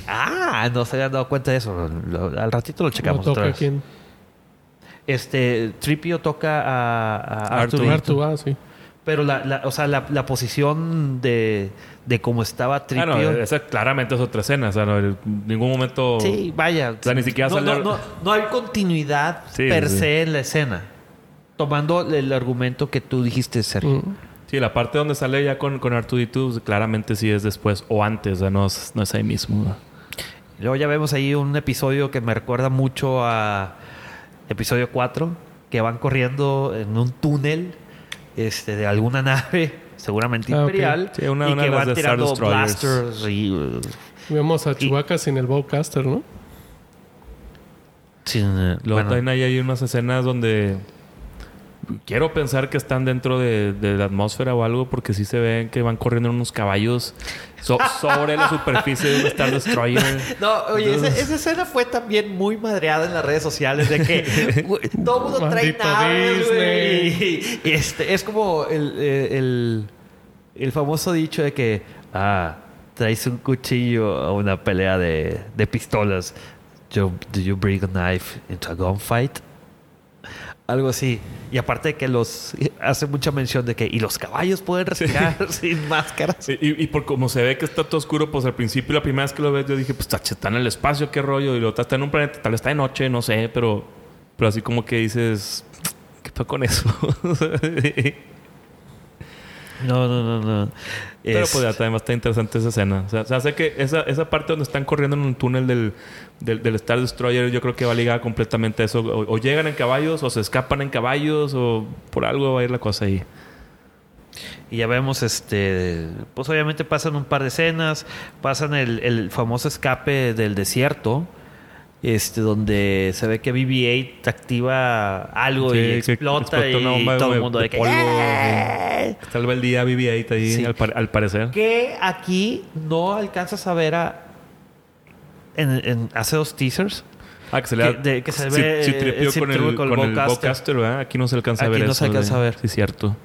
ah, no se habían dado cuenta de eso. Lo- al ratito lo ¿No checamos otra toca vez. quién? Este, Tripio toca a, a Arthur. Arthur. Ah, sí. Pero la, la- o sea, la, la posición de, de cómo estaba Ah, Tripio. no, esa claramente es otra escena. O sea, no, en ningún momento. Sí, vaya. O sea, ni siquiera no, sale- no, no, no hay continuidad Sí, per sí. se en la escena. Tomando el argumento que tú dijiste, Sergio. Mm. Sí, la parte donde sale ya con, con Artudito, pues, claramente sí es después o antes. No es, no es ahí mismo. ¿no? Luego ya vemos ahí un episodio que me recuerda mucho a episodio 4, que van corriendo en un túnel este, de alguna nave, seguramente Ah, imperial, Sí, una- y una que de las van tirando blasters y... uh, Vemos a Chewbacca sin el Bowcaster, ¿no? sin, uh, Luego bueno, también ahí hay unas escenas donde quiero pensar que están dentro de, de la atmósfera o algo porque sí se ven que van corriendo unos caballos so- sobre la superficie de un Star Destroyer. No, oye, esa, esa escena fue también muy madreada en las redes sociales de que todo el mundo trae naves, güey. Y, este, es como el, el, el famoso dicho de que, ah, traes un cuchillo a una pelea de, de pistolas. Do you bring a knife into a gunfight? Algo así. Y aparte de que los hace mucha mención de que y los caballos pueden respirar sin máscaras. Y, y por como se ve que está todo oscuro, pues al principio la primera vez que lo ves yo dije, pues está en el espacio, qué rollo. Y luego está en un planeta, tal vez está de noche, no sé, pero, pero así como que dices, ¿qué pasó con eso? No, no, no, no. Pero Es- pues ya también va a estar interesante esa escena. O sea, o sea, sé que esa, esa parte donde están corriendo en un túnel del, del, del Star Destroyer, yo creo que va ligada completamente a eso. O, o llegan en caballos, o se escapan en caballos, o por algo va a ir la cosa ahí. Y ya vemos, este, pues obviamente pasan un par de escenas, pasan el, el famoso escape del desierto, Este, donde se ve que BB-8 activa algo Sí, y explota y una todo el mundo de de que polvo, ¡Eh! Salva el día BB-8 ahí, Sí. al, par- al parecer. Que aquí no alcanzas a ver a. En, en- hace dos teasers. Ah, que se le Que- de- que se sí- ve, eh, tripió con el, con con el ¿verdad? Aquí no se alcanza a Aquí ver no se alcanza de- a ver. Sí, cierto.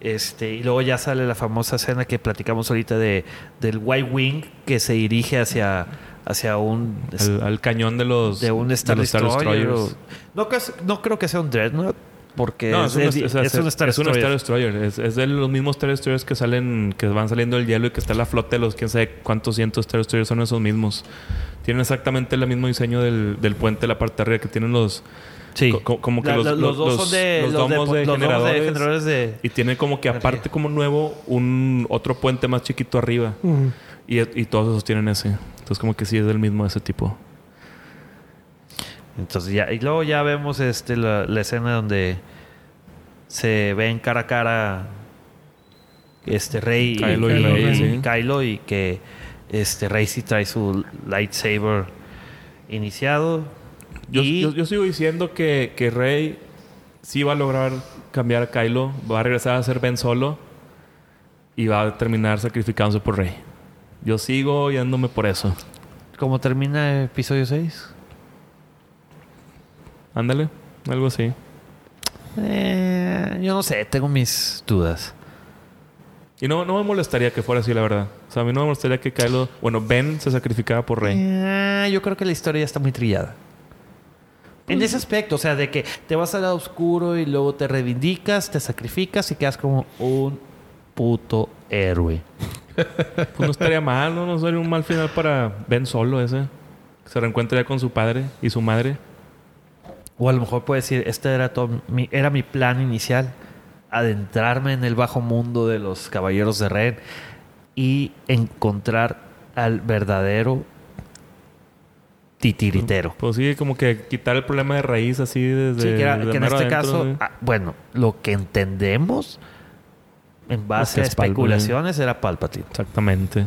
Este, y luego ya sale la famosa escena que platicamos ahorita de, del White Wing que se dirige hacia, hacia un. Al, al cañón de los... de un Star, de los Destroyer. Destroyers. o- no, no creo que sea un Dreadnought. Porque No, es, es, un, de- o sea, es un Star es un Destroyer. Star Destroyer. Es, es de los mismos Star Destroyers que salen, que van saliendo del hielo y que está la flota de los quién sabe cuántos cientos Star Destroyers son esos mismos. Tienen exactamente el mismo diseño del, del puente de la parte de arriba que tienen los... Sí. co- co- como que La- los, la- los- dos los- son de. los los de- domos de, los domos de generadores. generadores de- Y tiene como que aparte como nuevo un otro puente más chiquito arriba. Ujú. Y, y todos esos tienen ese. Entonces como que sí es del mismo ese tipo. Entonces ya, y luego ya vemos este la, la escena donde se ven cara a cara este Rey y Kylo y Rey, sí. Kylo y que este Rey sí trae su lightsaber iniciado. Yo, y yo, yo sigo diciendo que, que Rey sí va a lograr cambiar a Kylo. Va a regresar a ser Ben Solo. Y va a terminar sacrificándose por Rey. Yo sigo yéndome por eso. ¿Cómo termina episodio 6? Ándale. Algo así. Eh, yo no sé, tengo mis dudas. Y no, no me molestaría que fuera así, la verdad. O sea, a mí no me molestaría que Kylo... Bueno, Ben se sacrificara por Rey. Eh, yo creo que la historia ya está muy trillada. En ese aspecto, o sea, de que te vas al lado oscuro y luego te reivindicas, te sacrificas y quedas como un puto héroe. Pues no estaría mal, ¿no? No sería un mal final para Ben Solo ese. Que se reencuentre ya con su padre y su madre. O a lo mejor puedes decir, este era, todo mi, era mi plan inicial, adentrarme en el bajo mundo de los caballeros de Ren y encontrar al verdadero titiritero. Pues sí, como que quitar el problema de raíz así desde... Sí, que, era- desde que en este adentro, caso, ¿sí? ah, bueno, lo que entendemos en base que a Palpatine. especulaciones era Palpatine. Exactamente.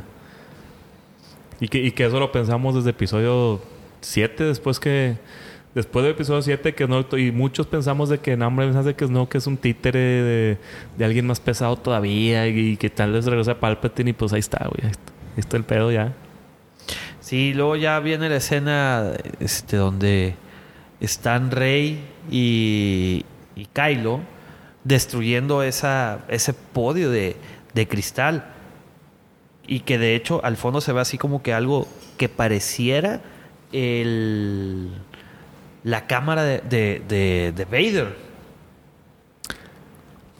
Y que, y que eso lo pensamos desde episodio 7, después que... Después del episodio 7, que no... Y muchos pensamos de que... Hombre, pensamos de que no, que es un títere de, de alguien más pesado todavía. Y, que tal vez regresa Palpatine y pues ahí está, güey. Ahí está, ahí está el pedo ya. Sí, luego ya viene la escena este, donde están Rey y, y Kylo destruyendo esa, ese podio de, de cristal. Y que de hecho al fondo se ve así como que algo que pareciera el, la cámara de, de, de- de Vader.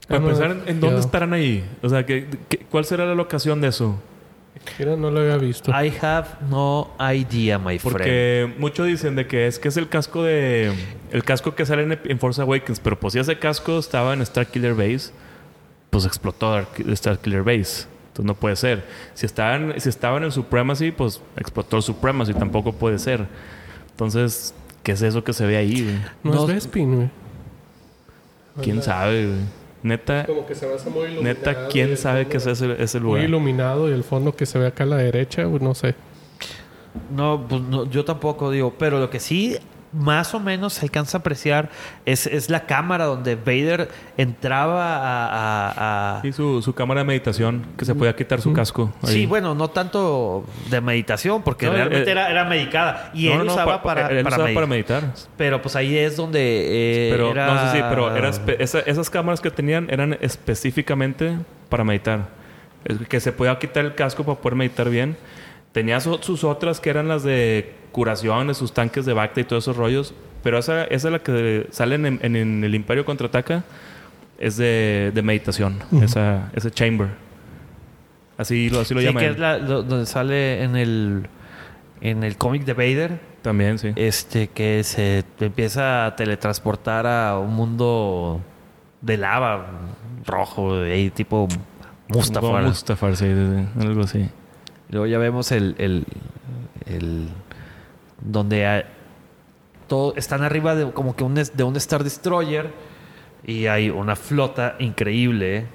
Para pensar en, en dónde estarán ahí. O sea, que, que- ¿cuál será la locación de eso? Mira, no lo había visto. I have no idea, my friend. Porque muchos dicen de que es que es el casco de... El casco que sale en, en Force Awakens. Pero pues si ese casco estaba en Star Killer Base, pues explotó Star Killer Base. Entonces no puede ser. Si estaban, si estaban en Supremacy, pues explotó el Supremacy. Tampoco puede ser. Entonces, ¿qué es eso que se ve ahí, güey? No, No- es Bespin, güey. ¿Quién sabe, güey? Neta, Como que se ve así muy iluminado. neta, ¿quién sabe ese es el, ese Muy lugar? iluminado y el fondo que se ve acá a la derecha, güey, no sé. No, pues no, yo tampoco digo, pero lo que sí más o menos se alcanza a apreciar es, es la cámara donde Vader entraba a... a- a- Sí, su, su cámara de meditación, que se podía quitar su casco. ahí. Sí, bueno, no tanto de meditación, porque No, realmente eh, era, era medicada. Y No, él no, usaba pa- para, él para, usaba medi- para meditar. Pero pues ahí es donde eh, Pero, era... no sé si, pero era esa- esas cámaras que tenían eran específicamente para meditar. Es que se podía quitar el casco para poder meditar bien. Tenía su- sus otras que eran las de curación, de sus tanques de Bacta y todos esos rollos. Pero esa, esa es la que salen en, en- en el Imperio Contraataca. Es de, de meditación. esa, ese chamber. Así lo, así lo Sí, llaman. que es la, lo- donde sale en el, en el cómic de Vader. También, sí. este que se empieza a teletransportar a un mundo de lava rojo, ahí tipo Mustafar. Mustafar, sí, sí, sí, algo así. Luego ya vemos el, el, el- donde hay- todo están arriba de como que un de un Star Destroyer y hay una flota increíble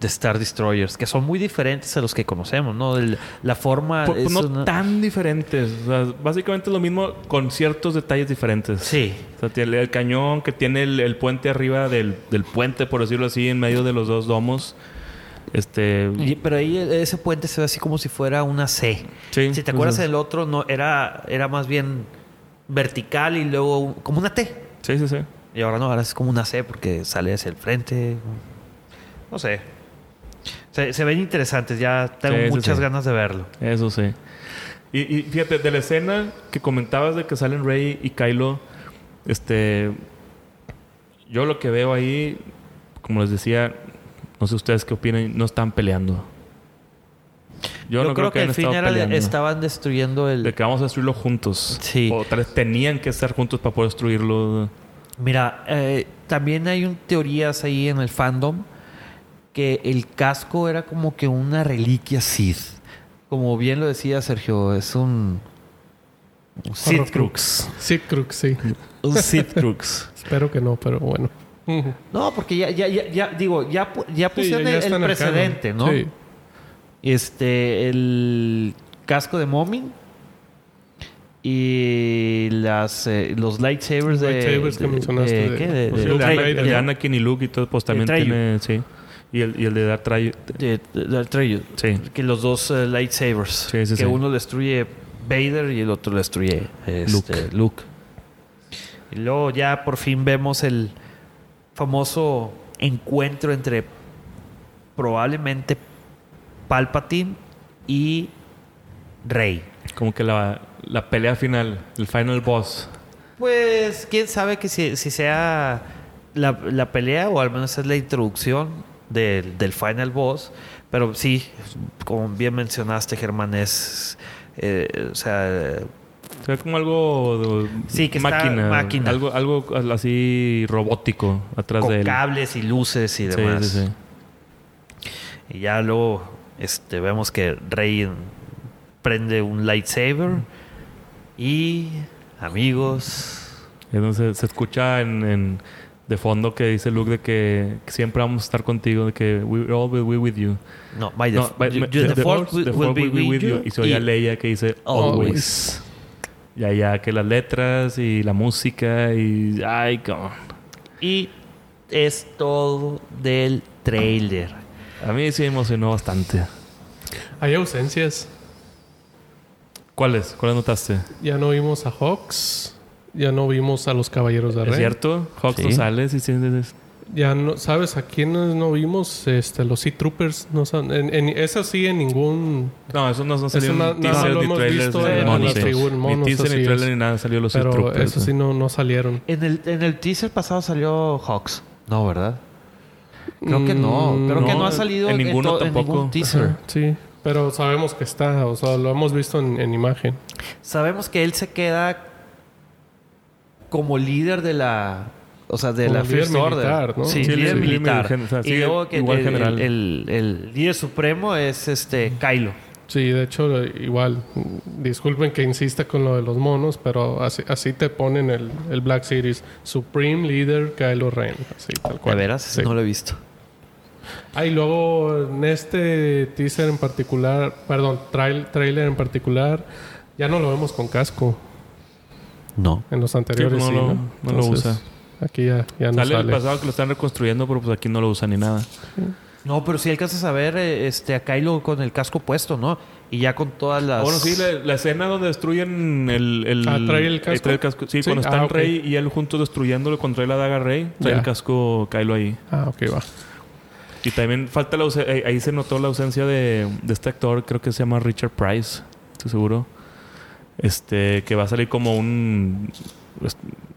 de Star Destroyers, que son muy diferentes a los que conocemos, ¿no? El- la forma... Es no una- tan diferentes. O sea, básicamente lo mismo con ciertos detalles diferentes. Sí. O sea, tiene el cañón que tiene el, el puente arriba del, del puente, por decirlo así, en medio de los dos domos. Este. Y- pero ahí ese puente se ve así como si fuera una C. Sí, si te acuerdas pues, del otro, no era, era más bien vertical y luego como una T. Sí, sí, sí. Y ahora no, ahora es como una C porque sale hacia el frente. No sé. Se, se ven interesantes, ya tengo sí, muchas sí. ganas de verlo. Eso sí. Y, y fíjate, de la escena que comentabas de que salen Rey y Kylo, este. Yo lo que veo ahí, como les decía, no sé ustedes qué opinan, no están peleando. Yo, no creo, que, el hayan fin era peleando. estaban destruyendo el... De que vamos a destruirlo juntos. Sí. O tal vez tenían que estar juntos para poder destruirlo. Mira, eh, también hay un, teorías ahí en el fandom que el casco era como que una reliquia Sith. Como bien lo decía Sergio, es un... un Sith. Crux. Sith Crux, sí. Un Sith Crux. Espero que no, pero bueno. No, porque ya, ya, ya, ya digo, ya, ya Sí, pusieron ya el- el acá, precedente, ¿no? Sí. Este, el casco de Momin y las eh, los lightsabers de, Lightsabers que de- mencionaste de- de- ¿qué? De- pues de- sí, el, de Darth Ana- Vader, el de ¿no? Anakin y Luke y todo, pues también tiene. Sí. Y el, y el de Darth de- de Atreyu. Sí. que los dos eh, lightsabers Sí, sí, que sí. uno destruye Vader y el otro destruye este, Luke. Y luego ya por fin vemos el famoso encuentro entre probablemente Palpatine y Rey. Como que la, la pelea final, el final boss. Pues quién sabe que si, si sea la, la pelea o al menos es la introducción del, del final boss. Pero sí, como bien mencionaste, Germán, es. eh, o sea, Se ve como algo de Sí, que está máquina, máquina. Algo, algo así robótico atrás de con él. cables y luces y demás. sí, sí. Y ya luego este, vemos que Rey prende un lightsaber. Y amigos, Entonces se escucha en, en- de fondo que dice Luke de que, que siempre vamos a estar contigo, de que we all will be with you. no, by the, No, by- you- the- the the Force Force- will, will be be with you. Y se oye a Leia que dice always. Y allá que las letras y la música y... Ay, come on. Y es todo del trailer. A mí sí me emocionó bastante. Hay ausencias. ¿Cuáles? ¿Cuáles notaste? Ya no vimos a Hawks. Ya no vimos a los Caballeros de ¿Es Rey. cierto? Hawks Sí. no sale. Sí, sí, sí. Ya no, ¿sabes a quiénes no vimos? Este, los Sea Troopers. No son, en, en- eso sí, en ningún. No, eso no, no salió Eso en no- no teaser lo ni hemos trailers visto de en monos, las sí. figuras, Ni teaser, ni trailer, ni nada. Salió los Sea Pero Troopers, eso sí no, no salieron. En el, en el teaser pasado salió Hawks. No, ¿verdad? Creo que no. Mm, Creo que no, ha salido en ninguno to- tampoco. ningún teaser. Ajá, sí. Pero sabemos que está. O sea, lo hemos visto en, en imagen. Sabemos que él se queda como líder de la... O sea, de Como la First Order. militar, ¿no? Sí, Sí, líder sí, militar. líder, o sea, y luego que igual el, general. el- el líder supremo es este Kylo. Sí, de hecho, igual. Disculpen que insista con lo de los monos, pero así, así te ponen el, el Black Series. Supreme Leader Kylo Ren. Así, tal ¿De cual. veras? Sí. No lo he visto. Ah, y luego en este teaser en particular, perdón, trail, trailer en particular, ya no lo vemos con casco. No. En los anteriores no sí, lo- ¿no? no lo usa. Aquí ya, ya no Sale el sale. pasado que lo están reconstruyendo, pero pues aquí no lo usan ni nada. No, pero sí alcanzas a ver eh, este, a Kylo con el casco puesto, ¿no? Y ya con todas las... Bueno, sí, la, la escena donde destruyen el... el Ah, ¿trae el casco? trae casco. Sí, Sí, cuando están ah. Rey y él juntos destruyéndolo contra la daga Rey, trae el casco Kylo ahí. Ah, ok, va. Y también falta la ausencia... Ahí se notó la ausencia de, de este actor, creo que se llama Richard Price, estoy seguro. Este, que va a salir como un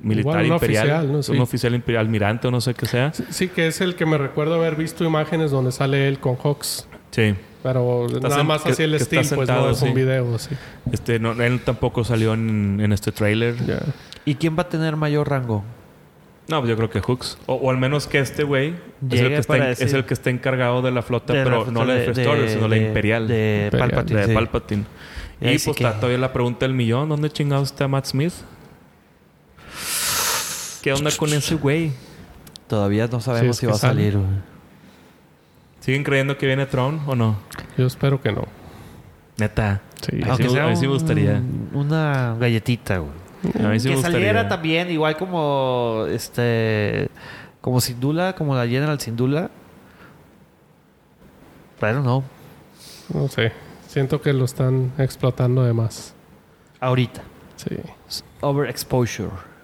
militar Igual, un imperial. oficial, ¿no? Sí. Un oficial imperial, almirante o no sé qué sea. Sí, sí, que es el que me recuerdo haber visto imágenes donde sale él con Hawks. Sí. Pero nada más que- así el estilo, pues no es un video. Este, no, él tampoco salió en, en este tráiler. Ya. ¿Y quién va a tener mayor rango? No, pues yo creo que Hooks. O, o al menos que este güey es, es el que está encargado de la flota, De pero la- no la de, Order, sino la de- imperial. De, De. Palpatine. sí. Palpatine. Y pues que- está todavía la pregunta del millón. ¿Dónde chingados está Matt Smith? ¿Qué onda con ese güey? Todavía no sabemos Sí, si va a sale. salir. güey. ¿Siguen creyendo que viene Tron o no? Yo espero que no. Neta. Sí. Sí, Aunque me- sea ahí sí me gustaría. Una galletita, güey. A mí sí que me saliera gustaría. también, igual como este. Como Sindula, como la General Sindula. Pero no. No sé. Siento que lo están explotando de más. Ahorita. Sí. Overexposure.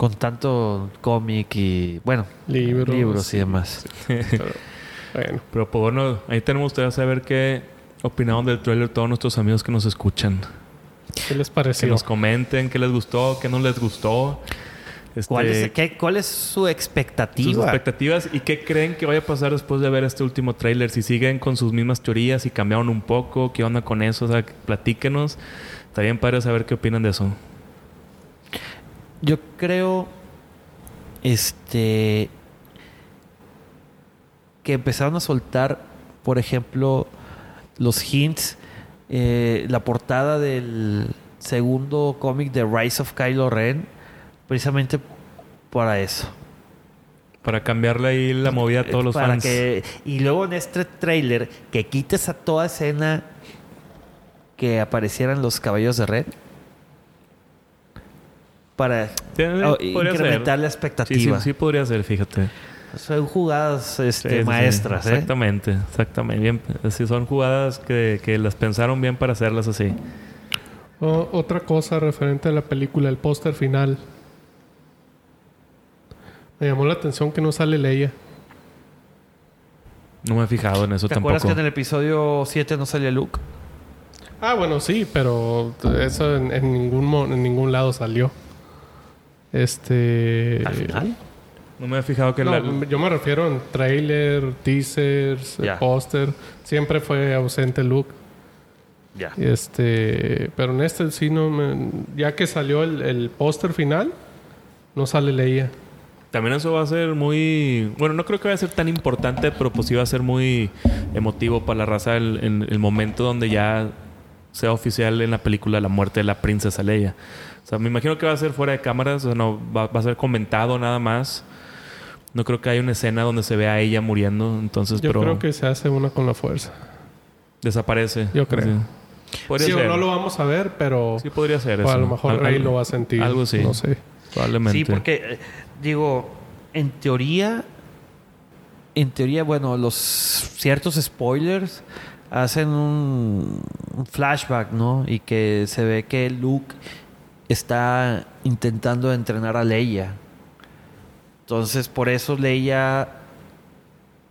Con tanto cómic y. Bueno, Libros. libros y demás. Pero, bueno. Pero pues bueno, ahí tenemos ustedes a saber qué opinaron del trailer todos nuestros amigos que nos escuchan. ¿Qué les Que pareció? nos comenten qué les gustó, qué no les gustó. Este, ¿Cuál, es, qué- cuál es su sus expectativa? expectativas y qué creen que vaya a pasar después de ver este último tráiler. Si siguen con sus mismas teorías y cambiaron un poco, qué onda con eso, o sea, platíquenos. Está bien padre saber qué opinan de eso. Yo creo. Este. Que empezaron a soltar, por ejemplo, los hints. eh, la portada del segundo cómic de Rise of Kylo Ren. Precisamente para eso. Para cambiarle ahí la movida a todos los Para fans. que- y luego en este trailer, que quites a toda escena que aparecieran los caballos de red. Para Sí, oh, incrementar la expectativa. Sí, sí, sí podría ser, fíjate. Son jugadas este, Sí, sí, sí. maestras, ¿eh? Exactamente, exactamente. Bien, sí, son jugadas que, que las pensaron bien para hacerlas así. O- otra cosa referente a la película, el póster final. Me llamó la atención que no sale Leia. No me he fijado en eso ¿Te tampoco. acuerdas que en el episodio 7 no salía Luke? Ah, bueno, sí, pero eso en, en ningún en ningún lado salió. Este. ¿Al final? No me he fijado que No, la- yo me refiero en trailer, teasers, Ya. póster. Siempre fue ausente Luke. Ya. Este, pero en este sí no me- ya que salió el, el póster final, no sale Leia. También eso va a ser muy... Bueno, no creo que vaya a ser tan importante, pero pues sí va a ser muy emotivo para la raza el, en el momento donde ya sea oficial en la película la muerte de la princesa Leia. O sea, me imagino que va a ser fuera de cámaras, o sea, no, va, va a ser comentado nada más. No creo que haya una escena donde se vea a ella muriendo, entonces, Yo pero creo que se hace una con la fuerza. desaparece. Yo creo. Sí. Podría Sí, o ser. no lo vamos a ver, pero Sí, podría ser o eso. a lo mejor Rey lo va a sentir. Algo así. No sé. Probablemente. Sí, porque, eh, digo, en teoría, en teoría, bueno, los ciertos spoilers hacen un, un flashback, ¿no? Y que se ve que Luke está intentando entrenar a Leia. Entonces, por eso Leia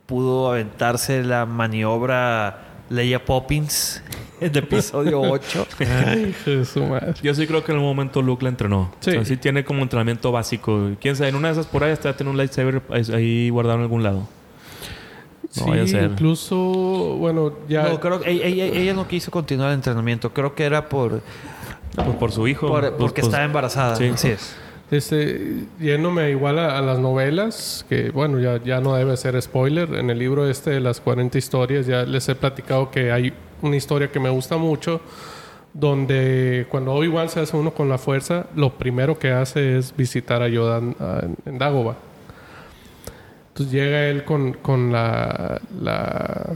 pudo aventarse la maniobra Leia Poppins en el episodio 8. Ay, madre. Yo sí creo que en algún momento Luke la entrenó. Sí. O sea, sí tiene como entrenamiento básico. Quién sabe, en una de esas por ahí hasta tiene un lightsaber ahí- ahí guardado en algún lado. No sí, vaya a ser. incluso, bueno, ya. No, creo que ella, ella- ella no quiso continuar el entrenamiento. Creo que era por, Pues por su hijo. por- Pues- porque pues- estaba embarazada. sí. Así es. Este, yéndome igual a, a las novelas, que bueno, ya, ya no debe ser spoiler. En el libro este de las 40 historias, ya les he platicado que hay una historia que me gusta mucho, donde cuando Obi-Wan se hace uno con la fuerza, lo primero que hace es visitar a Yoda en, en- en Dagobah. Entonces llega él con, con la, la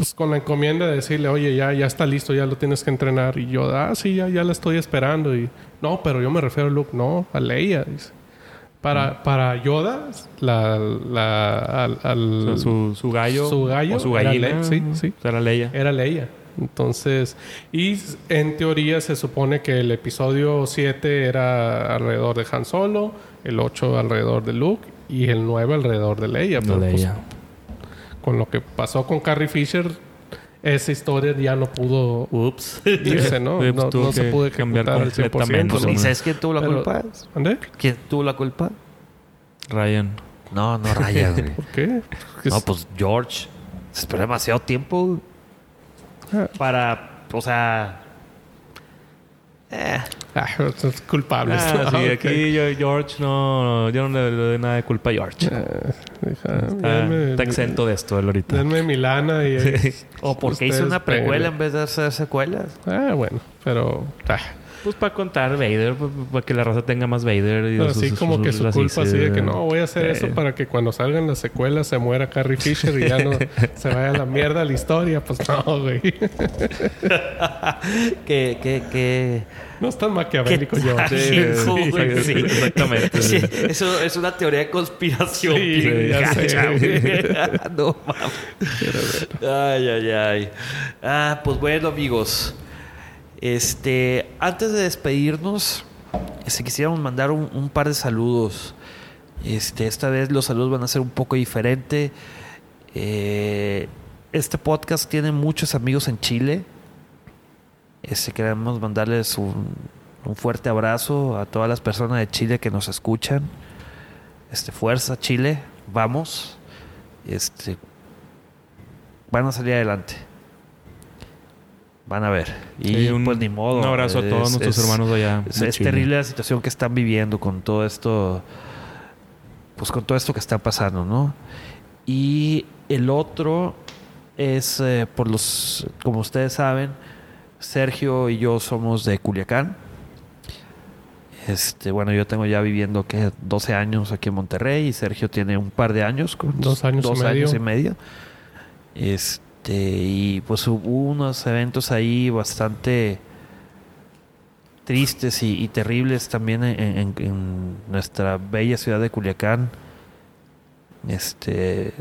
pues con la encomienda de decirle, oye, ya, ya está listo, ya lo tienes que entrenar. Y yo, ah, sí, ya, ya la estoy esperando. Y no, pero yo me refiero a Luke, no, a Leia. dice. Para, para Yoda, la, la, al, al- o sea, su, su gallo. Su gallo O su era gallina. Le- sí, sí. O sea, Era Leia. era Leia. Entonces, y en teoría se supone que el episodio 7 era alrededor de Han Solo, el 8 alrededor de Luke y el 9 alrededor de Leia. De Pero, pues, Leia. Con lo que pasó con Carrie Fisher, esa historia ya no pudo Ups. irse, ¿no? No se pudo cambiar ejecutar al 100%. completamente, ¿no? ¿Y sabes quién tuvo la Pero- culpa? ¿Ande? ¿Quién tuvo la culpa? Ryan. No, no güey. ¿Por qué? No, es- pues George. Se esperó demasiado tiempo Ah. para, o sea... eh, Ah, es culpable. Ah, sí, ok. aquí yo, George no... Yo no le, le doy nada de culpa a George. Ah, deja- Está, denme- está exento de esto él ahorita. Denme mi lana y... o porque hizo una precuela en vez de hacer secuelas. Ah, bueno, pero... ah. Pues para contar Vader, pues, para que la raza tenga más Vader. Y así sus- como sus- que su culpa así de que no, voy a hacer Sí. eso para que cuando salgan las secuelas se muera Carrie Fisher y ya no se vaya a la mierda la historia. Pues no, güey. que, que, que, No es tan maquiavélico ¿Qué yo. Sí, Sí, sí, sí. exactamente. Sí, eso es una teoría de conspiración. Gacha, no mames. Ay, ay, ay. Ah, pues bueno, amigos. Este, antes de despedirnos, si quisiéramos mandar un, un par de saludos. Este, esta vez los saludos van a ser un poco diferente. Eh, este podcast tiene muchos amigos en Chile. Este, queremos mandarles un, un fuerte abrazo a todas las personas de Chile que nos escuchan. Este, fuerza Chile, vamos. Este, van a salir adelante. Van a ver. Y Sí, un- pues ni modo. Un abrazo a todos Es- nuestros es- hermanos allá. Es, terrible la situación que están viviendo con todo esto. Pues con todo esto que está pasando, ¿no? Y el otro es eh, por los, como ustedes saben, Sergio y yo somos de Culiacán. Este, bueno, yo tengo ya viviendo que 12 años aquí en Monterrey y Sergio tiene un par de años, con Dos años y dos medio. años y medio. Este, y pues hubo unos eventos ahí bastante tristes y, y terribles también en, en- en nuestra bella ciudad de Culiacán. Este,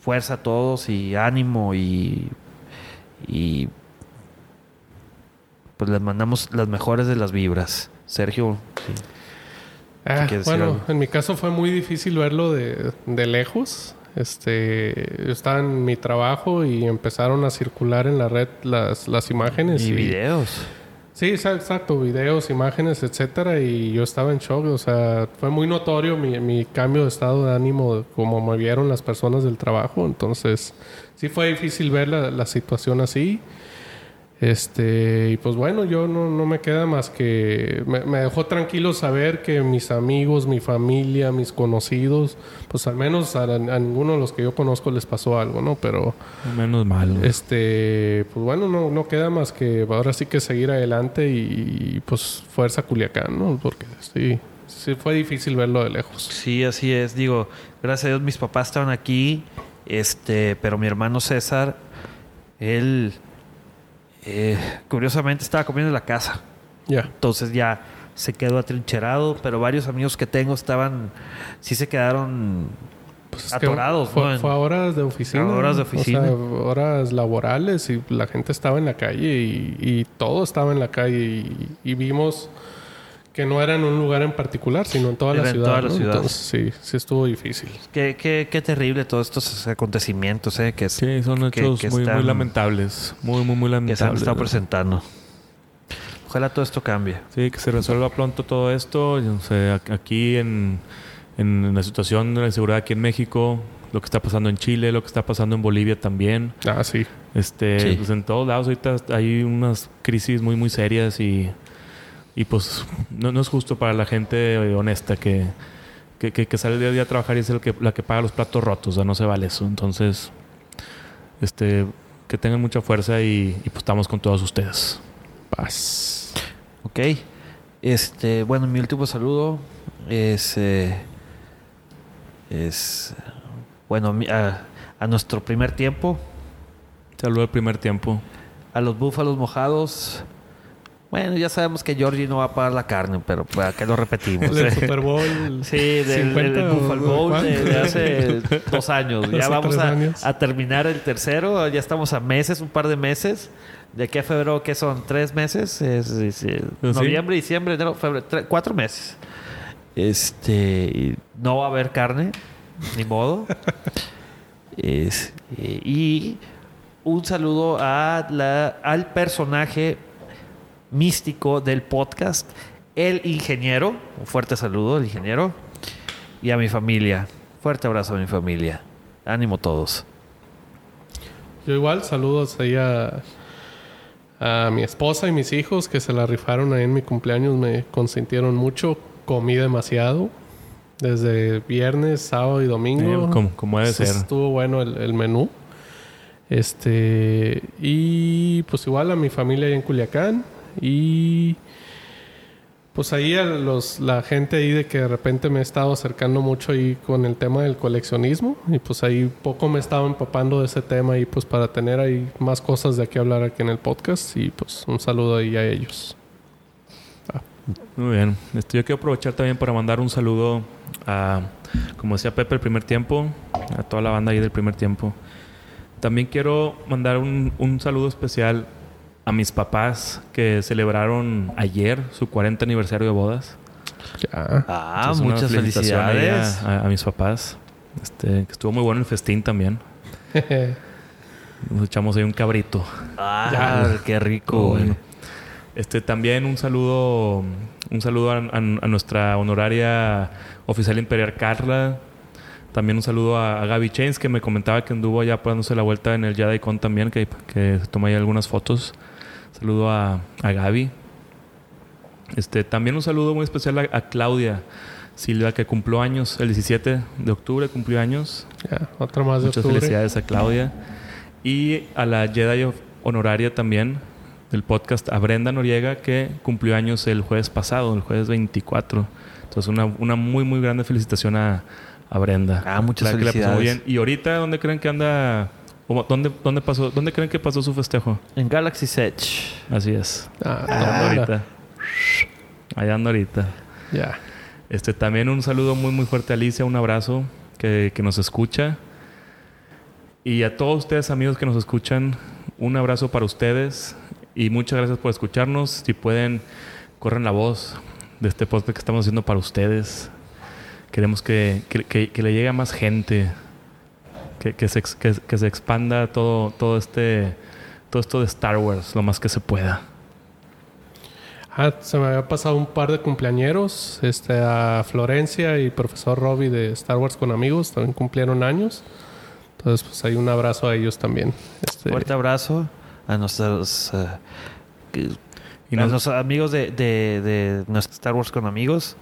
fuerza a todos y ánimo y, y pues les mandamos las mejores de las vibras. Sergio, sí. Ah, ¿Qué quieres decir bueno, en mi caso fue muy difícil verlo de, de lejos. Este, yo estaba en mi trabajo y empezaron a circular en la red las, las imágenes. y videos. Sí, exa- exacto, videos, imágenes, etcétera, y yo estaba en shock, o sea, fue muy notorio mi, mi cambio de estado de ánimo, como me vieron las personas del trabajo, entonces sí fue difícil ver la, la situación así. Este, y pues bueno, yo no, no me queda más que. Me, me dejó tranquilo saber que mis amigos, mi familia, mis conocidos, pues al menos a, a ninguno de los que yo conozco les pasó algo, ¿no? Pero. Menos mal. Este, pues bueno, no, no queda más que ahora sí que seguir adelante y, y, pues fuerza Culiacán, ¿no? Porque sí, sí fue difícil verlo de lejos. Sí, así es. Digo, gracias a Dios mis papás estaban aquí, este, pero mi hermano César, él, eh, curiosamente estaba comiendo en la casa. Ya. Entonces ya se quedó atrincherado, pero varios amigos que tengo estaban, sí se quedaron Pues atorados, fue, ¿no? En- fue a horas de oficina. a horas de oficina. O sea, horas laborales y la gente estaba en la calle y, y todo estaba en la calle y, y vimos que no era en un lugar en particular, sino en toda la Era en ciudad. toda la ¿no? ciudad. Entonces sí, sí estuvo difícil. Qué, qué, qué terrible todos estos acontecimientos, ¿eh? Que, Sí, son que- hechos que muy, muy están- lamentables. Muy, muy, muy que se han lamentables. estado presentando. Ojalá todo esto cambie. Sí, que se resuelva pronto todo esto. Yo no sé, aquí en, en la situación de la inseguridad aquí en México, lo que está pasando en Chile, lo que está pasando en Bolivia también. Ah, sí. Este, Sí. pues en todos lados ahorita hay unas crisis muy, muy serias y, y pues no, no es justo para la gente honesta que, que, que- que sale día a día a trabajar y es el que, la que paga los platos rotos. O sea, no se vale eso. Entonces, este, que tengan mucha fuerza y, y pues estamos con todos ustedes. Paz. Ok. Este, bueno, mi último saludo es. eh, es. Bueno, a, a nuestro primer tiempo, Saludo al primer tiempo. a los búfalos mojados. Bueno, ya sabemos que Georgie no va a pagar la carne, pero ¿para qué lo repetimos? El del? Super Bowl. Sí, del, 50 del Buffalo Bowl de, hace dos años. Ya vamos a, años. a terminar el tercero. Ya estamos a meses, un par de meses. De aquí a febrero, ¿qué son? ¿Tres meses? Es, es- es- sí. noviembre, diciembre, enero, febrero. cuatro meses. Este... No va a haber carne. Ni modo. Eh, y un saludo a la, al personaje místico del podcast, el ingeniero. Un fuerte saludo al ingeniero. Y a mi familia. Fuerte abrazo a mi familia. Ánimo todos. Yo igual, saludos ahí a, a mi esposa y mis hijos que se la rifaron ahí en mi cumpleaños, me consintieron mucho, comí demasiado, desde viernes, sábado y domingo. Eh, como, como debe Entonces, ser. Estuvo bueno el, el menú. Este, y pues igual a mi familia ahí en Culiacán. Y pues ahí los, la gente ahí de que de repente me he estado acercando mucho ahí con el tema del coleccionismo y pues ahí poco me he estado empapando de ese tema y pues para tener ahí más cosas de qué hablar aquí en el podcast y pues un saludo ahí a ellos. Muy bien. Este, yo quiero aprovechar también para mandar un saludo a, como decía Pepe, el primer tiempo, a toda la banda ahí del primer tiempo. También quiero mandar un, un saludo especial a mis papás que celebraron ayer su 40 aniversario de bodas. Ya. Ah, Entonces, una muchas felicidades. A, a- a mis papás. Este, que estuvo muy bueno el festín también. Nos echamos ahí un cabrito. Ah, Ya. qué rico. Bueno. Este, también un saludo, un saludo a, a- a nuestra honoraria oficial imperial Carla. También un saludo a, a Gaby Chains, que me comentaba que anduvo allá dándose la vuelta en el JediCon también, que, que tomó ahí algunas fotos. Saludo a, a Gaby. Este, también un saludo muy especial a, a Claudia Silva, que cumplió años el 17 de octubre, cumplió años. Ya, otra más de Muchas octubre. felicidades a Claudia. Y a la Jedi honoraria también del podcast, a Brenda Noriega, que cumplió años el jueves pasado, el jueves 24. Entonces, una, una muy, muy grande felicitación a, a Brenda. Ah, muchas La que la felicidades. bien. ¿Y ahorita dónde creen que anda? ¿Dónde, dónde, pasó, ¿Dónde creen que pasó su festejo? En Galaxy Edge. Así es. Ah, anda. ahorita. Allá anda ahorita. Ya. Este, también un saludo muy, muy fuerte a Alicia, un abrazo que, que nos escucha. Y a todos ustedes, amigos que nos escuchan, un abrazo para ustedes y muchas gracias por escucharnos. Si pueden, corren la voz de este podcast que estamos haciendo para ustedes. Queremos que, que- que- que le llegue a más gente, que, que se, que- que se expanda todo, todo, este, todo esto de Star Wars lo más que se pueda. Ah, se me había pasado un par de cumpleañeros, este, a Florencia y profesor Robbie de Star Wars con amigos, también cumplieron años. Entonces, pues hay un abrazo a ellos también. Este, Fuerte abrazo a nuestros, que- Y a nos- nuestros amigos de, de, de nuestro Star Wars con amigos.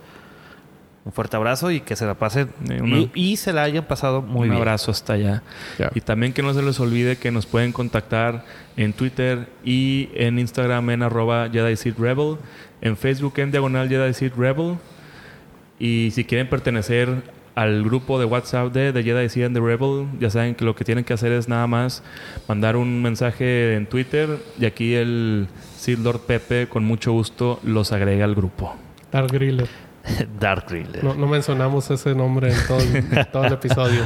Un fuerte abrazo y que se la pasen una- y, y se la hayan pasado muy un bien. abrazo hasta allá. Y también que no se les olvide que nos pueden contactar en Twitter y en Instagram en arroba Jedi Seed Rebel, en Facebook en diagonal Jedi Seed Rebel. Y si quieren pertenecer al grupo de WhatsApp de The Jedi Seed and the Rebel, ya saben que lo que tienen que hacer es nada más mandar un mensaje en Twitter y aquí el Seed Lord Pepe con mucho gusto los agrega al grupo. Dark Griller. Dark Griller. No, no mencionamos ese nombre en todo el, en todo el episodio.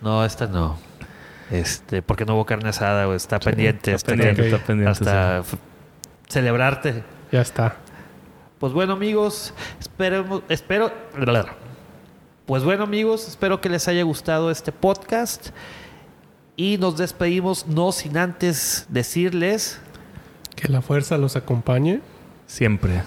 No, esta no. Este, porque no hubo carne asada, güey. Está pendiente. Está hasta pendiente, que- está pendiente, hasta f- celebrarte. Ya está. Pues bueno, amigos, esperemos, espero. Pues bueno, amigos, espero que les haya gustado este podcast. Y nos despedimos, no sin antes decirles. Que la fuerza los acompañe. Siempre.